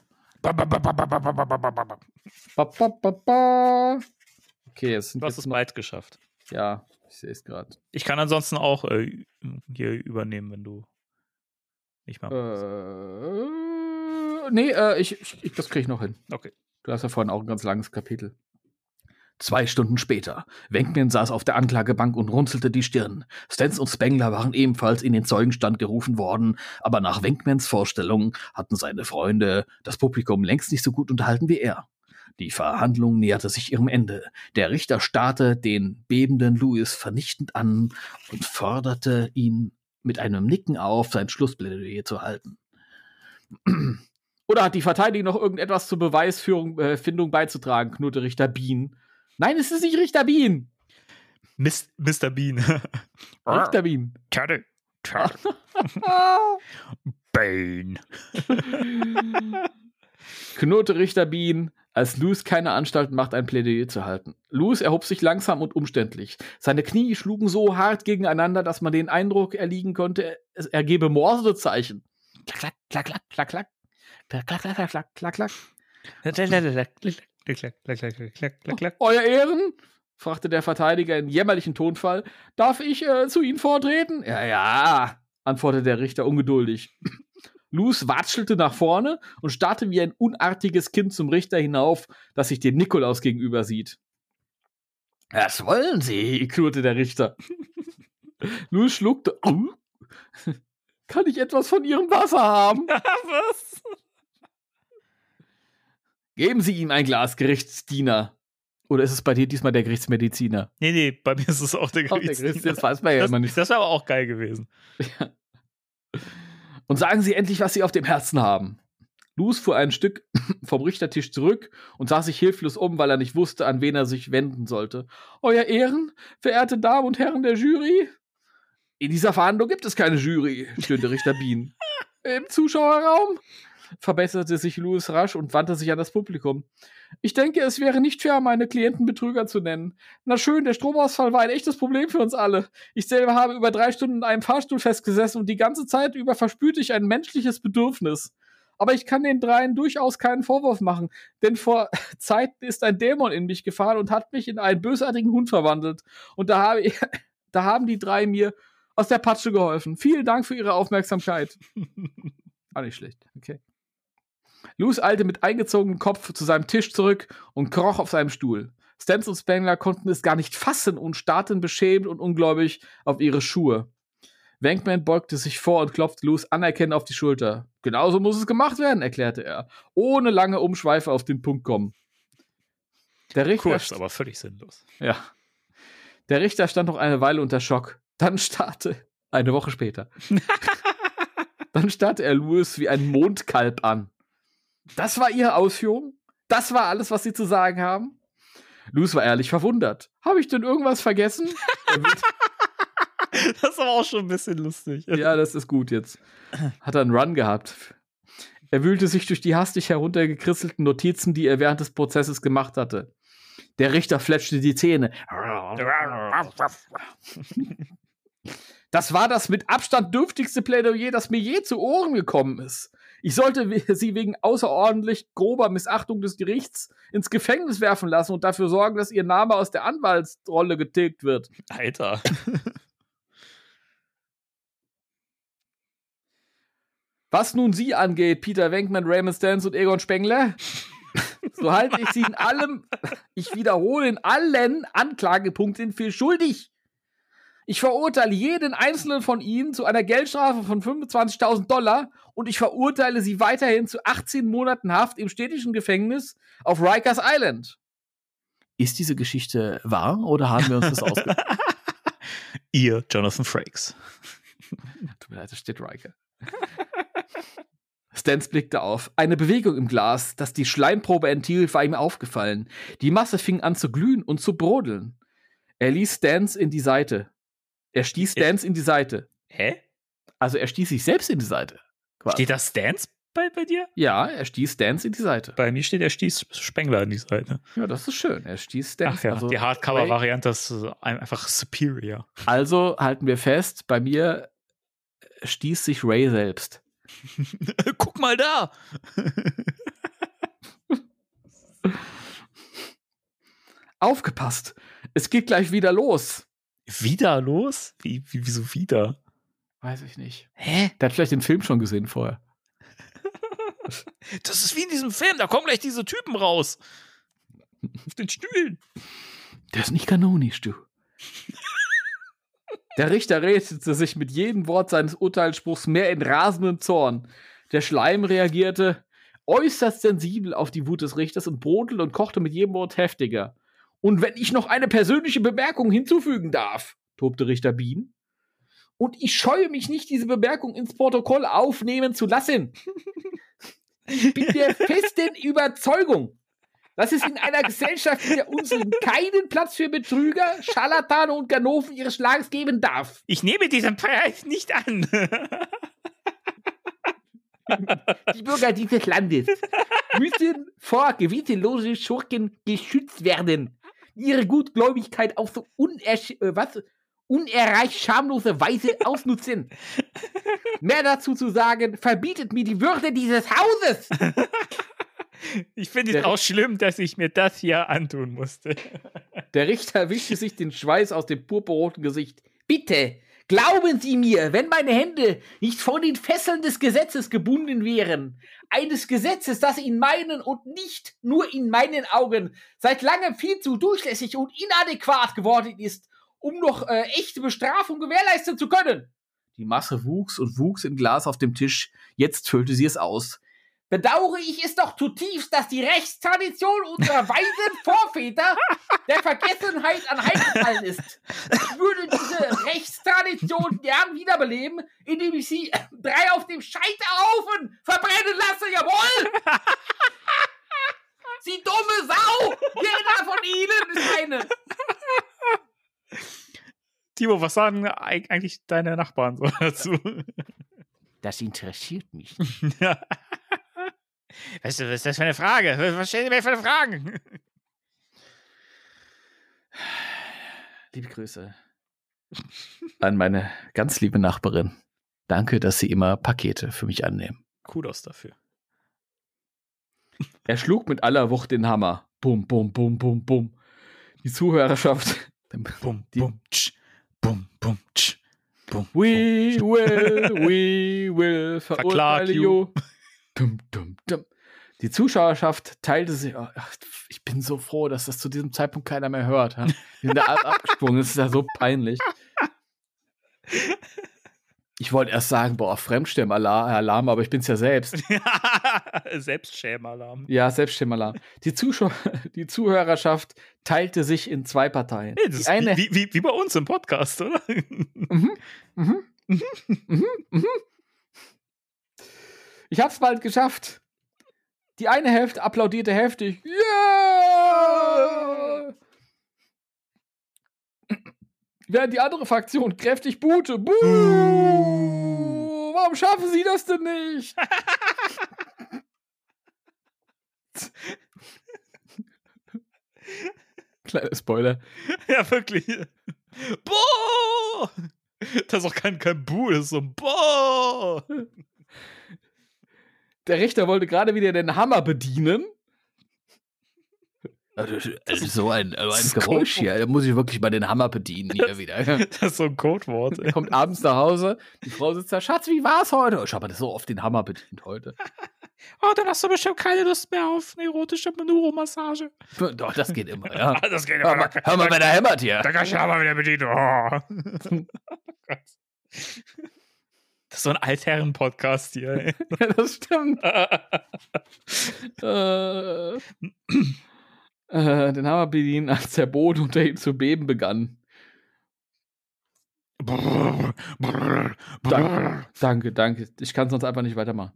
Okay, jetzt sind Du hast jetzt es noch, bald geschafft. Ja, ich sehe es gerade. Ich kann ansonsten auch äh, hier übernehmen, wenn du nicht mal. Äh, nee, äh, ich, ich, das kriege ich noch hin. Okay. Du hast ja vorhin auch ein ganz langes Kapitel. Zwei Stunden später. Wenkman saß auf der Anklagebank und runzelte die Stirn. Stens und Spengler waren ebenfalls in den Zeugenstand gerufen worden, aber nach Wenkmans Vorstellung hatten seine Freunde das Publikum längst nicht so gut unterhalten wie er. Die Verhandlung näherte sich ihrem Ende. Der Richter starrte den bebenden Louis vernichtend an und forderte ihn mit einem Nicken auf, sein Schlussplädoyer zu halten. Oder hat die Verteidigung noch irgendetwas zur Beweisfindung äh, Findung beizutragen, knurrte Richter Bean. Nein, es ist nicht Richter Bean. Mis Mr. Bean. <laughs> Richter Bean. Tada. Tada. <laughs> Bane. knurrte Richter Bean, als Lewis keine Anstalten macht, ein Plädoyer zu halten. Lewis erhob sich langsam und umständlich. Seine Knie schlugen so hart gegeneinander, dass man den Eindruck erliegen konnte, er gebe Morsezeichen. Klack, klack, klack, klack, klack. Klack, klack, klack, klack, klack, klack. Euer Ehren? fragte der Verteidiger in jämmerlichen Tonfall. Darf ich äh, zu Ihnen vortreten? Ja, ja, antwortete der Richter ungeduldig. Luz watschelte nach vorne und starrte wie ein unartiges Kind zum Richter hinauf, das sich dem Nikolaus gegenüber sieht. Was wollen Sie? knurrte der Richter. <laughs> Luz schluckte. "Au." Kann ich etwas von Ihrem Wasser haben? <laughs> Was? Geben Sie ihm ein Glas, Gerichtsdiener. Oder ist es bei dir diesmal der Gerichtsmediziner? Nee, nee, bei mir ist es auch der Auch der Gerichtsdiener. Gerichts- das weiß man ja das, immer nicht. Das wäre aber auch geil gewesen. <laughs> Und sagen Sie endlich, was Sie auf dem Herzen haben. Luz fuhr ein Stück <laughs> vom Richtertisch zurück und sah sich hilflos um, weil er nicht wusste, an wen er sich wenden sollte. Euer Ehren, verehrte Damen und Herren der Jury? In dieser Verhandlung gibt es keine Jury, stöhnte Richter Bean. <laughs> Im Zuschauerraum? Verbesserte sich Louis rasch und wandte sich an das Publikum. Ich denke, es wäre nicht fair, meine Klienten Betrüger zu nennen. Na schön, der Stromausfall war ein echtes Problem für uns alle. Ich selber habe über drei Stunden in einem Fahrstuhl festgesessen und die ganze Zeit über verspürte ich ein menschliches Bedürfnis. Aber ich kann den dreien durchaus keinen Vorwurf machen, denn vor <laughs> Zeiten ist ein Dämon in mich gefahren und hat mich in einen bösartigen Hund verwandelt. Und da, habe ich, <laughs> da haben die drei mir aus der Patsche geholfen. Vielen Dank für Ihre Aufmerksamkeit. War <laughs> nicht schlecht. Okay. Luz eilte mit eingezogenem Kopf zu seinem Tisch zurück und kroch auf seinem Stuhl. Stans und Spengler konnten es gar nicht fassen und starrten beschämt und ungläubig auf ihre Schuhe. Wankman beugte sich vor und klopfte Luz anerkennend auf die Schulter. Genauso muss es gemacht werden, erklärte er, ohne lange Umschweife auf den Punkt kommen. Der Richter, Kurz, aber völlig sinnlos. ja. Der Richter stand noch eine Weile unter Schock. Dann starrte, eine Woche später. <laughs> Dann starrte er Louis wie ein Mondkalb an. Das war ihre Ausführung? Das war alles, was sie zu sagen haben? Louis war ehrlich verwundert. Habe ich denn irgendwas vergessen? <laughs> Er Das ist aber auch schon ein bisschen lustig. <laughs> ja, das ist gut jetzt. Hat er einen Run gehabt. Er wühlte sich durch die hastig heruntergekrisselten Notizen, die er während des Prozesses gemacht hatte. Der Richter fletschte die Zähne. <laughs> Das war das mit Abstand dürftigste Plädoyer, das mir je zu Ohren gekommen ist. Ich sollte <laughs> sie wegen außerordentlich grober Missachtung des Gerichts ins Gefängnis werfen lassen und dafür sorgen, dass ihr Name aus der Anwaltsrolle getilgt wird. Alter. <laughs> Was nun Sie angeht, Peter Wenkman, Raymond Stans und Egon Spengler, <laughs> so halte ich Sie in allem, Ich wiederhole in allen Anklagepunkten für schuldig. Ich verurteile jeden einzelnen von ihnen zu einer Geldstrafe von 25.000 Dollar und ich verurteile sie weiterhin zu 18 Monaten Haft im städtischen Gefängnis auf Rikers Island. Ist diese Geschichte wahr oder haben wir uns das <laughs> ausgedacht? <laughs> Ihr Jonathan Frakes. <laughs> Tut mir leid, da steht Riker. Stans blickte auf. Eine Bewegung im Glas, das die Schleimprobe enthielt, war ihm aufgefallen. Die Masse fing an zu glühen und zu brodeln. Er ließ Stans in die Seite. Er stieß Stans in die Seite. Hä? Also er stieß sich selbst in die Seite. quasi. Steht da Stance bei, bei dir? Ja, er stieß Stans in die Seite. Bei mir steht, er stieß Spengler an die Seite. Ja, das ist schön. Er stieß Stans. Ach ja, also, die Hardcover-Variante ist äh, einfach superior. also halten wir fest, bei mir stieß sich Ray selbst. <laughs> Guck mal da! <laughs> Aufgepasst! Es geht gleich wieder los. Wieder los? Wie, wie, wieso wieder? Weiß ich nicht. Hä? Der hat vielleicht den Film schon gesehen vorher. Das ist wie in diesem Film, da kommen gleich diese Typen raus. Auf den Stühlen. Der ist nicht kanonisch, du. Der Richter redete sich mit jedem Wort seines Urteilsspruchs mehr in rasendem Zorn. Der Schleim reagierte äußerst sensibel auf die Wut des Richters und brodelte und kochte mit jedem Wort heftiger. Und wenn ich noch eine persönliche Bemerkung hinzufügen darf, tobte Richter Bean, und ich scheue mich nicht, diese Bemerkung ins Protokoll aufnehmen zu lassen. Ich bin der <laughs> festen Überzeugung, dass es in einer Gesellschaft wie der unseren keinen Platz für Betrüger, Scharlatane und Ganoven ihres Schlages geben darf. Ich nehme diesen Preis nicht an. Die Bürger dieses Landes müssen vor gewissenlosen Schurken geschützt werden, ihre Gutgläubigkeit auf so unersch äh, was? unerreicht schamlose Weise <laughs> ausnutzen. Mehr dazu zu sagen, verbietet mir die Würde dieses Hauses. <laughs> Ich finde es auch schlimm, dass ich mir das hier antun musste. Der Richter wischte sich den Schweiß aus dem purpurroten Gesicht. Bitte, glauben Sie mir, wenn meine Hände nicht von den Fesseln des Gesetzes gebunden wären, eines Gesetzes, das in meinen und nicht nur in meinen Augen seit langem viel zu durchlässig und inadäquat geworden ist, um noch äh, echte Bestrafung gewährleisten zu können. Die Masse wuchs und wuchs im Glas auf dem Tisch. Jetzt füllte sie es aus. Bedauere ich es doch zutiefst, dass die Rechtstradition unserer weisen <laughs> Vorväter der Vergessenheit anheimgefallen ist. Ich würde diese Rechtstradition gern wiederbeleben, indem ich sie drei auf dem Scheiterhaufen verbrennen lasse, jawohl! Sie dumme Sau! Jeder von ihnen ist eine! Timo, was sagen eig- eigentlich deine Nachbarn so <laughs> dazu? Das interessiert mich. <laughs> Weißt du, was ist das für eine Frage? Was stellen Sie mir für eine Fragen? <sighs> Liebe Grüße an meine ganz liebe Nachbarin. Danke, dass Sie immer Pakete für mich annehmen. Kudos dafür. <laughs> Er schlug mit aller Wucht den Hammer. Bum, bum, bum, bum, bum. Die Zuhörerschaft. Bum, <laughs> Die- bum, tsch, bum, bum, tsch, bum, We will, we will Verklag verurteile you. Dum, dum, dum. Die Zuschauerschaft teilte sich. oh, ach, Ich bin so froh, dass das zu diesem Zeitpunkt keiner mehr hört. Wir sind da ab- abgesprungen. Das ist ja so peinlich. Ich wollte erst sagen, boah, Fremdstimme-Alarm, aber ich bin's ja selbst. <laughs> Selbstschämalarm. Ja, Selbststimme-Alarm. Die, <laughs> die Zuhörerschaft teilte sich in zwei Parteien. Hey, Die eine, wie, wie, wie bei uns im Podcast, oder? Mhm, mhm, mhm, mhm, mhm. Ich hab's bald geschafft. Die eine Hälfte applaudierte heftig. Yeah! Während die andere Fraktion kräftig buhte. Buh! Warum schaffen sie das denn nicht? Kleiner Spoiler. ja, wirklich. Boah! Das ist auch kein, kein Bu, das ist so ein Boah! Der Richter wollte gerade wieder den Hammer bedienen. Also, so ein, ein Geräusch hier, da muss ich wirklich mal den Hammer bedienen hier <laughs> wieder. Das ist so ein Codewort. Er kommt abends nach Hause, die Frau sitzt da, Schatz, wie war's heute? Ich habe das so oft den Hammer bedient heute. <laughs> Oh, dann hast du bestimmt keine Lust mehr auf eine erotische Manuro-Massage. Doch, das geht immer, ja. <laughs> Ah, das geht Hör mal, hör mal, wer da hämmert hier. Da kann ich aber wieder bedienen. Oh. Das ist so ein Altherren-Podcast hier. ey. <laughs> Ja, das stimmt. äh, äh, den Hammer bedienen, als der Boden unter ihm zu beben begann. Danke, danke, danke. Ich kann sonst einfach nicht weitermachen.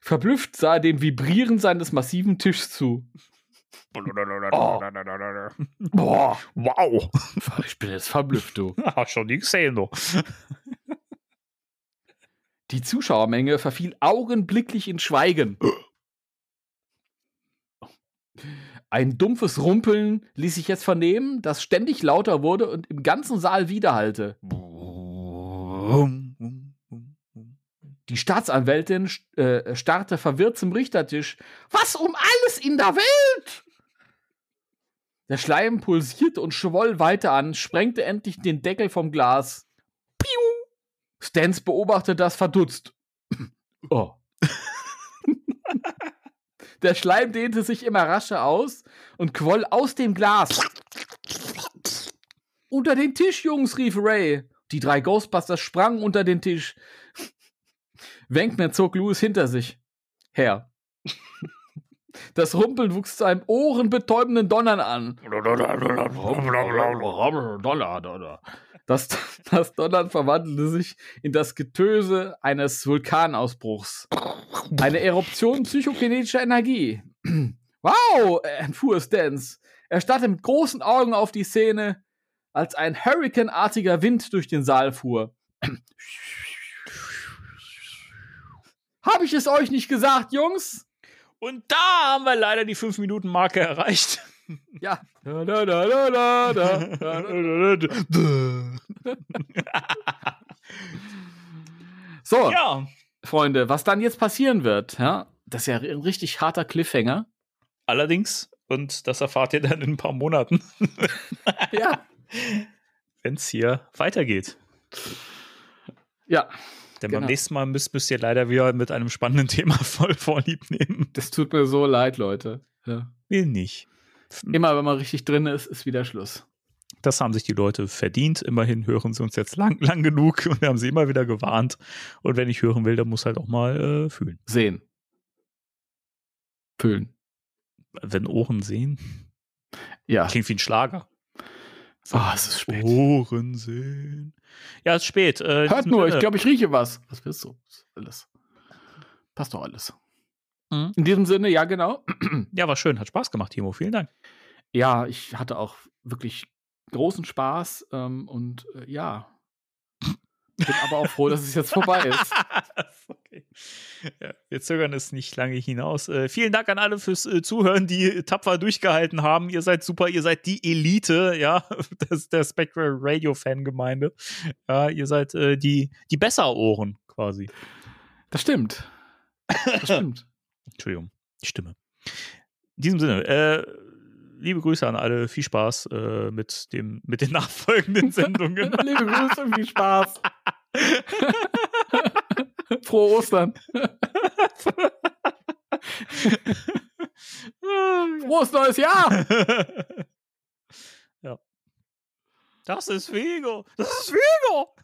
Verblüfft sah er dem Vibrieren seines massiven Tischs zu. <laughs> Boah, Wow. ich bin jetzt verblüfft, du. <laughs> Hast schon nie gesehen, du. Die Zuschauermenge verfiel augenblicklich in Schweigen. Ein dumpfes Rumpeln ließ sich jetzt vernehmen, das ständig lauter wurde und im ganzen Saal widerhallte. Die Staatsanwältin äh, starrte verwirrt zum Richtertisch. Was um alles in der Welt? Der Schleim pulsierte und schwoll weiter an, sprengte endlich den Deckel vom Glas. Piu! Stans beobachtete das verdutzt. <clears throat> Oh. <laughs> Der Schleim dehnte sich immer rascher aus und quoll aus dem Glas. Unter den Tisch, Jungs, rief Ray. Die drei Ghostbusters sprangen unter den Tisch. Wenkner zog Louis hinter sich her. Das Rumpeln wuchs zu einem ohrenbetäubenden Donnern an. Das, das Donnern verwandelte sich in das Getöse eines Vulkanausbruchs. Eine Eruption psychokinetischer Energie. <clears throat> Wow, entfuhr Stans. Er starrte mit großen Augen auf die Szene, als ein hurrikanartiger Wind durch den Saal fuhr. <clears throat> Hab ich es euch nicht gesagt, Jungs? Und da haben wir leider die 5-Minuten-Marke erreicht. Ja. So, ja, Freunde, was dann jetzt passieren wird, ja, das ist ja ein richtig harter Cliffhanger. allerdings, und das erfahrt ihr dann in ein paar Monaten, Ja. wenn es hier weitergeht. Ja, Denn Genau. beim nächsten Mal müsst, müsst ihr leider wieder mit einem spannenden <laughs> Thema voll vorlieb nehmen. das tut mir so leid, Leute. Ja. Will nicht. Immer wenn man richtig drin ist, ist wieder Schluss. Das haben sich die Leute verdient. Immerhin hören sie uns jetzt lang, lang genug <laughs> und wir haben sie immer wieder gewarnt. Und wenn ich hören will, dann muss halt auch mal äh, fühlen. Sehen. Fühlen. Wenn Ohren sehen, Ja. klingt wie ein Schlager. Ah, es ist spät. Ohren sehen. Ja, es ist spät. Äh, Hört nur, Sinne- ich glaube, ich rieche was. Was willst du? Alles. Passt doch alles. Mhm. In diesem Sinne, ja, genau. <clears throat> Ja, war schön. Hat Spaß gemacht, Timo. Vielen Dank. Ja, ich hatte auch wirklich großen Spaß ähm, und äh, ja. Bin aber auch froh, dass es jetzt vorbei <laughs> ist. okay. ja, wir zögern es nicht lange hinaus. Äh, vielen Dank an alle fürs äh, Zuhören, die tapfer durchgehalten haben. Ihr seid super, ihr seid die Elite, <laughs> ja, das, der Spectral Radio Fangemeinde. Ja, ihr seid äh, die, die Besserohren quasi. Das stimmt. Das stimmt. <laughs> Entschuldigung, die Stimme. In diesem Sinne, äh, liebe Grüße an alle, viel Spaß äh, mit, dem, mit den <laughs> nachfolgenden <laughs> Sendungen. Liebe Grüße und viel Spaß. <laughs> Frohe Ostern. Frohes neues Jahr. ja. Das ist Vigo. Das ist Vigo.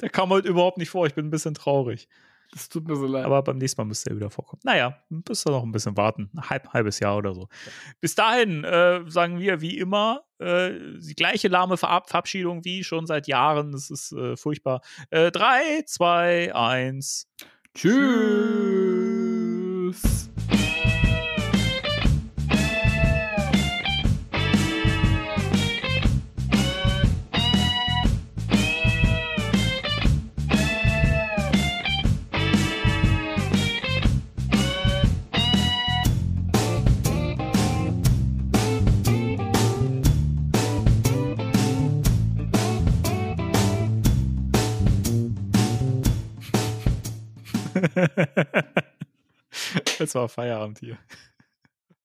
Der kam heute überhaupt nicht vor. Ich bin ein bisschen traurig. Das tut mir so leid. Aber beim nächsten Mal müsste er wieder vorkommen. Naja, müsst ihr noch ein bisschen warten. Ein halb, halbes Jahr oder so. Bis dahin äh, sagen wir wie immer äh, die gleiche lahme Verab Verabschiedung wie schon seit Jahren. Das ist äh, furchtbar. Äh, drei, zwei, eins. Tschüss. <laughs> Jetzt war Feierabend hier.